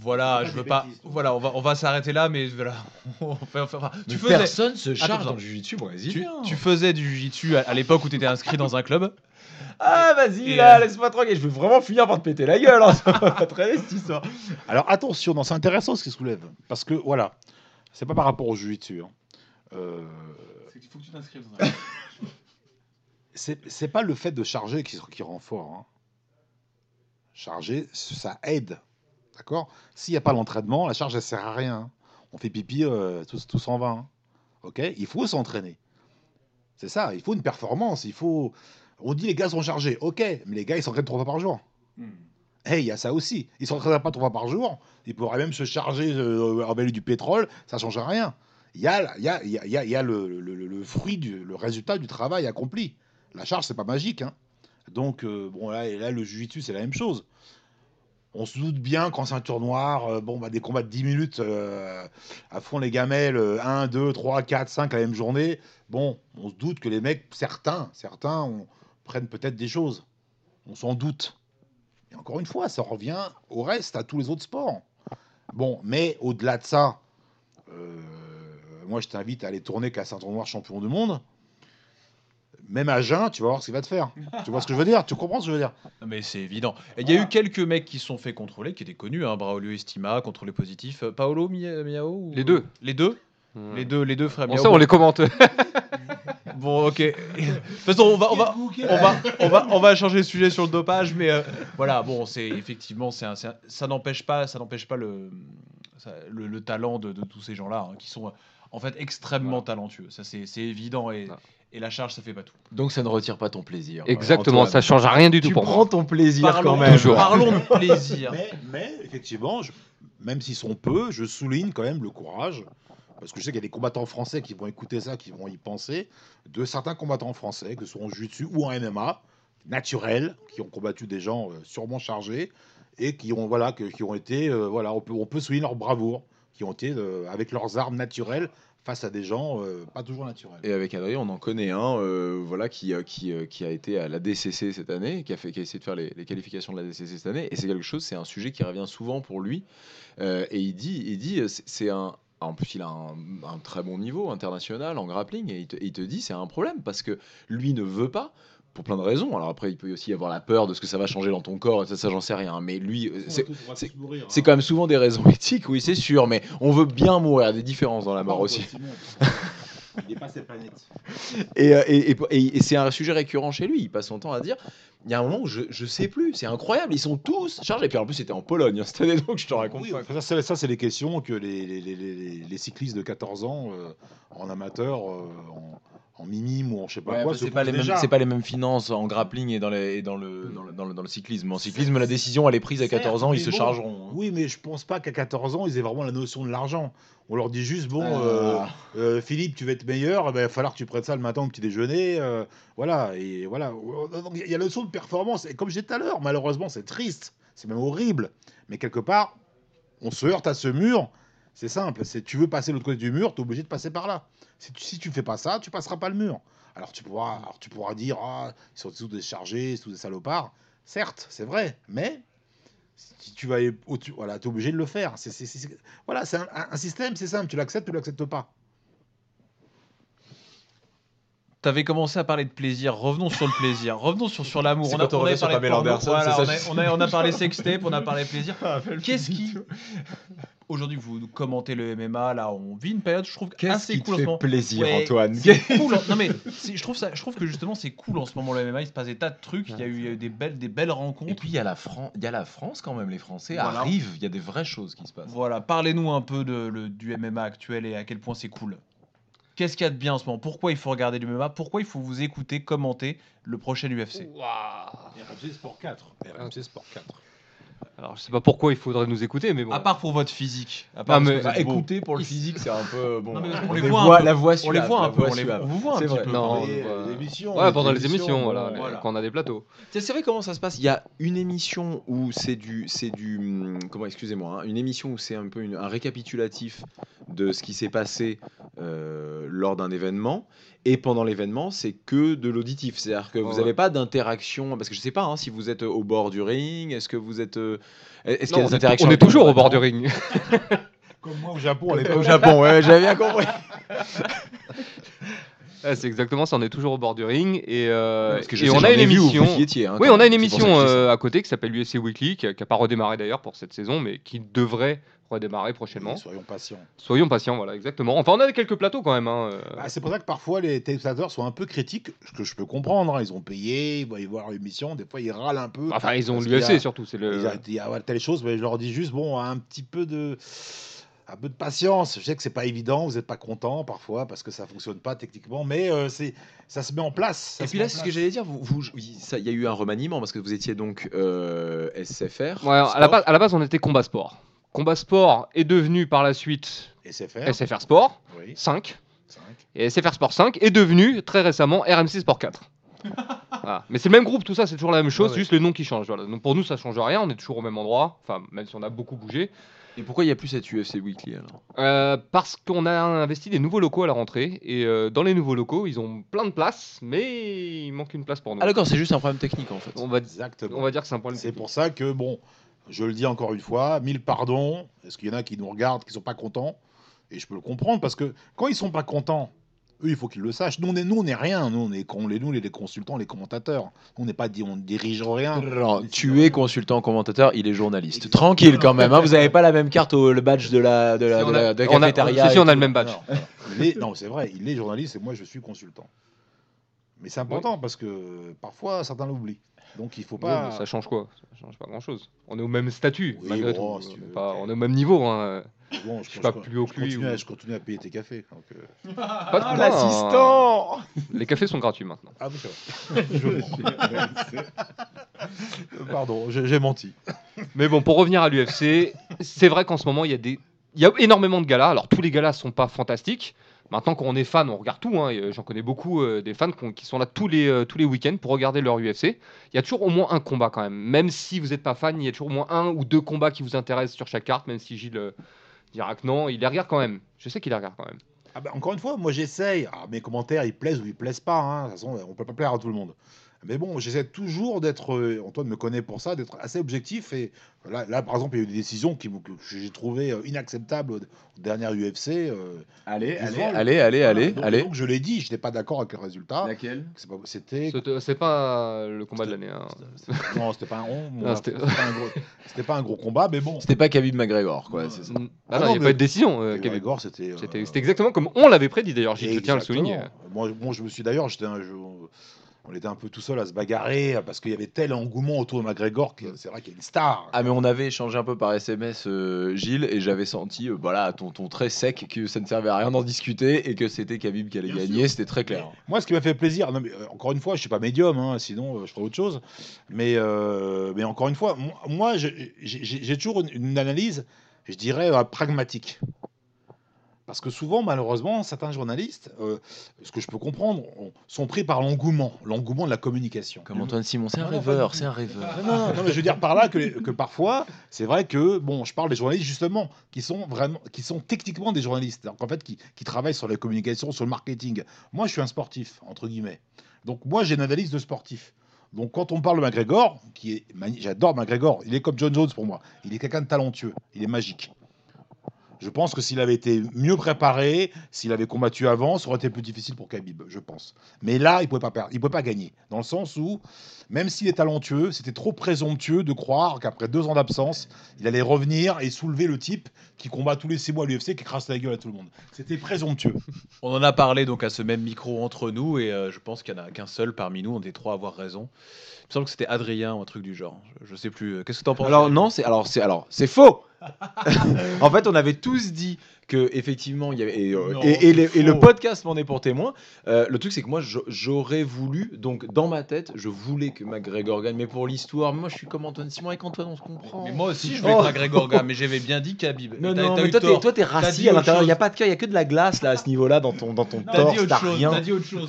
C: Voilà,
E: Pas
C: je veux pas.
E: bêtises.
C: Voilà, on va, on va s'arrêter là, mais voilà. Enfin, enfin, tu
B: Mais
C: faisais,
B: personne se charge
C: Attends,
B: dans le jujitsu brésilien.
C: tu, tu faisais du jiu-jitsu à, à l'époque où tu étais inscrit dans un club?
B: Ah, vas-y, là,
C: euh,
B: laisse-moi tranquille. Je vais vraiment finir par te péter la gueule. Hein. Ça va pas traîner cette histoire.
E: Alors attention, non, c'est intéressant ce qu'il soulève. Parce que voilà, c'est pas par rapport au jiu-jitsu. hein. Euh,
C: Il faut que tu t'inscrives dans un
E: c'est c'est pas le fait de charger qui, qui rend fort. hein. Charger, ça aide. D'accord? S'il n'y a pas l'entraînement, la charge, elle sert à rien. hein. On fait pipi, euh, tout, tout s'en va. hein. Ok? Il faut s'entraîner. C'est ça, il faut une performance. Il faut. On dit les gars sont chargés. Ok, mais les gars, ils s'entraînent trois fois par jour. Hey, il y a ça aussi. Ils s'entraînent pas trois fois par jour. Ils pourraient même se charger euh, avec du pétrole. Ça change rien. Il y a, y a, y a, y a- le, le- le- le fruit, du, le résultat du travail accompli. La charge, c'est pas magique. hein. Donc, euh, bon, là, et là le jiu c'est la même chose. On se doute bien qu'en ceinture noire, euh, bon, bah, des combats de 10 minutes euh, à fond les gamelles, euh, 1, 2, 3, 4, 5 la même journée. Bon, on se doute que les mecs, certains, certains on- prennent peut-être des choses. On s'en doute. Et encore une fois, ça revient au reste, à tous les autres sports. Bon, mais au-delà de ça, euh, moi je t'invite à aller tourner qu'à ceinture noire champion du monde. Même à jeun, tu vas voir ce qu'il va te faire. tu vois ce que je veux dire? Tu comprends ce que je veux dire?
C: Non, mais c'est évident. Il y a eu quelques mecs qui se sont fait contrôler, qui étaient connus, hein, Braulio Estima, contrôlé positif. Euh, Paolo Mia- Miao ou-
D: Les deux.
C: Les deux?
D: Hmm.
C: Les deux, les deux frères
D: Bon,
C: Miao.
D: ça, on les commente.
C: Bon, ok. De toute façon, on va, on va, on va, on va, on va changer de sujet sur le dopage, mais euh, voilà, bon, c'est effectivement, c'est un- c'est un- ça n'empêche pas, ça n'empêche pas le, ça- le, le talent de, de tous ces gens-là, hein, qui sont euh, en fait extrêmement talentueux. Ça, c'est c'est évident et, et la charge, ça fait pas tout.
B: Donc ça ne retire pas ton plaisir.
D: Exactement,
B: Antoine.
D: ça change rien du tout
B: Tu
D: pour
B: prends
D: moi.
B: ton plaisir
C: Parlons,
B: quand même.
D: Toujours.
C: parlons de plaisir.
E: mais, mais effectivement, je- même s'ils sont peu, je souligne quand même le courage. Parce que je sais qu'il y a des combattants français qui vont écouter ça, qui vont y penser, de certains combattants français, que ce soit en jiu-jitsu ou en MMA, naturels, qui ont combattu des gens euh, sûrement chargés, et qui ont, voilà, qui ont été, euh, voilà, on peut, on peut souligner leur bravoure, qui ont été euh, avec leurs armes naturelles face à des gens pas toujours naturels.
B: Et avec Adrien, on en connaît un, voilà, qui, qui, qui a été à la DCC cette année, qui a, fait, qui a essayé de faire les, qualifications de la DCC cette année. Et c'est quelque chose, c'est un sujet qui revient souvent pour lui. Et il dit, il dit, c'est un. En plus, il a un, un très bon niveau international en grappling et il te, il te dit c'est un problème parce que lui ne veut pas pour plein de raisons. Alors après, il peut aussi y avoir la peur de ce que ça va changer dans ton corps et ça, ça j'en sais rien. Mais lui, c'est c'est quand même souvent des raisons éthiques, oui, c'est sûr. Mais on veut bien mourir, il y a des différences dans la mort aussi.
E: Il n'est pas cette planète.
B: Et, euh, et, et- et- et c'est un sujet récurrent chez lui. Il passe son temps à dire il y a un moment où je, je sais plus, c'est incroyable, ils sont tous chargés. Et puis en plus, c'était en Pologne hein, cette année, donc je te raconte
E: Oui,
B: pas.
E: enfin, ça, c'est- ça, c'est les questions que les, les, les- les- les cyclistes de 14 ans euh, en amateur, euh, en, en minime ou en je sais pas
B: Ouais,
E: quoi,
B: c'est pas, les mêmes- pas les mêmes finances en grappling et dans, les, et dans, le, dans, le, dans, le, dans le cyclisme. En cyclisme, la décision, elle est prise à 14 ans, ils se chargeront. hein.
E: Oui, mais je pense pas qu'à 14 ans, ils aient vraiment la notion de l'argent. On leur dit juste, bon, euh,
B: Ah.
E: euh, Philippe, tu vas être meilleur, eh ben, il va falloir que tu prennes ça le matin au petit déjeuner. euh, voilà, et voilà. Il y a la notion de performance. Et comme je disais tout à l'heure, malheureusement, c'est triste, c'est même horrible. Mais quelque part, on se heurte à ce mur. C'est simple, c'est tu veux passer de l'autre côté du mur, tu es obligé de passer par là. Si tu, si tu fais pas ça, tu passeras pas le mur. Alors tu pourras, alors tu pourras dire, ah, ils sont tous des chargés, tous des salopards. Certes, c'est vrai, mais si tu vas voilà, es obligé de le faire. C'est, voilà, c'est un, un- système, c'est simple, tu l'acceptes ou tu l'acceptes pas.
C: T'avais commencé à parler de plaisir. Revenons sur le plaisir. Revenons sur, sur l'amour. On a,
B: on
C: parlé de
B: Pamela
C: porno.
B: Anderson,
C: Voilà,
B: c'est
C: on,
B: ça,
C: a, on, a, on a parlé sextape, on a parlé plaisir. Qu'est-ce qui. Aujourd'hui, vous commentez le MMA, là, on vit une période, je trouve,
B: Qu'est-ce
C: assez
B: qui te
C: cool en ce
B: fait
C: moment.
B: plaisir,
C: Ouais,
B: Antoine
C: cool. Non mais je trouve ça, je trouve que justement c'est cool en ce moment le MMA. Il se passe des tas de trucs. Il y a eu, il y a eu des belles, des belles rencontres.
B: Et puis il y, a la Fran- il y a la France quand même, les Français
C: Voilà.
B: arrivent, il y a des vraies choses qui se passent.
C: Voilà, parlez-nous un peu de, le- du MMA actuel et à quel point c'est cool. Qu'est-ce qu'il y a de bien en ce moment? Pourquoi il faut regarder du MMA Pourquoi il faut vous écouter, commenter le prochain UFC
E: RMC Sport 4. RMC Sport 4.
D: Alors, je sais pas pourquoi il faudrait nous écouter, mais bon.
C: À part pour votre physique. À part
D: Ah,
C: parce
D: mais-
C: que vous
B: Bah,
C: êtes beau.
B: écoutez, pour le physique, c'est un peu bon.
C: Non, mais on
B: on
C: les
B: les
C: voit un peu.
B: la voix
C: On les
B: suave,
C: voit un peu,
B: voix
C: on les,
B: suave.
C: on vous voit un
B: C'est
C: petit
B: vrai.
C: peu.
D: Non,
E: Et,
D: on
E: euh,
D: voit-
E: l'émission,
D: Ouais,
E: les
D: pendant les
E: émissions,
D: émissions, voilà,
C: voilà.
D: quand on a des plateaux.
B: C'est c'est vrai comment ça se passe? Il y a une émission où c'est du, c'est du, hum, comment excusez-moi, hein, une émission où c'est un peu une- un récapitulatif de ce qui s'est passé euh, lors d'un événement. Et pendant l'événement, c'est que de l'auditif. C'est-à-dire que vous
D: Ouais.
B: n'avez pas d'interaction. Parce que je sais pas hein, si vous êtes au bord du ring. Est-ce que vous êtes. euh, Est-ce qu'il y a des interactions
D: on est toujours au bord du ring.
E: Comme moi au Japon, on est
B: Au Japon, ouais, j'avais bien compris.
D: Ouais, c'est exactement ça, on est toujours au bord du ring. Et, euh,
B: Parce que je
D: et
B: sais,
D: on a émission.
B: étiez, hein,
D: Oui, on a une émission
B: ça.
D: euh, à côté qui s'appelle l'UFC Weekly, qui n'a pas redémarré d'ailleurs pour cette saison, mais qui devrait redémarrer prochainement.
E: Soyons patients.
D: Soyons patients, voilà, exactement. Enfin, on a quelques plateaux quand même. hein, euh.
E: Bah, c'est pour ça que parfois les téléspectateurs sont un peu critiques, ce que je peux comprendre. hein. Ils ont payé, ils vont y voir l'émission, des fois ils râlent un peu.
D: Enfin, ils ont l'UFC surtout. C'est le.
E: Il y a, il y a telle chose, mais je leur dis juste, bon, un petit peu de. Un peu de patience. Je sais que c'est pas évident, vous n'êtes pas content parfois parce que ça fonctionne pas techniquement, mais euh, c'est ça se met en place.
B: Et puis là, c'est ce que j'allais dire. vous- vous- oui, ça- Il y a eu un remaniement parce que vous étiez donc euh, SFR.
D: Ouais, à, la base, à la base, on était Combat Sport. Combat Sport est devenu par la suite
E: SFR.
D: SFR Sport
E: Oui,
D: 5.
E: cinq.
D: Et SFR Sport 5 est devenu très récemment RMC Sport 4. Voilà. Mais c'est le même groupe, tout ça, c'est toujours la même chose,
E: Ouais,
D: juste le nom qui change. Voilà. Donc pour nous, ça change rien, on est toujours au même endroit, enfin, même si on a beaucoup bougé.
B: Et pourquoi il n'y a plus cette UFC Weekly alors?
D: Euh, parce qu'on a investi des nouveaux locaux à la rentrée, et euh, dans les nouveaux locaux, ils ont plein de places, mais il manque une place pour nous.
B: Ah d'accord, c'est juste un problème technique en fait.
D: on, va,
E: Exactement.
D: on va dire que c'est un problème.
E: C'est pour ça que, bon, je le dis encore une fois, mille pardons. Est-ce qu'il y en a qui nous regardent, qui sont pas contents Et je peux le comprendre parce que quand ils sont pas contents, eux, il faut qu'ils le sachent. Nous, on est, nous, on rien. Nous, on est, con- les, nous, les, consultants, les commentateurs. On n'est pas, dit- on ne dirige rien.
B: Non, tu es consultant commentateur, il est journaliste. Tranquille quand même, hein, vous n'avez pas la même carte au le badge de la, de la,
D: Si,
B: de
D: on
B: la,
D: a-
B: de la
D: on a-
B: cafétéria.
D: si, on a le même badge.
E: Non, est- c'est vrai, il est journaliste et moi, je suis consultant. Mais c'est important parce que parfois, certains l'oublient. Donc, il faut pas.
D: ça change quoi? Ça change pas grand chose. On est au même statut,
E: Oui,
D: malgré
E: bon,
D: tout.
E: si
D: on, est pas- on est au même niveau. Hein.
E: Bon,
D: je suis pas plus haut
E: je
D: que lui,
E: continue,
D: ou-
E: à, je continue à payer tes cafés. donc, euh.
D: Pas
B: Ah,
D: de-
B: l'assistant
D: Les cafés sont gratuits maintenant.
E: Ah oui, c'est. Je. Pardon, j'ai menti.
D: Mais bon, pour revenir à l'UFC, c'est vrai qu'en ce moment, il y a des. Il y a énormément de galas. Alors, tous les galas sont pas fantastiques. Maintenant, quand on est fan, on regarde tout. hein, euh, J'en connais beaucoup euh, des fans qui sont là tous les, euh, tous les week-ends pour regarder leur UFC. Il y a toujours au moins un combat quand même. Même si vous n'êtes pas fan, il y a toujours au moins un ou deux combats qui vous intéressent sur chaque carte. Même si Gilles euh, dira que non, il les regarde quand même. Je sais qu'il les regarde quand même.
E: Ah bah, encore une fois, moi j'essaye. Ah, mes commentaires, ils plaisent ou ils plaisent pas. hein. De toute façon, on peut pas plaire à tout le monde. Mais bon, j'essaie toujours d'être. euh, Antoine me connaît pour ça, d'être assez objectif. Et là, là, par exemple, il y a eu des décisions qui, que j'ai trouvé euh, inacceptables au, dernier UFC. euh,
B: Allez, allez, allez, allez,
E: Voilà.
B: allez,
E: Donc-
B: allez.
E: Donc je l'ai dit, je n'étais pas d'accord avec le résultat.
B: Laquelle?
E: C'est pas- C'était.
D: C'est- pas le combat de l'année. hein.
E: Non, c'était pas un rond.
D: Non, c'était-
E: C'était pas, un gros- c'était pas un gros combat, mais bon.
B: C'était pas Khabib McGregor, quoi. c'est ça.
D: Ah,
E: Ah
D: non, il n'y a pas eu de décision. euh,
E: Et
D: Kevin.
E: Gregor, c'était. euh,
D: C'était c'était exactement comme on l'avait prédit d'ailleurs, je tiens à le souligner.
E: Moi, moi, je me suis d'ailleurs, j'étais un- je- on était un peu tout seul à se bagarrer parce qu'il y avait tel engouement autour de McGregor que c'est vrai qu'il y a une star.
B: Ah mais on avait échangé un peu par SMS euh, Gilles et j'avais senti euh, voilà à ton ton très sec que ça ne servait à rien d'en discuter et que c'était Khabib qui allait
E: Bien
B: gagner, c'était très clair.
E: Moi, ce qui m'a fait plaisir, non, mais, euh, encore une fois, je suis pas médium, hein, sinon euh, je ferais autre chose. Mais, mais encore une fois, moi, j'ai toujours une, une analyse, je dirais, pragmatique. Parce que souvent, malheureusement, certains journalistes, euh, ce que je peux comprendre, on- sont pris par l'engouement, l'engouement de la communication.
B: Comme Antoine Simon, c'est un rêveur, c'est un rêveur.
E: Non, non, non, mais je veux dire par là que, que parfois, c'est vrai que, bon, je parle des journalistes justement, qui sont vraiment, qui sont techniquement des journalistes, donc en fait, qui, qui travaillent sur la communication, sur le marketing. Moi, je suis un sportif, entre guillemets. Donc, moi, j'ai une analyse de sportif. Donc, quand on parle de McGregor, qui est, j'adore McGregor, il est comme John Jones pour moi. Il est quelqu'un de talentueux, il est magique. Je pense que s'il avait été mieux préparé, s'il avait combattu avant, ça aurait été plus difficile pour Khabib, je pense. Mais là, il pouvait pas perdre, il pouvait pas gagner, dans le sens où même s'il est talentueux, c'était trop présomptueux de croire qu'après deux ans d'absence, il allait revenir et soulever le type qui combat tous les six mois à l'UFC, qui crasse la gueule à tout le monde. C'était présomptueux.
C: On en a parlé donc à ce même micro entre nous et euh, je pense qu'il n'y en a qu'un seul parmi nous, on est trois à avoir raison. Il me semble que c'était Adrien ou un truc du genre. Je, je sais plus. Qu'est-ce que t'en penses
B: Alors non, c'est alors c'est alors c'est faux. En fait, on avait tous dit que effectivement il y avait et, euh,
E: Non,
B: et- et
E: c'est
B: les- et le podcast m'en est pour témoin. Euh, le truc c'est que moi j'aurais voulu donc dans ma tête je voulais que McGregor gagne mais pour l'histoire moi je suis comme Antoine Simon avec Antoine on se comprend.
C: Mais moi aussi, je voulais
B: Oh.
C: que McGregor gagne, mais j'avais bien dit Khabib.
B: non
C: Et
B: non mais toi t'es toi t'es rassis à l'intérieur il y a pas de cœur il y a que de la glace là à ce niveau là dans ton dans ton torse t'as rien.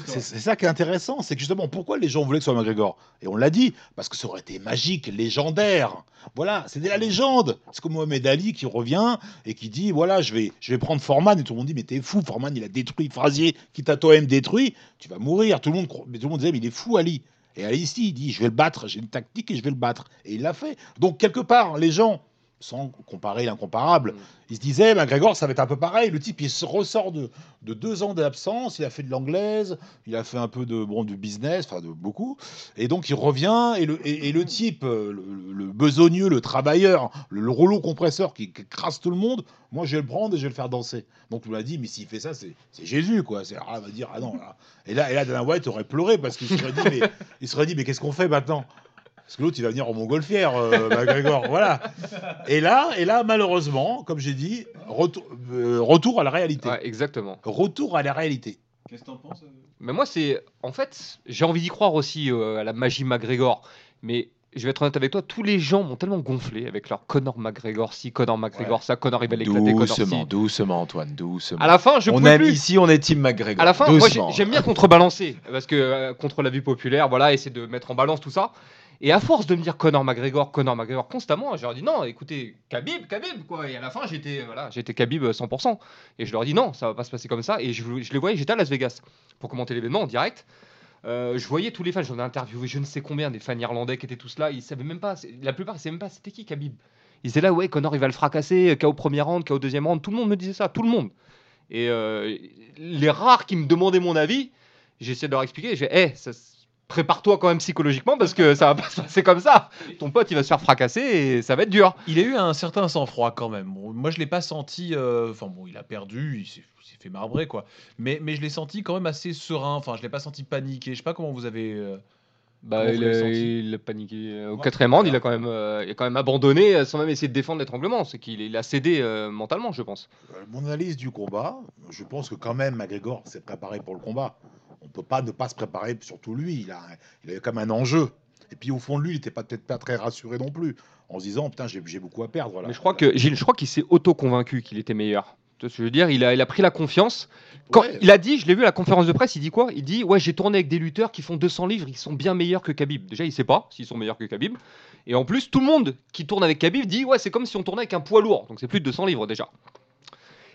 E: C'est c'est ça qui est intéressant, c'est que justement, pourquoi les gens voulaient que ce soit McGregor? Et on l'a dit, parce que ça aurait été magique, légendaire. Voilà, c'était la légende. C'est comme Mohamed Ali qui revient et qui dit voilà, je vais, je vais prendre Foreman. Et tout le monde dit mais t'es fou, Foreman, il a détruit Frazier, qui t'a toi-même détruit. Tu vas mourir. Tout le monde, mais tout le monde disait mais il est fou, Ali. Et Ali ici, il dit je vais le battre, j'ai une tactique et je vais le battre. Et il l'a fait. Donc quelque part, les gens, sans comparer l'incomparable,
D: Mm.
E: ils se disaient McGregor, ça va être un peu pareil. Le type, il se ressort de, de deux ans d'absence. Il a fait de l'anglaise, il a fait un peu de bon du business, enfin de beaucoup. Et donc il revient et le, et, et le type, euh, le, le besogneux, le travailleur, le, le rouleau compresseur qui, qui crasse tout le monde, moi je vais le prendre et je vais le faire danser. Donc on m'a dit, mais s'il fait ça, c'est c'est Jésus quoi. C'est ah, il va dire ah non. là. Et là, et là Dana White aurait pleuré parce qu'il se serait dit, mais il serait dit, mais qu'est-ce qu'on fait maintenant? Parce que l'autre il va venir en montgolfière, euh, McGregor, voilà. Et là, et là malheureusement, comme j'ai dit, retour, euh, retour à la réalité.
D: Ouais, exactement.
E: Retour à la réalité.
C: Qu'est-ce que t'en penses euh
D: Mais moi, c'est. En fait, j'ai envie d'y croire aussi euh, à la magie McGregor. Mais je vais être honnête avec toi, tous les gens m'ont tellement gonflé avec leur Conor McGregor, si Conor McGregor, ça, Conor il va l'éclater, Conor
B: Doucement,
D: si.
B: doucement, Antoine, doucement.
D: À la fin, je
B: on
D: pouvais
B: aime
D: plus.
B: ici, on est team McGregor.
D: À la fin, moi j'aime bien contrebalancer parce que euh, contre la vue populaire, voilà, essayer de mettre en balance tout ça. Et à force de me dire Conor McGregor, Conor McGregor constamment, je leur dis non, écoutez, Khabib, Khabib quoi. Et à la fin, j'étais voilà, j'étais Khabib euh, 100%. Et je leur dis non, ça va pas se passer comme ça. Et je, les voyais, j'étais à Las Vegas pour commenter l'événement en direct. Euh, je voyais tous les fans, j'en ai interviewé je ne sais combien des fans irlandais qui étaient tous là. Ils savaient même pas, la plupart ils savaient même pas c'était qui Khabib. Ils étaient là, ouais, Conor il va le fracasser, KO premier round, KO deuxième round. Tout le monde me disait ça, tout le monde. Et euh, les rares qui me demandaient mon avis, j'essayais de leur expliquer. Je fais, Eh, ça prépare-toi quand même psychologiquement parce que ça va pas se passer comme ça. Ton pote, il va se faire fracasser et ça va être dur.
C: Il a eu un certain sang-froid quand même. Bon, moi, je l'ai pas senti. euh, Enfin, bon, il a perdu, il s'est fait marbrer, quoi. Mais, mais je l'ai senti quand même assez serein. Enfin, je l'ai pas senti paniqué. Je sais pas comment vous avez. euh,
D: Bah, il, a,
C: senti
D: il a paniqué euh, au
E: Ouais.
D: quatrième round. Il a quand même, euh, il a quand même abandonné sans même essayer de défendre l'étranglement. C'est qu'il il a cédé euh, mentalement, je pense.
E: Mon analyse du combat, je pense que quand même McGregor s'est préparé pour le combat. On peut pas ne pas se préparer, surtout lui. Il a, il avait comme un enjeu. Et puis au fond de lui, il n'était peut-être pas très rassuré non plus, en se disant putain j'ai beaucoup à perdre. Voilà.
D: Mais je crois que Gilles, je crois qu'il s'est auto-convaincu qu'il était meilleur. Tu je veux dire? Il a, il a pris la confiance. Quand
E: Ouais.
D: il a dit, je l'ai vu à la conférence de presse, il dit quoi? Il dit ouais j'ai tourné avec des lutteurs qui font 200 livres, ils sont bien meilleurs que Khabib. Déjà il sait pas s'ils sont meilleurs que Khabib. Et en plus tout le monde qui tourne avec Khabib dit ouais c'est comme si on tournait avec un poids lourd, donc c'est plus de 200 livres déjà.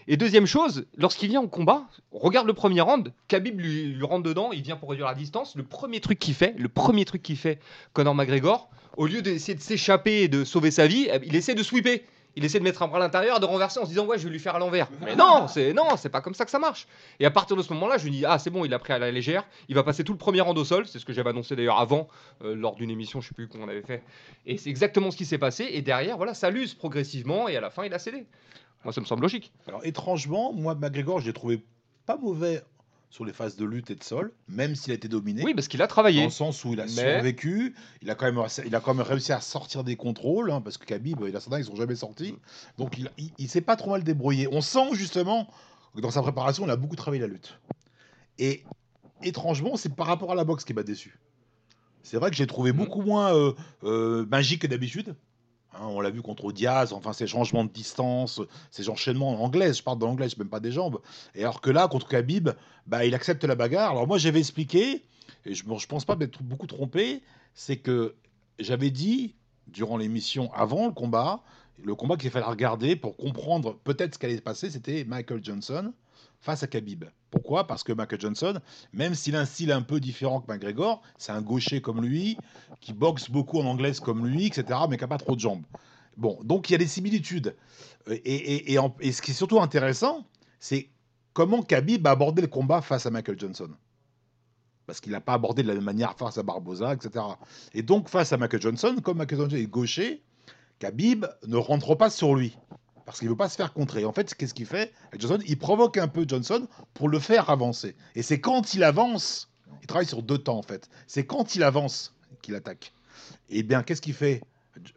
D: Et deuxième chose, lorsqu'il vient en combat, regarde le premier round, Khabib lui, lui rentre dedans, il vient pour réduire la distance. Le premier truc qu'il fait, le premier truc qu'il fait, Conor McGregor, au lieu d'essayer de s'échapper et de sauver sa vie, eh, il essaie de sweeper. Il essaie de mettre un bras à l'intérieur, de renverser en se disant ouais je vais lui faire à l'envers. Mais non, c'est non, c'est pas comme ça que ça marche. Et à partir de ce moment-là, je me dis ah c'est bon, il a pris à la légère. Il va passer tout le premier round au sol. C'est ce que j'avais annoncé d'ailleurs avant euh, lors d'une émission, je sais plus qu'on avait fait. Et c'est exactement ce qui s'est passé. Et derrière voilà, ça l'use progressivement et à la fin il a cédé. Moi ça me semble logique.
E: Alors étrangement, moi McGregor, je l'ai trouvé pas mauvais sur les phases de lutte et de sol, même s'il a été dominé.
D: Oui parce qu'il a
E: Dans
D: travaillé.
E: le sens où il a
D: Mais-
E: survécu, il a, quand même, il a quand même réussi à sortir des contrôles, hein, parce que Khabib et Lassana, ils sont jamais sortis. Donc il, il, il s'est pas trop mal débrouillé. On sent justement que dans sa préparation, il a beaucoup travaillé la lutte. Et étrangement, c'est par rapport à la boxe qui m'a déçu. C'est vrai que j'ai trouvé
D: Mhm.
E: beaucoup moins euh, euh, magique que d'habitude. Hein, on l'a vu contre Diaz, enfin ces changements de distance, ces enchaînements en anglais, je parle de l'anglais, je même pas des jambes. Et alors que là, contre Khabib, bah, il accepte la bagarre. Alors moi, j'avais expliqué, et je ne pense pas m'être beaucoup trompé, c'est que j'avais dit, durant l'émission, avant le combat, le combat qu'il fallait regarder pour comprendre peut-être ce qui allait se passer, c'était Michael Johnson face à Khabib. Pourquoi? Parce que Michael Johnson, même s'il a un style un peu différent que McGregor, c'est un gaucher comme lui, qui boxe beaucoup en anglaise comme lui, etc., mais qui n'a pas trop de jambes. Bon, donc il y a des similitudes. Et, et- ce qui est surtout intéressant, c'est comment Khabib a abordé le combat face à Michael Johnson. Parce qu'il n'a pas abordé de la même manière face à Barboza, etc. Et donc, face à Michael Johnson, comme Michael Johnson est gaucher, Khabib ne rentre pas sur lui. Parce qu'il ne veut pas se faire contrer. En fait, qu'est-ce qu'il fait Johnson, il provoque un peu Johnson pour le faire avancer. Et c'est quand il avance, il travaille sur deux temps en fait. C'est quand il avance qu'il attaque. Et bien, qu'est-ce qu'il fait?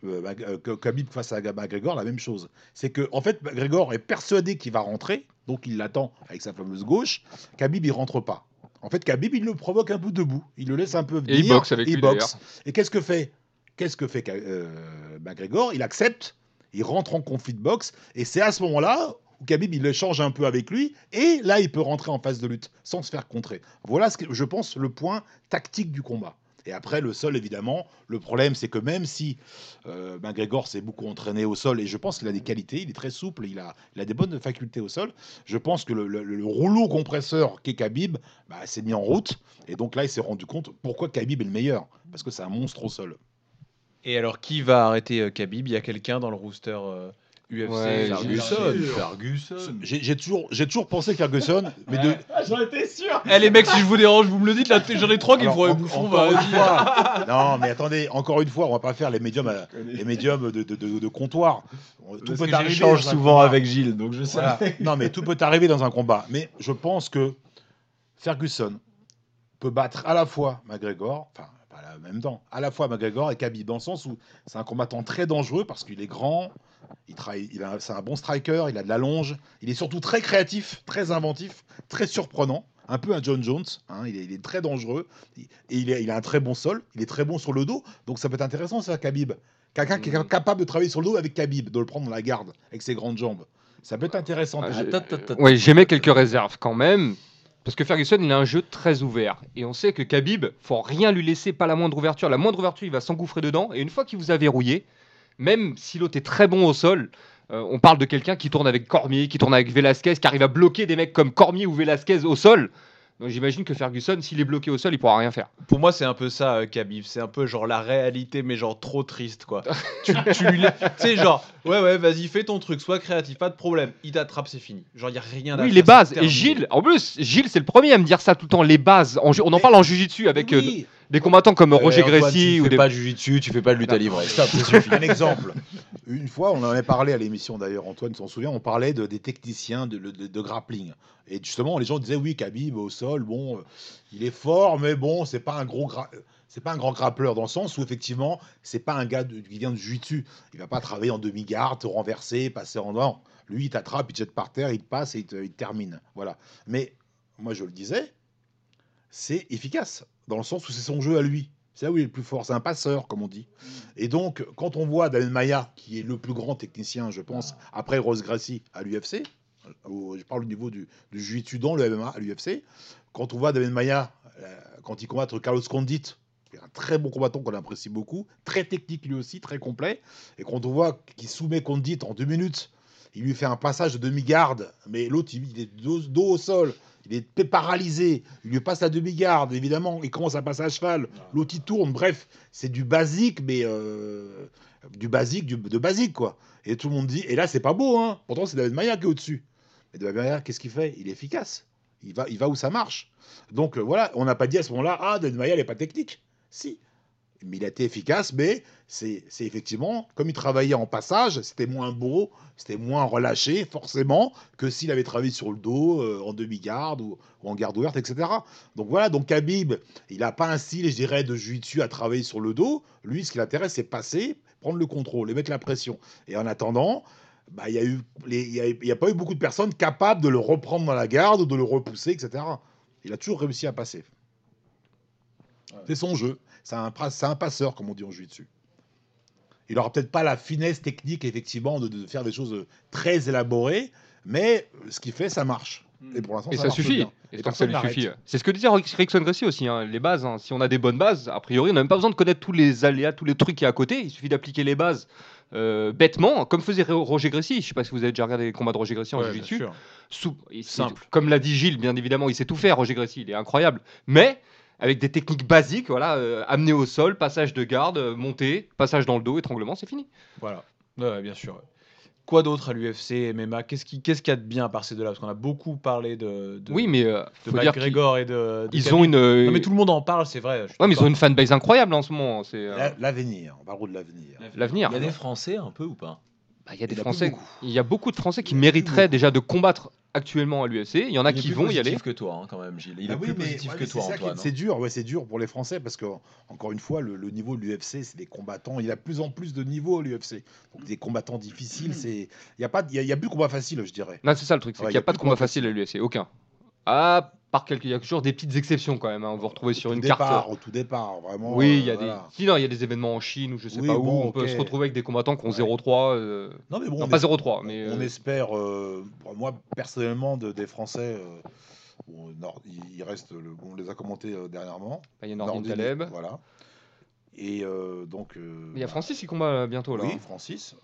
E: Euh, Mag- euh, Khabib face à McGregor, la même chose. C'est que en fait, McGregor est persuadé qu'il va rentrer, donc il l'attend avec sa fameuse gauche. Khabib, il rentre pas. En fait, Khabib, il le provoque un peu debout. Il le laisse un peu venir.
D: Et il boxe avec
E: il
D: lui,
E: boxe. Et qu'est-ce que fait Qu'est-ce que fait euh, McGregor? Il accepte, il rentre en conflit de boxe, et c'est à ce moment-là où Khabib il échange un peu avec lui, et là il peut rentrer en phase de lutte sans se faire contrer. Voilà ce que je pense le point tactique du combat. Et après, le sol, évidemment, le problème, c'est que même si euh, s'est beaucoup entraîné au sol, et je pense qu'il a des qualités, il est très souple, il a, des bonnes facultés au sol, je pense que le rouleau compresseur qu'est Khabib bah, s'est mis en route. Et donc là, il s'est rendu compte pourquoi Khabib est le meilleur. Parce que c'est un monstre au sol.
C: Et alors, qui va arrêter euh, Khabib? Il y a quelqu'un dans le rooster euh, UFC
D: Ouais,
C: Ferguson.
F: Ferguson.
E: J'ai toujours, j'ai toujours pensé Ferguson, mais de,
B: J'en étais sûr.
C: Eh les mecs, si je vous dérange, vous me le dites, là, j'en ai trois qui me font un bouffon.
E: fois. non, mais attendez, encore une fois, on va pas faire les médiums, à- les médiums de, de- de- de comptoir. Tout
B: Parce
E: peut
B: que
E: arriver.
B: j'échange souvent
E: combat.
B: avec Gilles, donc je sais.
E: Voilà. Non, mais tout peut arriver dans un combat. Mais je pense que Ferguson peut battre à la fois McGregor, enfin, en même temps, à la fois McGregor et Khabib, dans le sens où c'est un combattant très dangereux parce qu'il est grand, il travaille, il a, c'est un bon striker, il a de la longe, il est surtout très créatif, très inventif, très surprenant. Un peu un John Jones, hein, il, est, il est très dangereux et il, est- il a un très bon sol, il est très bon sur le dos, donc ça peut être intéressant ça, Khabib. Quelqu'un qui est
D: Mhm.
E: capable de travailler sur le dos avec Khabib, de le prendre dans la garde avec ses grandes jambes. Ça peut être intéressant.
D: Ah,
E: déjà.
D: j'ai-
F: Attends, attends, attends.
D: Ouais, j'émets quelques réserves quand même. Parce que Ferguson, il a un jeu très ouvert. Et on sait que Khabib, faut rien lui laisser, pas la moindre ouverture. La moindre ouverture, il va s'engouffrer dedans. Et une fois qu'il vous a verrouillé, même si l'autre est très bon au sol, euh, on parle de quelqu'un qui tourne avec Cormier, qui tourne avec Velasquez, qui arrive à bloquer des mecs comme Cormier ou Velasquez au sol. Donc j'imagine que Ferguson, s'il est bloqué au sol, il pourra rien faire.
C: Pour moi, c'est un peu ça, euh, Khabib. C'est un peu genre la réalité, mais genre trop triste, quoi. tu, tu lui la- tu sais, genre, ouais, ouais, vas-y, fais ton truc, sois créatif, pas de problème. Il t'attrape, c'est fini. Genre, il y a rien à
D: Oui,
C: faire,
D: les
C: c'est
D: bases. Et
C: terminé.
D: Gilles, en plus, Gilles, c'est le premier à me dire ça tout le temps. Les bases. En ju- on en
E: Mais-
D: parle en jujitsu avec euh,
E: Oui.
D: Des combattants comme Roger
F: Eh, Antoine,
D: Gracie
F: tu
D: ou
F: fais
D: des.
F: pas de jujitsu, tu fais pas de lutte à livre.
E: Stop, ça suffit. Un exemple. Une fois, on en avait parlé à l'émission d'ailleurs, Antoine s'en souvient, on parlait de, des techniciens de, de- de grappling. Et justement, les gens disaient oui, Khabib au sol, bon, euh, il est fort, mais bon, c'est pas un gros gra- euh, c'est pas un grand grappleur dans le sens où effectivement, c'est pas un gars de- qui vient de jiu-jitsu. Il va pas travailler en demi-garde, te renverser, passer en non. Lui, il t'attrape, il te jette par terre, il te passe et il te, il te termine. Voilà. Mais moi, je le disais, c'est efficace dans le sens où c'est son jeu à lui. C'est là où il est le plus fort. C'est un passeur, comme on dit. Et donc, quand on voit David Maya, qui est le plus grand technicien, je pense, après Rose Gracie à l'UFC, au- je parle au niveau du, du jiu-jitsu dans le MMA à l'UFC, quand on voit David Maya, euh, quand il combat Carlos Condit, qui est un très bon combattant qu'on apprécie beaucoup, très technique lui aussi, très complet, et quand on voit qu'il soumet Condit en deux minutes, il lui fait un passage de demi-garde, mais l'autre, il, il est dos, dos au sol, il est paralysé, il lui passe la demi-garde, évidemment, il commence à passer à cheval, l'autre tourne, bref, c'est du basique, mais euh, du basique, de basique, quoi. Et tout le monde dit, et là, c'est pas beau, hein. Pourtant, c'est David Maya qui est au-dessus. Mais David Maya, qu'est-ce qu'il fait? Il est efficace. Il va, il va où ça marche. Donc euh, voilà, on n'a pas dit à ce moment-là, ah, David il n'est pas technique. Si. Mais il a été efficace, mais c'est effectivement, comme il travaillait en passage, c'était moins beau, c'était moins relâché, forcément, que s'il avait travaillé sur le dos, euh, en demi-garde ou, en garde ouverte, etc. Donc voilà, donc Khabib, il n'a pas un style, je dirais, de jiu-jitsu à travailler sur le dos. Lui, ce qui l'intéresse, c'est passer, prendre le contrôle et mettre la pression. Et en attendant, bah, il y a a pas eu beaucoup de personnes capables de le reprendre dans la garde ou de le repousser, etc. Il a toujours réussi à passer. C'est son jeu. C'est un, passeur, comme on dit en jiu-jitsu. Il aura peut-être pas la finesse technique, effectivement, de, de faire des choses euh, très élaborées, mais euh, ce qu'il fait, ça marche. Et pour l'instant,
D: ça,
E: marche
D: suffit.
E: bien.
D: Et
E: Et
D: ça
E: personne n'arrête.
D: suffit. C'est ce que disait Rickson Gracie aussi, hein, les bases. hein. Si on a des bonnes bases, a priori, on n'a même pas besoin de connaître tous les aléas, tous les trucs qui y a à côté. Il suffit d'appliquer les bases euh, bêtement, comme faisait Ro- Roger Gracie. Je sais pas si vous avez déjà regardé les combats de Roger Gracie en
C: Ouais,
D: jiu-jitsu.
C: Simple.
D: Comme l'a dit Gilles, bien évidemment, il sait tout faire, Roger Gracie. Il est incroyable. Mais avec des techniques basiques, voilà, euh, amener au sol, passage de garde, euh, montée, passage dans le dos, étranglement, c'est fini.
C: Voilà. Ouais, bien sûr. Quoi d'autre à l'UFC, MMA Qu'est-ce qui- qu'est-ce qu'il y a de bien à part ces deux-là? Parce qu'on a beaucoup parlé de, de,
D: oui, mais euh,
C: de
D: faut dire
C: et de. de
D: ils ont une. euh,
C: Non, mais tout le monde en parle, c'est vrai.
D: ouais, mais ils ont une fanbase incroyable en ce moment. C'est euh,
E: L'avenir, on parle de l'avenir.
D: l'avenir.
F: Il y a des Français un peu ou pas?
D: Bah, Il y a des Français. Il y a beaucoup de Français qui mériteraient déjà de combattre actuellement à l'UFC. Il y en a
F: Il
D: qui vont y aller.
F: que toi, hein, quand même, Gilles. Il
E: Ah
F: est
E: oui,
F: plus
E: mais-
F: positif
E: ouais,
F: que toi, Antoine.
E: C'est dur, ouais, c'est dur pour les Français parce que encore une fois, le, le niveau de l'UFC, c'est des combattants. Il y a de plus en plus de niveaux à l'UFC. Donc des combattants difficiles, c'est il y a pas, il y a, y a plus de combat facile, je dirais.
D: Non, c'est ça le truc, c'est
E: Ouais,
D: qu'il n'y
E: a
D: a pas de
E: de
D: combat
E: combat
D: facile à l'UFC, aucun. À part quelques, il y a toujours des petites exceptions quand même. hein. On va retrouver sur une
E: tout
D: carte.
E: départ, au tout départ, vraiment.
D: Oui,
E: euh,
D: il y a
E: voilà.
D: des. Sinon, il y a des événements en Chine ou je sais
E: Oui,
D: pas où.
E: bon,
D: on peut se retrouver avec des combattants qui ont
E: Ouais.
D: 0-3. euh,
E: Non mais bon,
D: Non,
E: on
D: pas
E: es-
D: 0-3, mais.
E: on
D: euh,
E: espère. euh, bon, moi personnellement, de- des Français, euh, Bon, Nord- il, reste, le, on les a commentés euh, dernièrement.
D: Bah, Il y a Nordin Taleb.
E: Voilà. Et euh, donc. euh,
D: Il y a
E: bah,
D: Francis qui combat euh, bientôt là.
E: Oui,
D: hein.
E: Francis.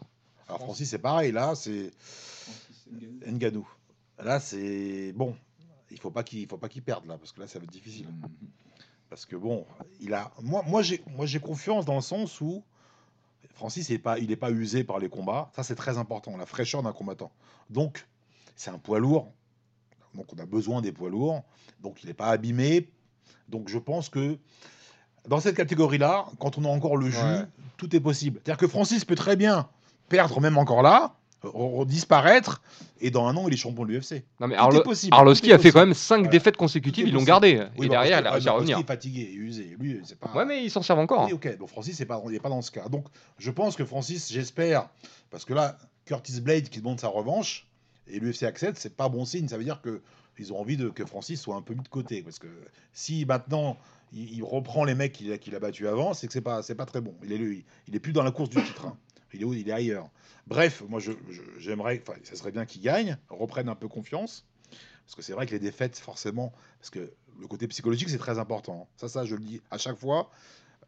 E: Alors Francis, c'est pareil. Là, c'est Nganou. Là, c'est bon. Il faut pas qu'il faut pas qu'il perde là, parce que là, ça va être difficile. Parce que bon, il a. Moi, moi, j'ai, moi, j'ai confiance dans le sens où Francis, est pas, il est pas usé par les combats. Ça, c'est très important. La fraîcheur d'un combattant. Donc, c'est un poids lourd. Donc, on a besoin des poids lourds. Donc, il n'est pas abîmé. Donc, je pense que dans cette catégorie-là, quand on a encore le jus,
D: Ouais.
E: tout est possible. C'est-à-dire que Francis peut très bien perdre, même encore là, disparaître, et dans un an, il est champion de l'UFC.
D: Non mais Arlo-
E: possible.
D: Arlovski a fait quand même 5
E: Voilà.
D: défaites consécutives, ils l'ont gardé.
E: Oui,
D: et
E: bah,
D: derrière, il a réussi à revenir.
E: qu'il est fatigué et usé. Lui, c'est pas.
D: Ouais, mais il s'en servent encore.
E: Oui, ok. Donc Francis, pas, il n'est pas dans ce cas. Donc, je pense que Francis, j'espère, parce que là, Curtis Blade qui demande sa revanche et l'UFC accepte, c'est pas bon signe. Ça veut dire que ils ont envie de, que Francis soit un peu mis de côté, parce que si maintenant il, il reprend les mecs qu'il a, battus avant, c'est que c'est pas, c'est pas très bon. Il est, lui, il est plus dans la course du titre. hein. Il est où Il est ailleurs. Bref, moi, je- je- j'aimerais, enfin, ça serait bien qu'il gagne, reprenne un peu confiance. Parce que c'est vrai que les défaites, forcément, parce que le côté psychologique, c'est très important. Ça, ça, je le dis à chaque fois.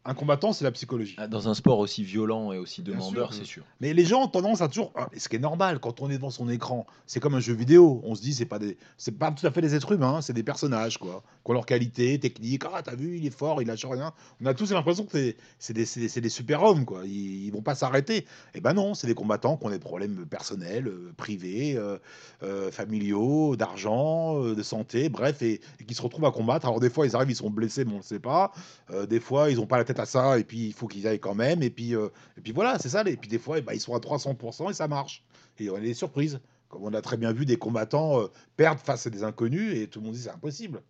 E: Un combattant, c'est la psychologie.
F: Ah, Dans un sport aussi violent et aussi demandeur, c'est sûr.
E: Mais les gens ont tendance à toujours, ah, ce qui est normal quand on est devant son écran, c'est comme un jeu vidéo. On se dit c'est pas des, c'est pas tout à fait des êtres humains, c'est des personnages quoi, qui ont leur qualité technique. Ah t'as vu, il est fort, il lâche rien. On a tous l'impression que c'est- des, des, des super hommes quoi. Ils, ils vont pas s'arrêter. Et ben non, c'est des combattants qui ont des problèmes personnels, euh, privés, euh, euh, familiaux, d'argent, de santé, bref, et, et qui se retrouvent à combattre. Alors des fois ils arrivent, ils sont blessés, mais on le sait pas. Euh, des fois ils ont pas la tête à ça, et puis il faut qu'ils aillent quand même. Et puis euh, et puis voilà, c'est ça. Et puis des fois, eh ben, ils sont à 300% et ça marche. Et on a des surprises. Comme on a très bien vu des combattants euh, perdre face à des inconnus et tout le monde dit c'est impossible.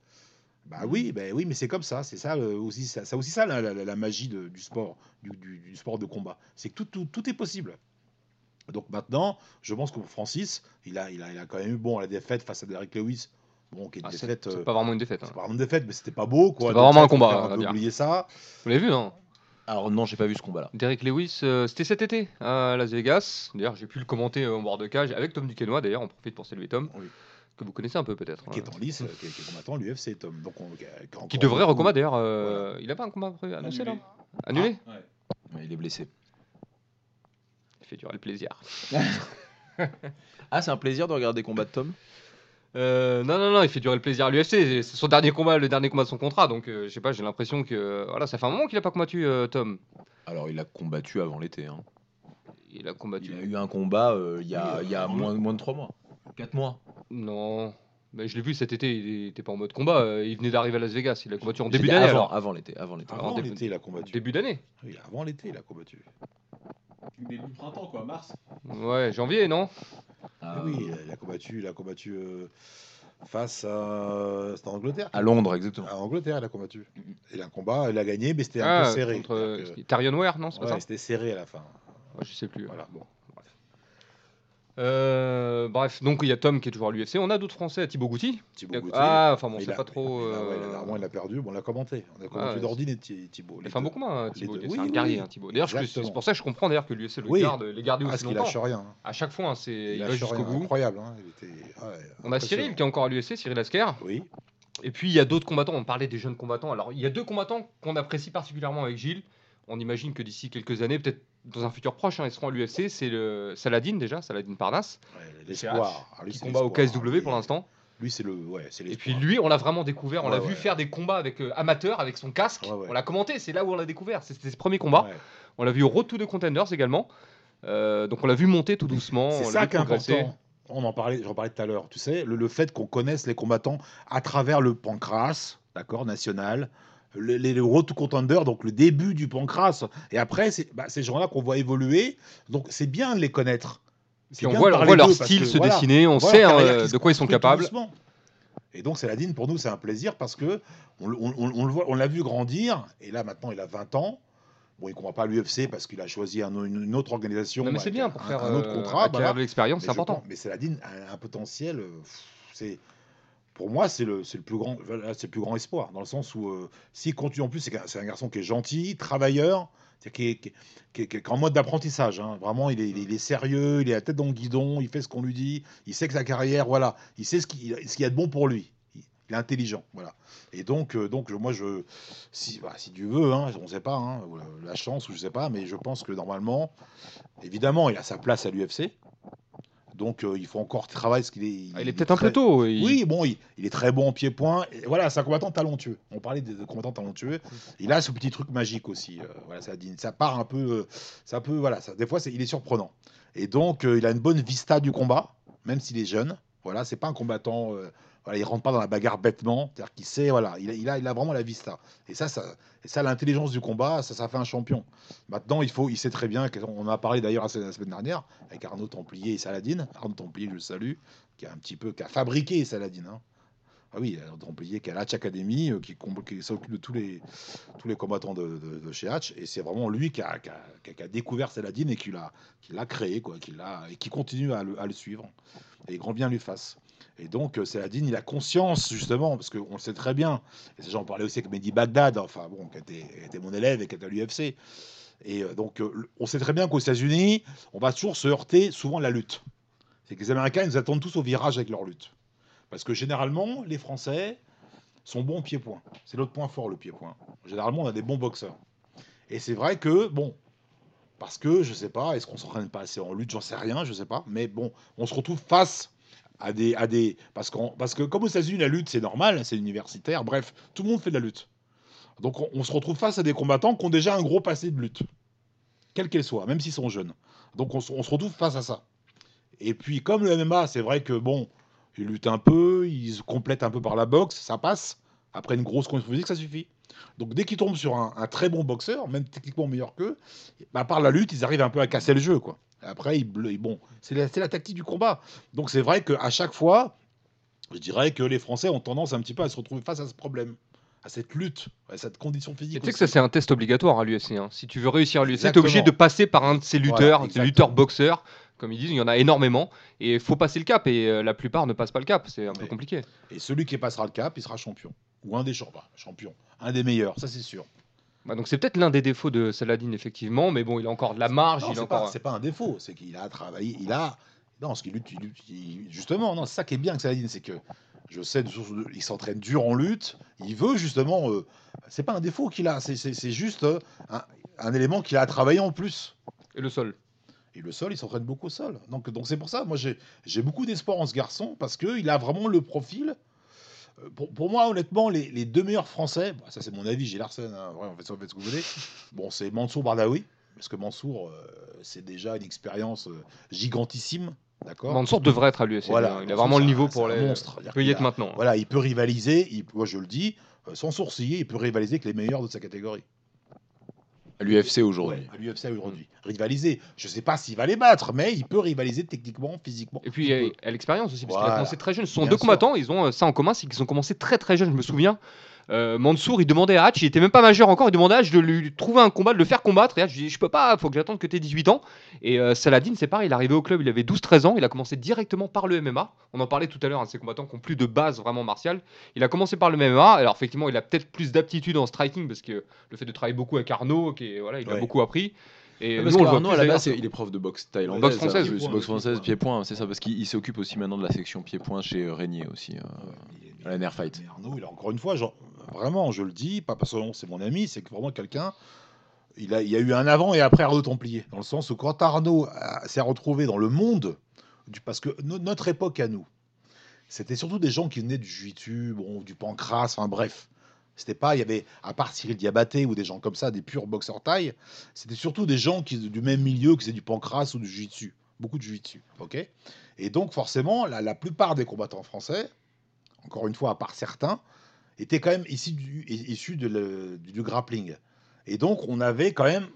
E: Bah oui, ben oui, mais c'est comme ça. C'est ça euh, aussi, ça, ça aussi ça la, la- la magie de- du sport, du, du- du sport de combat. C'est que tout, tout, tout est possible. Donc maintenant, je pense que Francis, il a, il a, il a quand même eu bon la défaite face à Derek Lewis. Bon, qui est une
D: Ah, c'est
E: défaite.
D: c'est
E: euh,
D: pas vraiment une défaite. hein.
E: c'est pas vraiment une défaite, mais c'était pas beau quoi.
D: C'était pas vraiment un combat, on
E: oublier ça.
D: Vous l'avez vu, hein
F: Alors non, j'ai pas vu ce combat-là.
D: Derek Lewis, euh, c'était cet été à Las Vegas. D'ailleurs, j'ai pu le commenter euh, en bord de cage avec Tom Duquesnoy. D'ailleurs, on profite pour saluer Tom,
E: Oui.
D: que vous connaissez un peu peut-être.
E: Qui
D: hein.
E: est en lice, euh, qui est, qui est combattant l'UFC, Tom. Donc on, qui
D: devrait recombattre d'ailleurs. euh, Il a pas un combat prévu annoncé
C: Annulé.
D: là Annulé
F: Ouais, il est blessé.
D: Il fait durer le plaisir.
F: Ah, c'est un plaisir de regarder des combats de Tom?
D: Euh, non, non, non, il fait durer le plaisir à l'UFC. C'est son dernier combat, le dernier combat de son contrat. Donc, euh, je sais pas, j'ai l'impression que. Voilà, ça fait un moment qu'il a pas combattu, euh, Tom.
F: Alors, il a combattu avant l'été. hein.
D: Il a combattu.
F: Il a eu un combat euh, il y a,
E: Oui,
F: il y a
E: avant
F: moins, moins de 3 mois. 4 mois.
D: Non. Mais je l'ai vu cet été, il était pas en mode combat. euh, Il venait d'arriver à Las Vegas. Il a combattu en
F: J'ai
D: début
F: dit
D: d'année.
F: avant,
D: alors.
F: avant l'été. Avant l'été.
E: Avant
D: début-
E: l'été, il a combattu.
D: Début d'année.
E: Oui, avant l'été, il a combattu.
C: Début de printemps, quoi, mars.
D: Ouais, janvier, non?
F: Ah,
E: oui, il a, combattu, il a combattu euh, face à. C'était en Angleterre.
F: À Londres, exactement.
E: À Angleterre, il a combattu. Il a un combat, il a gagné, mais c'était un
D: Ah,
E: peu serré.
D: contre euh, Tyrion Ware, non? C'est pas
E: ouais,
D: ça?
E: c'était serré à la fin.
D: Ouais, Je sais plus.
E: Voilà.
D: Bon. Euh, bref, donc il y a Tom qui est toujours à l'UFC. On a d'autres Français, Thibaut Gouti.
E: Thibaut Gauthier.
D: Ah, enfin bon,
E: il
D: c'est pas trop.
E: il a- ouais, il a-
D: euh,
E: Normalement, il a perdu. Bon, on l'a commenté. On a
D: ouais,
E: commenté
D: c'est-
E: d'Ordine et Thi- Thibaut.
D: Il fait un
E: deux.
D: beau combat, hein,
E: Les
D: Thibaut. C'est
E: Oui,
D: un guerrier,
E: oui.
D: hein, Thibaut. D'ailleurs, c'est pour ça que je comprends d'ailleurs que l'UFC le
E: Oui.
D: garde, les
E: Ah,
D: aussi
E: ce qu'il
D: longtemps.
E: lâche rien.
D: À chaque fois, hein, c'est
E: Il
D: il va jusqu'au bout.
E: Incroyable. hein, il était- ouais,
D: On a. Cyril qui est encore à l'UFC, Cyril Asker.
E: Oui.
D: Et puis il y a d'autres combattants, on parlait des jeunes combattants. Alors il y a deux combattants qu'on apprécie particulièrement avec Gilles. On imagine que d'ici quelques années, peut-être dans un futur proche, hein, ils seront à l'UFC. C'est le Saladin déjà, Saladin Parnasse,
E: Ouais, L'espoir. Ah,
D: qui
E: c'est
D: combat au. KSW pour l'instant.
E: Lui, c'est le. Ouais, c'est
D: Et puis lui, on l'a vraiment découvert. On
E: Ouais,
D: l'a vu
E: ouais.
D: faire des combats avec euh, amateur, avec son casque. On l'a commenté. C'est là où on l'a découvert. C'était ses premiers combats. On l'a vu au to the Contenders également. Euh, donc on l'a vu monter tout doucement.
E: C'est ça qui est important. On en parlait, j'en parlais tout à l'heure. Tu sais, le, le fait qu'on connaisse les combattants à travers le pancras, d'accord, national, le- les, road to contender, donc le début du pancras. Et après, c'est bah, ces gens-là qu'on voit évoluer. Donc c'est bien de les connaître.
D: Puis on voit, on leur style
E: que,
D: se
E: voilà,
D: dessiner. On sait hein, euh, de quoi ils sont capables.
E: Et donc Saladin, pour nous, c'est un plaisir parce que on, on- on- on le voit, on l'a vu grandir. Et là, maintenant, il a 20 ans. Bon, il ne comprend pas l'UFC parce qu'il a choisi un- une, autre organisation.
D: Non mais c'est bien pour
E: un,
D: faire
E: un autre
D: euh,
E: contrat.
D: de l'expérience, c'est important.
E: pense- mais Saladin a un potentiel. euh, C'est pour moi, c'est le, le plus grand, c'est plus grand espoir dans le sens où euh, s'il continue en plus, c'est un garçon qui est gentil, travailleur, qui est, en mode d'apprentissage. hein. Vraiment, il est, il est- sérieux, il est la tête dans le guidon, il fait ce qu'on lui dit, il sait que sa carrière, voilà, il sait ce qu'il y a de bon pour lui. Il est intelligent, voilà. Et donc, euh, donc moi, je, si, bah, si tu veux, hein, on ne sait pas, hein, la- chance ou je sais pas, mais je pense que normalement, évidemment, il a sa place à l'UFC. Donc, euh, il faut encore travailler ce qu'il est.
D: Ah, il est peut-être un peu tôt. il-
E: Oui, bon, il, il est très bon en pied-point. Voilà, c'est un combattant talentueux. On parlait des des combattants talentueux. Il a ce petit truc magique aussi. euh, voilà, ça, ça part un peu. euh, ça peut, voilà, ça, des fois, c'est- il est surprenant. Et donc, euh, il a une bonne vista du combat, même s'il est jeune. Voilà, c'est pas un combattant. Voilà, il rentre pas dans la bagarre bêtement. C'est-à-dire qu'il sait, voilà, il a, a, a vraiment la vista. Et ça, ça, ça, l'intelligence du combat, ça, ça fait un champion. Maintenant, il faut, il sait très bien. On a parlé d'ailleurs la semaine dernière avec Arnaud Templier et Saladin. Arnaud Templier, je le salue, qui a un petit peu, qui a fabriqué Saladin. hein. Ah oui, Templier qui à l'Hatch Academy, euh, qui, s'occupe de tous les, combattants de, chez Hatch. Et c'est vraiment lui qui a, a- a- a découvert Saladin et qui l'a, créé, quoi, qui l'a, et qui continue à le suivre. Et grand bien lui fasse. Et donc, euh, Saladin, il a conscience, justement, parce qu'on le sait très bien, et j'en parlais aussi avec Mehdi Bagdad, enfin bon, qui était, mon élève et qui était à l'UFC. Et euh, donc, euh, on sait très bien qu'aux États-Unis, on va toujours se heurter souvent à la lutte. C'est que les Américains, ils nous attendent tous au virage avec leur lutte. Parce que généralement, les Français sont bons pied-point. C'est notre point fort, le pied-point. Généralement, on a des bons boxeurs. Et c'est vrai que, bon, parce que, je sais pas, est-ce qu'on s'entraîne pas assez en lutte? J'en sais rien, je sais pas. Mais bon, on se retrouve face à des. À des parce, qu'on- parce que, comme aux États-Unis, la lutte, c'est normal, c'est universitaire, bref, tout le monde fait de la lutte. Donc, on, se retrouve face à des combattants qui ont déjà un gros passé de lutte, quelle qu'elle soit, même s'ils sont jeunes. Donc, on, se- retrouve face à ça. Et puis, comme le MMA, c'est vrai que, bon, ils luttent un peu, ils se complètent un peu par la boxe, ça passe. Après une grosse condition physique, ça suffit. Donc dès qu'ils tombent sur un, un très bon boxeur, même techniquement meilleur qu'eux, bah, par la lutte, ils arrivent un peu à casser le jeu. Quoi. Après, ble- bon, c'est la, la tactique du combat. Donc c'est vrai qu'à chaque fois, je dirais que les Français ont tendance un petit peu à se retrouver face à ce problème, à cette lutte, à cette condition physique.
D: tu sais que ça, c'est un test obligatoire à l'UFC. hein. Si tu veux réussir à l'UFC, tu es obligé de passer par un de ces lutteurs,
E: Voilà,
D: ces
E: exactement.
D: lutteurs boxeurs. Comme ils disent, il y en a énormément. Et il faut passer le cap. Et euh, la plupart ne passent pas le cap. C'est un peu compliqué.
E: Et celui qui passera le cap, il sera champion. Ou un des champions, champions, un des meilleurs, ça c'est sûr.
D: Bah, donc c'est peut-être l'un des défauts de Saladin, effectivement. Mais bon, il a encore de la marge.
E: Non,
D: il a
E: c'est
D: encore...
E: pas, c'est pas un défaut, c'est qu'il a travaillé, il a. Non, ce qu'il lutte, il justement, non, c'est ça qui est bien que Saladin, c'est que je sais, de il s'entraîne dur en lutte, il veut justement. euh, c'est pas un défaut qu'il a, c'est- c'est c'est juste euh, un, un élément qu'il a à travailler en plus.
D: Et le sol.
E: Et le sol, il s'entraîne beaucoup au sol. Donc donc c'est pour ça, moi j'ai j'ai beaucoup d'espoir en ce garçon parce qu'il a vraiment le profil. Pour, pour moi, honnêtement, les, les deux meilleurs Français, bon, ça c'est mon avis, j'ai Larsen, hein, vraiment, faites, faites ce que vous voulez. Bon, c'est Mansour Bardaoui, parce que Mansour, euh, c'est déjà une expérience euh, gigantissime, d'accord?
D: Mansour devrait être à l'UFC.
E: Voilà,
D: il a vraiment le niveau pour les.
E: monstre.
D: Il peut y être maintenant.
E: Voilà, il peut rivaliser, il, moi je le dis, euh, sans sourciller, il peut rivaliser avec les meilleurs de sa catégorie.
B: À l'UFC aujourd'hui.
E: Ouais, à l'UFC aujourd'hui. Rivaliser, je sais pas s'il va les battre, mais il peut rivaliser techniquement, physiquement.
D: Et puis
E: Il
D: à,
E: peut.
D: à l'expérience aussi, parce qu'il a
E: Voilà.
D: commencé très jeune. Ce sont
E: Bien
D: deux
E: sûr.
D: combattants, ils ont euh, ça en commun, c'est qu'ils ont commencé très très jeunes. Je me souviens, euh, Mansour, il demandait à Hatch, il était même pas majeur encore, il demandait à Hatch de lui trouver un combat, de le faire combattre. Et Hatch, je dis, je peux pas, faut que j'attende que tu aies 18 ans. Et euh, Saladin, c'est pareil, il est arrivé au club, il avait 12-13 ans, il a commencé directement par le MMA. On en parlait tout à l'heure, de ces combattants qui ont plus de base vraiment martiale. Il a commencé par le MMA, alors effectivement, il a peut-être plus d'aptitude en striking, parce que le fait de travailler beaucoup avec Arnaud, qui voilà, il a beaucoup appris. Et
B: Parce
D: nous, on le voit
B: qu'Arnaud,
D: plus
B: à la
D: d'ailleurs
B: base,
D: sur-
B: c'est- il est prof de boxe thaïlandaise.
D: Boxe française.
B: boxe française,
E: pied-point.
B: c'est ça, parce qu'il il s'occupe aussi maintenant de la section pied-point chez euh, Régnier aussi. euh, à la Nerfight.
E: Mais Arnaud, il a encore une fois, genre, vraiment, je le dis, pas parce que c'est mon ami, c'est que vraiment quelqu'un. Il, a, il y a eu un avant et après Arnaud Templier, dans le sens où quand Arnaud s'est retrouvé dans le monde, du, parce que no- notre époque à nous, c'était surtout des gens qui venaient du jiu bon, du pancras, enfin bref. C'était pas, il y avait, à part Cyril Diabaté ou des gens comme ça, des purs boxeurs taille, c'était surtout des gens qui, du même milieu, qui faisaient du pancras ou du jiu Beaucoup de jiu ok? Et donc, forcément, la, la plupart des combattants français, encore une fois, à part certains, étaient quand même issus du, de le- du, grappling. Et donc, on avait quand même,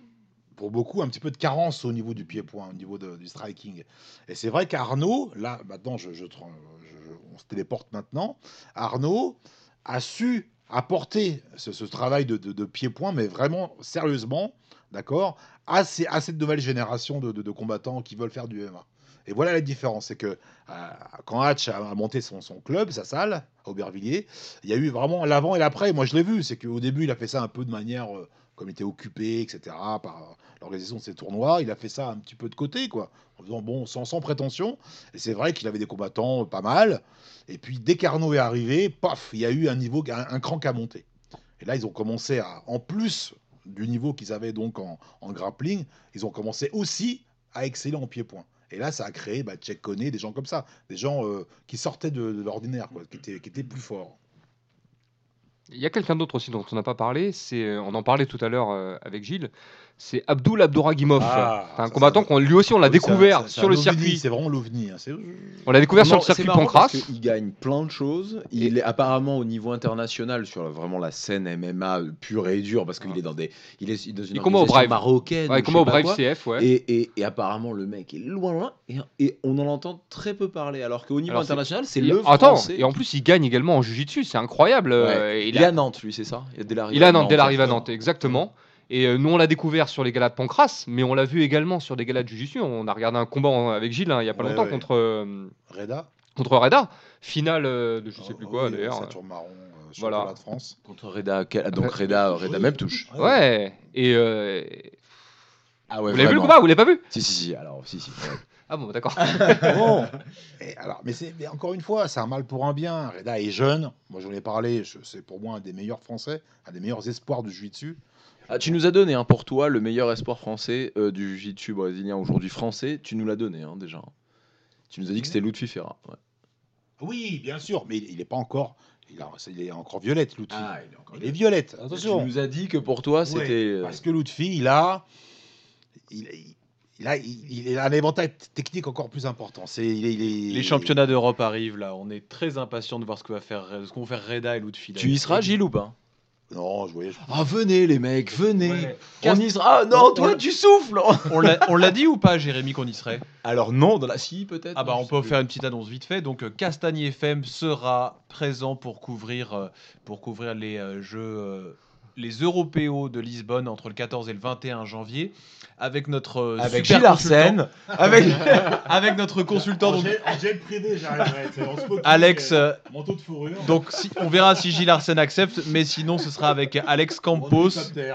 E: pour beaucoup, un petit peu de carence au niveau du pied-point, au niveau de- du striking. Et c'est vrai qu'Arnaud, là, maintenant, je, je- je- on se téléporte maintenant, Arnaud a su apporter ce, travail de, de- pied-point, mais vraiment sérieusement, d'accord, à, cette nouvelle génération de, combattants qui veulent faire du MMA. Et voilà la différence, c'est que euh, quand Hatch a, monté son, son club, sa salle, à Aubervilliers, il y a eu vraiment l'avant et l'après. Moi, je l'ai vu, c'est qu'au début, il a fait ça un peu de manière euh, comme il était occupé, etc., par l'organisation de ces tournois, il a fait ça un petit peu de côté, quoi, en faisant bon, sans, prétention. Et c'est vrai qu'il avait des combattants pas mal. Et puis dès qu'Arnaud est arrivé, paf, il y a eu un niveau, un, un cran qui a monté. Et là, ils ont commencé à, en plus du niveau qu'ils avaient donc en, grappling, ils ont commencé aussi à exceller en pied-point. Et là, ça a créé bah, Tchèque des gens comme ça, des gens euh, qui sortaient de, l'ordinaire, qui étaient plus forts.
D: Il y a quelqu'un d'autre aussi dont on n'a pas parlé, c'est, euh, on en parlait tout à l'heure euh, avec Gilles, c'est Abdul Abdouragimov.
E: Ah,
D: C'est un combattant qu'on lui aussi on l'a
E: Oui,
D: découvert
E: un-
D: sur
E: un
D: le circuit.
E: C'est vraiment l'ovni. hein, c'est-
D: On l'a découvert sur le circuit Pancras.
B: qu'il gagne plein de choses. Il est apparemment au niveau international sur la- vraiment la scène MMA pure et dure parce qu'il est dans des, il est dans une
D: Il au Brave.
B: marocaine.
D: Ouais, il au Brave
B: quoi.
D: CF, ouais.
B: Et, et- et apparemment le mec est loin loin et, et on en entend très peu parler alors qu'au niveau
D: Alors,
B: international c'est
D: Il-
B: le
D: Attends,
B: français.
D: et en plus il gagne également en Jiu-Jitsu, c'est incroyable. euh,
B: Ouais. il,
D: il
B: est
D: a-
B: à Nantes lui c'est ça? Il, l'arrivée
D: Il a Nantes, dès l'arrivée à. Nantes, exactement. Et euh, nous, on l'a découvert sur les galas de Pancras, mais on l'a vu également sur des galas de Jiu-Jitsu. On a regardé un combat avec Gilles hein, il y a pas
E: Ouais,
D: longtemps
E: ouais.
D: contre, euh,
E: Reda
D: contre Reda. Finale de je sais plus
E: Ah,
D: quoi
E: oui,
D: d'ailleurs.
E: Ceinture marron, euh,
D: Voilà.
E: de France.
B: contre Reda quel- donc. Reda Reda même touche
D: Ouais, et. euh,
B: ah ouais
D: vous l'avez vu le combat Vous l'avez pas vu?
B: Si si si alors si si ouais.
D: Ah bon, d'accord.
E: Bon. Et alors, mais, c'est- encore une fois, c'est un mal pour un bien. Reda est jeune. Moi, j'en ai parlé. C'est pour moi un des meilleurs Français, un des meilleurs espoirs du jiu-jitsu.
B: Ah, tu nous as donné hein, pour toi le meilleur espoir français euh, du jiu-jitsu brésilien aujourd'hui français. Tu nous l'as donné hein, déjà. Tu nous as dit que c'était Lutfi Ferra. ouais.
E: Oui, bien sûr, mais il n'est pas encore. Il, a- il est encore violette, Lutfi.
B: il est encore
E: il est violette.
B: Tu
E: Attention.
B: nous as dit que pour toi c'était. euh,
E: Parce que Lutfi, il a, il, a, il, il a un éventail technique encore plus important. C'est, il est- il est-
C: Les championnats d'Europe arrivent là. On est très impatient de voir ce que va faire, ce qu'ont faire Reda et Lutfi.
B: Tu y seras, Gilles, ou pas?
E: Non, je voyais.
B: Ah, venez, les mecs, venez.
C: Ouais.
B: On y sera. Ah, non,
C: On-
B: toi,
C: on-
B: tu souffles.
C: On l'a on l'a dit ou pas, Jérémy, qu'on y serait?
B: Alors, non, dans la scie, peut-être.
C: Ah bah
B: non,
C: on peut faire une petite annonce vite fait. Donc Castagne FM sera présent pour couvrir euh, pour couvrir les euh, jeux euh, les Européos de Lisbonne entre le 14 et le 21 janvier avec notre euh.
B: Avec
C: super
B: Gilles Arsène. Avec.
C: avec notre consultant donc,
E: j'ai le j'arriverai.
C: Alex euh,
E: manteau de fourrure.
C: donc si- on verra si Gilles Arsène accepte mais sinon ce sera avec Alex Campos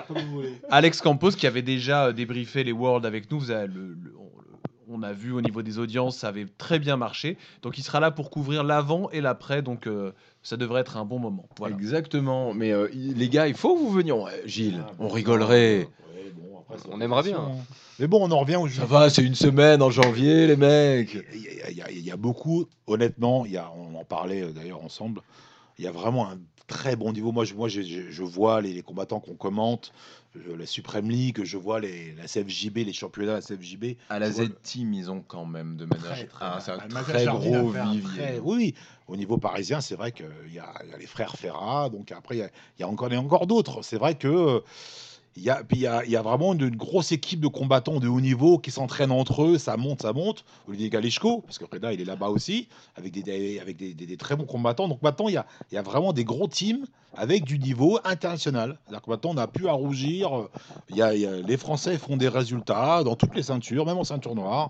E: comme vous voulez.
C: Alex Campos qui avait déjà euh, débriefé les Worlds avec nous, vous avez le- le- on, on a vu au niveau des audiences, ça avait très bien marché. Donc il sera là pour couvrir l'avant et l'après, donc euh, ça devrait être un bon moment. Voilà.
B: Exactement. Mais euh, les gars, il faut que vous veniez. Ouais, Gilles,
E: Ah,
B: on rigolerait.
E: ouais, bon, après, c'est
D: On aimerait bien.
E: hein. Mais bon, on en revient au jeu.
B: Ça va, c'est une semaine en janvier, les mecs.
E: Il y, a- y y beaucoup, honnêtement, il y a, on en parlait euh, d'ailleurs ensemble, il y a vraiment un très bon niveau. Moi, je, moi, je, vois les, les combattants qu'on commente, euh, la Supreme League, je vois les, la CFJB, les championnats de la CFJB.
B: À la
E: le-
B: Z-Team, ils ont quand même de manière.
E: Très, très-
B: Ah, c'est un
E: Ah,
B: très
E: a
B: gros vivier.
E: très- oui, au niveau parisien, c'est vrai qu'il y a, les frères Ferrat, donc après, il y a, a encore, a encore d'autres. C'est vrai que. euh, Il y, a, il, y a, vraiment une, grosse équipe de combattants de haut niveau qui s'entraînent entre eux, ça monte, ça monte. Olivier Galechko, parce que Reda, il est là-bas aussi, avec des, avec des, très bons combattants. Donc maintenant, il y a, il y a vraiment des gros teams avec du niveau international. C'est-à-dire que maintenant, on n'a plus à rougir. Il y a- les Français font des résultats dans toutes les ceintures, même en ceinture noire.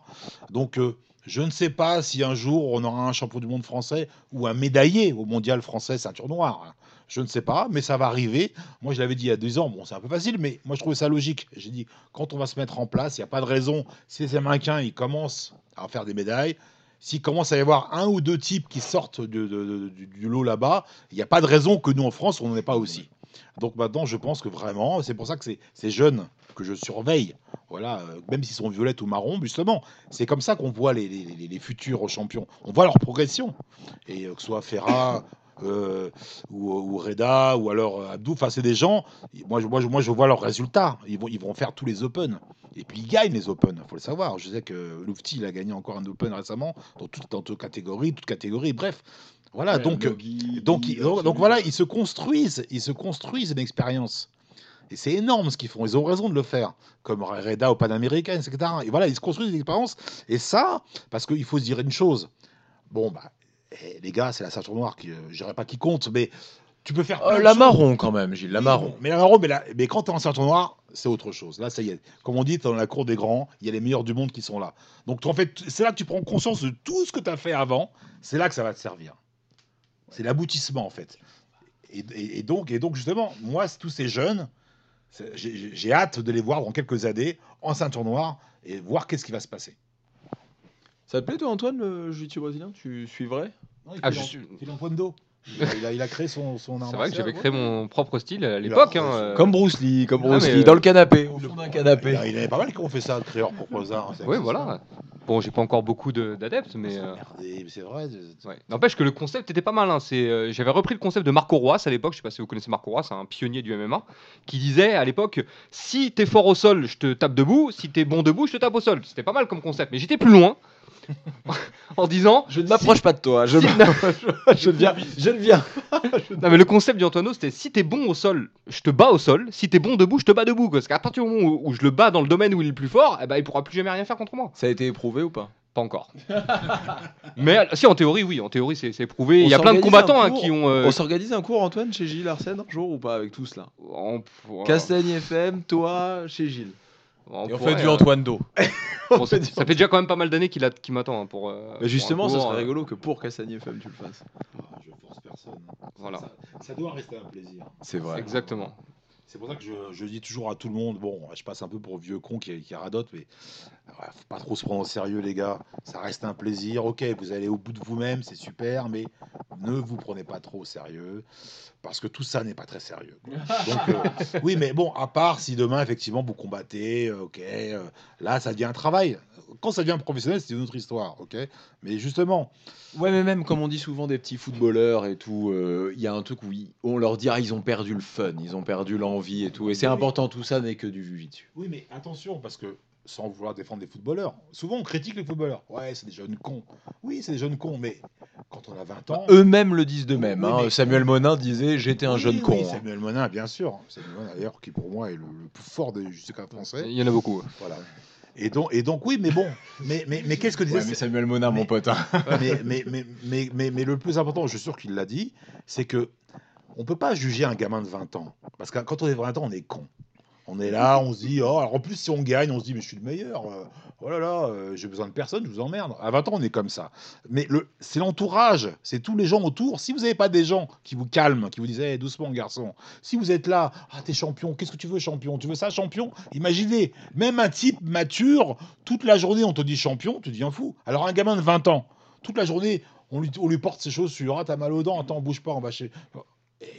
E: Donc, euh, je ne sais pas si un jour on aura un champion du monde français ou un médaillé au mondial français ceinture noire. Je ne sais pas, mais ça va arriver. Moi, je l'avais dit il y a deux ans. Bon, c'est un peu facile, mais moi, je trouvais ça logique. J'ai dit, quand on va se mettre en place, il n'y a pas de raison. Si les Américains, ils commencent à faire des médailles, s'il commence à y avoir un ou deux types qui sortent du, lot là-bas, il n'y a pas de raison que nous, en France, on n'en ait pas aussi. Donc maintenant, je pense que vraiment, c'est pour ça que ces jeunes que je surveille, voilà, euh, même s'ils sont violettes ou marrons, justement, c'est comme ça qu'on voit les, les- les- les futurs champions. On voit leur progression. Et euh, que ce soit Ferrat euh, ou, ou Reda ou alors Abdou, enfin, c'est des gens, moi, je- moi, moi je vois leurs résultats. Ils vont, ils vont faire tous les Open. Et puis ils gagnent les Open, il faut le savoir. Je sais que Loufti, il a gagné encore un Open récemment, dans toutes, dans toutes catégories, toutes catégories, bref. Voilà, donc, donc, ils- donc, donc voilà, ils se construisent, ils se construisent une expérience. Et c'est énorme ce qu'ils font. Ils ont raison de le faire, comme Reda au Panaméricain, etc. Et voilà, ils se construisent une expérience. Et ça, parce qu'il faut se dire une chose. Bon, bah, eh, les gars, c'est la ceinture noire qui, euh, je dirais pas qui compte, mais tu peux faire.
B: Oh, la marron quand même, Gilles, la marron.
E: Mais la marron, mais, la- mais quand tu es en ceinture noire, c'est autre chose. Là, ça y est. Comme on dit, t'es dans la cour des grands, il y a les meilleurs du monde qui sont là. Donc, en fait, c'est là que tu prends conscience de tout ce que tu as fait avant. C'est là que ça va te servir. C'est l'aboutissement, en fait. Et, et- et donc, et donc, justement, moi, tous ces jeunes, J'ai hâte de les voir dans quelques années en ceinture noire et voir qu'est-ce qui va se passer.
B: Ça te plaît, toi, Antoine, le jiu-jitsu brésilien? Tu suivrais
D: Ah, je suis-
E: Il, a- il a, il a créé son, son
D: C'est vrai que j'avais créé mon propre style à
E: Il
D: l'époque. hein, euh,
B: Comme Bruce Lee, comme Bruce Lee,
D: euh,
B: dans le canapé, au
E: Le-
B: fond d'un
E: Il
B: canapé.
E: en il en avait pas mal qui ont fait ça, créer leur propre art. ça
D: Oui, voilà. Bon, j'ai pas encore beaucoup de- d'adeptes, mais.
E: C'est
D: euh,
E: merdé, mais c'est vrai.
D: Ouais. N'empêche que le concept était pas mal. hein. C'est, euh, J'avais repris le concept de Marco Roy à l'époque. Je sais pas si vous connaissez Marco Roy, c'est un pionnier du MMA qui disait à l'époque si t'es fort au sol, je te tape debout. Si t'es bon debout, je te tape au sol. C'était pas mal comme concept. Mais j'étais plus loin en disant
B: Je ne m'approche pas de toi. Je,
D: si-
B: je ne viens. Je ne viens.
D: non, mais le concept d'Antoino c'était si t'es bon au sol, je te bats au sol. Si t'es bon debout, je te bats debout. Parce qu'à partir du moment où, où je le bats dans le domaine où il est le plus fort, eh ben, il pourra plus jamais rien faire contre moi.
B: Ça a été éprouvé ou pas?
D: Pas encore. mais si, en théorie, oui. En théorie, c'est c'est prouvé.
B: On
D: Il y a plein de combattants hein, qui ont. euh,
B: On s'organise un cours, Antoine, chez Gilles Arsène un jour ou pas avec tous là?
D: En-
B: Castagne FM, toi, chez Gilles.
D: On
C: Et on
D: pourrait,
C: fait du
D: euh,
C: Antoine Do.
D: Bon, ça, ça fait déjà quand même pas mal d'années qu'il a- qu'il m'attend hein, pour. euh,
B: Mais
D: pour
B: justement,
D: un
B: ça serait
D: euh,
B: rigolo que pour Castagne FM tu le fasses.
E: Ah, Je force personne.
D: Voilà.
E: Ça, ça doit rester un plaisir.
B: C'est vrai.
D: Exactement.
E: C'est pour ça que je, je dis toujours à tout le monde, bon, je passe un peu pour vieux con qui, qui radote, mais ouais, faut pas trop se prendre au sérieux, les gars. Ça reste un plaisir. Ok, vous allez au bout de vous-même, c'est super, mais ne vous prenez pas trop au sérieux, parce que tout ça n'est pas très sérieux. quoi. Donc, euh, oui, mais bon, à part si demain, effectivement, vous combattez, euh, ok, euh, là, ça devient un travail. Quand ça devient professionnel, c'est une autre histoire, ok. Mais justement,
B: Ouais, mais même comme on dit souvent des petits footballeurs et tout, euh, il y a un truc où ils- on leur dit ah, ils ont perdu le fun, ils ont perdu l'envie et tout. Et c'est
E: Oui.
B: important, tout ça n'est que du jiu-jitsu.
E: Oui, mais attention, parce que sans vouloir défendre les footballeurs, souvent on critique les footballeurs. Ouais, c'est des jeunes cons. Oui, c'est des jeunes cons, mais quand on a 20 ans.
B: Eux-mêmes le disent d'eux-mêmes.
E: Oui,
B: hein. Samuel Monin disait j'étais un
E: Oui,
B: jeune
E: oui,
B: con. hein.
E: Samuel Monin, bien sûr. Samuel Monin, d'ailleurs, qui pour moi est le, le plus fort des justices français.
D: Il y en a beaucoup.
E: Voilà. Et donc, et donc, oui, mais bon. Mais, mais, mais qu'est-ce que disait
B: Ouais, mais Samuel Monin, mon pote. hein.
E: mais, mais, mais, mais, mais, mais le plus important, je suis sûr qu'il l'a dit, c'est que on peut pas juger un gamin de 20 ans. Parce que quand on est 20 ans, on est con. On est là, on se dit, oh, alors en plus, si on gagne, on se dit, mais je suis le meilleur. euh, Oh là là, euh, j'ai besoin de personne, je vous emmerde. À 20 ans, on est comme ça. Mais le, c'est l'entourage, c'est tous les gens autour. Si vous n'avez pas des gens qui vous calment, qui vous disent, doucement, garçon. Si vous êtes là, ah, t'es champion, qu'est-ce que tu veux, champion? Tu veux ça, champion? Imaginez, même un type mature, toute la journée, on te dit champion, tu deviens fou. Alors, un gamin de 20 ans, toute la journée, on lui, on lui porte ses chaussures, ah, t'as mal aux dents, attends, bouge pas, on va chez.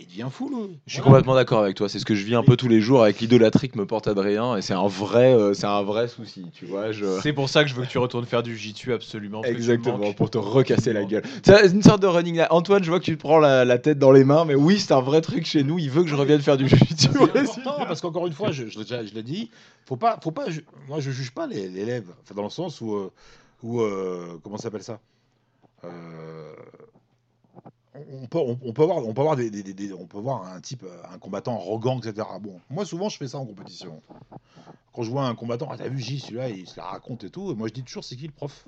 E: Il devient fou, le.
B: Je suis complètement d'accord avec toi. C'est ce que je vis un peu tous les jours avec l'idolâtrie que me porte Adrien. Et c'est un vrai, euh, c'est un vrai souci. Tu vois, je.
C: C'est pour ça que je veux que tu retournes faire du jiu absolument.
B: Exactement, pour te recasser la gueule. C'est une sorte de running là. Antoine, je vois que tu te prends la, la tête dans les mains, mais oui, c'est un vrai truc chez nous. Il veut que je revienne faire du jiu-jitsu.
E: C'est important, parce qu'encore une fois, je, je l'ai je dit, faut pas, faut pas, ju- moi je juge pas les- l'élève, enfin, dans le sens où, euh, où euh, comment ça s'appelle ça? Euh, on, peut, voir un type, euh, un combattant arrogant, etc. Bon, moi souvent je fais ça en compétition. Quand je vois un combattant, ah t'as vu J, celui-là, il se la raconte et tout, moi je dis toujours c'est qui le prof?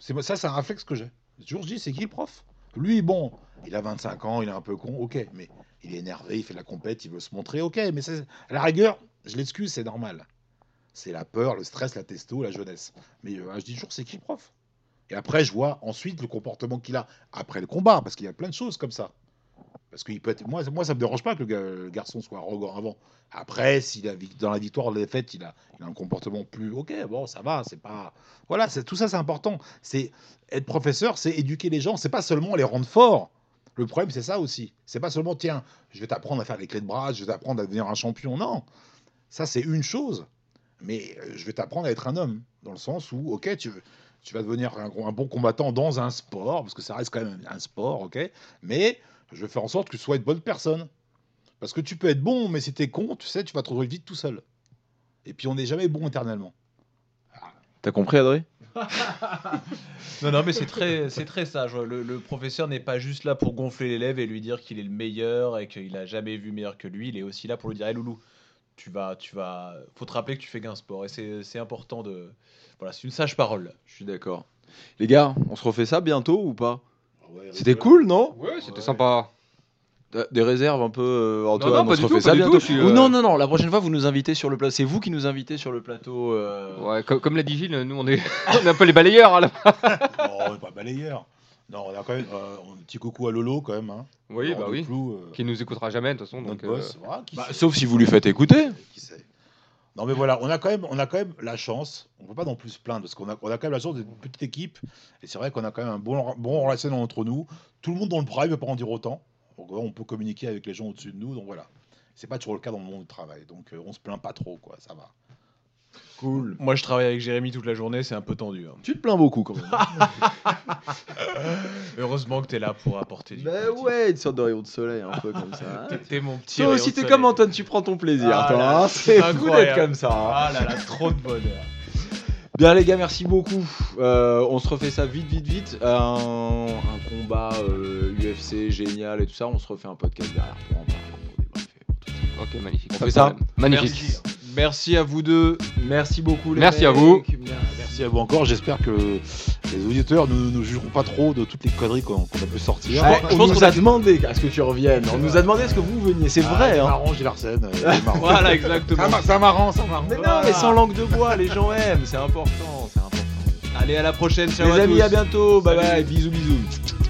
E: C'est ça, c'est un réflexe que j'ai. Toujours dit c'est qui le prof? Lui, bon, il a 25 ans, il est un peu con, ok, mais il est énervé, il fait de la compète, il veut se montrer, ok, mais à la rigueur, je l'excuse, c'est normal. C'est la peur, le stress, la testo, la jeunesse. Mais euh, je dis toujours, c'est qui le prof? Et après, je vois ensuite le comportement qu'il a après le combat, parce qu'il y a plein de choses comme ça. Parce qu'il peut être. Moi, moi ça me dérange pas que le, ga- le garçon soit arrogant avant. Après, s'il a dans la victoire, la défaite, il a, il a un comportement plus. Ok, bon, ça va, c'est pas. Voilà, tout ça, c'est important. C'est être professeur, c'est éduquer les gens. C'est pas seulement les rendre forts. Le problème, c'est ça aussi. C'est pas seulement, tiens, je vais t'apprendre à faire les clés de bras, je vais t'apprendre à devenir un champion. Non, ça, c'est une chose. Mais euh, je vais t'apprendre à être un homme, dans le sens où, ok, tu, veux- tu vas devenir un, un bon combattant dans un sport, parce que ça reste quand même un sport, ok, mais je vais faire en sorte que tu sois une bonne personne. Parce que tu peux être bon, mais si t'es con, tu sais, tu vas te retrouver vite tout seul. Et puis on n'est jamais bon éternellement.
B: T'as compris, Adrien?
C: Non, non, mais c'est très, c'est très sage. Le, le professeur n'est pas juste là pour gonfler l'élève et lui dire qu'il est le meilleur et qu'il a jamais vu meilleur que lui. Il est aussi là pour lui dire, hey, loulou, tu vas, tu vas, faut te rappeler que tu fais qu'un sport et c'est, c'est important de, voilà, c'est une sage parole.
B: Je suis d'accord. Les gars, on se refait ça bientôt ou pas
E: Ah
B: C'était cool, non
D: Ouais, c'était sympa.
B: Des réserves un peu, euh, Antoine,
D: non, pas
B: on se
D: du tout,
B: refait
D: pas
B: ça
D: du tout,
B: bientôt.
D: suis,
B: Ou
D: euh,
B: non, non, non, la prochaine fois, vous nous invitez sur le plateau. C'est vous qui nous invitez sur le plateau. euh,
D: Ouais, comme, comme l'a dit Gilles, nous on est, on est un peu les balayeurs. hein, là.
E: Oh, pas balayeur. Non, on a quand même euh, un petit coucou à Lolo quand même. Hein.
D: Oui, bah oui.
E: Duclou, euh,
D: Qui nous écoutera jamais de toute façon. euh.
E: Voilà,
B: Bah, sauf si vous lui faites écouter.
E: Qui sait Non mais voilà, on a quand même, on a quand même la chance. On peut pas non plus se plaindre parce qu'on a, quand même la chance d'être une petite équipe et c'est vrai qu'on a quand même un bon, bon relationnel entre nous. Tout le monde dans le prime, ne peut pas en dire autant. On peut communiquer avec les gens au-dessus de nous. Donc voilà, c'est pas toujours le cas dans le monde du travail. Donc euh, on se plaint pas trop quoi, ça va.
B: Cool.
C: Moi, je travaille avec Jérémy toute la journée, c'est un peu tendu. hein.
B: Tu te plains beaucoup quand même.
C: Heureusement que t'es là pour apporter du
B: bah
C: positif.
B: ouais, une sorte de rayon de soleil un peu comme ça.
C: T'es- T'es mon petit.
B: Toi
C: rayon
B: aussi,
C: de
B: t'es
C: soleil.
B: comme Antoine, tu prends ton plaisir.
C: Ah
B: toi,
C: là,
B: hein.
C: c'est
B: c'est fou d'être
C: incroyable.
B: comme ça. hein.
C: Ah là là, trop de bonheur.
B: Bien les gars, merci beaucoup. Euh, on se refait ça vite, vite, vite. Un, un combat euh, UFC génial et tout ça. On se refait un podcast derrière pour en parler, pour débriefer, pour tout ça.
D: Ok, magnifique.
B: On
D: pas
B: fait
D: de
B: ça
D: problème. Magnifique.
C: Merci. Merci à vous deux.
B: Merci beaucoup les
D: Merci à vous.
B: Merci.
E: À vous encore. J'espère que les auditeurs ne nous jugeront pas trop de toutes les conneries qu'on a pu sortir.
B: Ouais,
C: je
B: on
C: pense
B: nous
C: qu'on
B: a
C: a-
B: demandé à ce que tu reviennes. On nous a demandé à ce que vous veniez. C'est
E: Ah,
B: vrai.
E: C'est
B: Hein.
E: marrant, Gilles Arsène. c'est marrant.
C: Voilà, exactement.
E: Ça marrant, ça marrant.
B: Mais non, mais sans langue de bois, les gens aiment. C'est important. C'est important.
C: Allez, à la prochaine. Ciao
B: les
C: à
B: amis,
C: tous.
B: à bientôt. Bye
C: Salut.
B: bye. Bisous, bisous.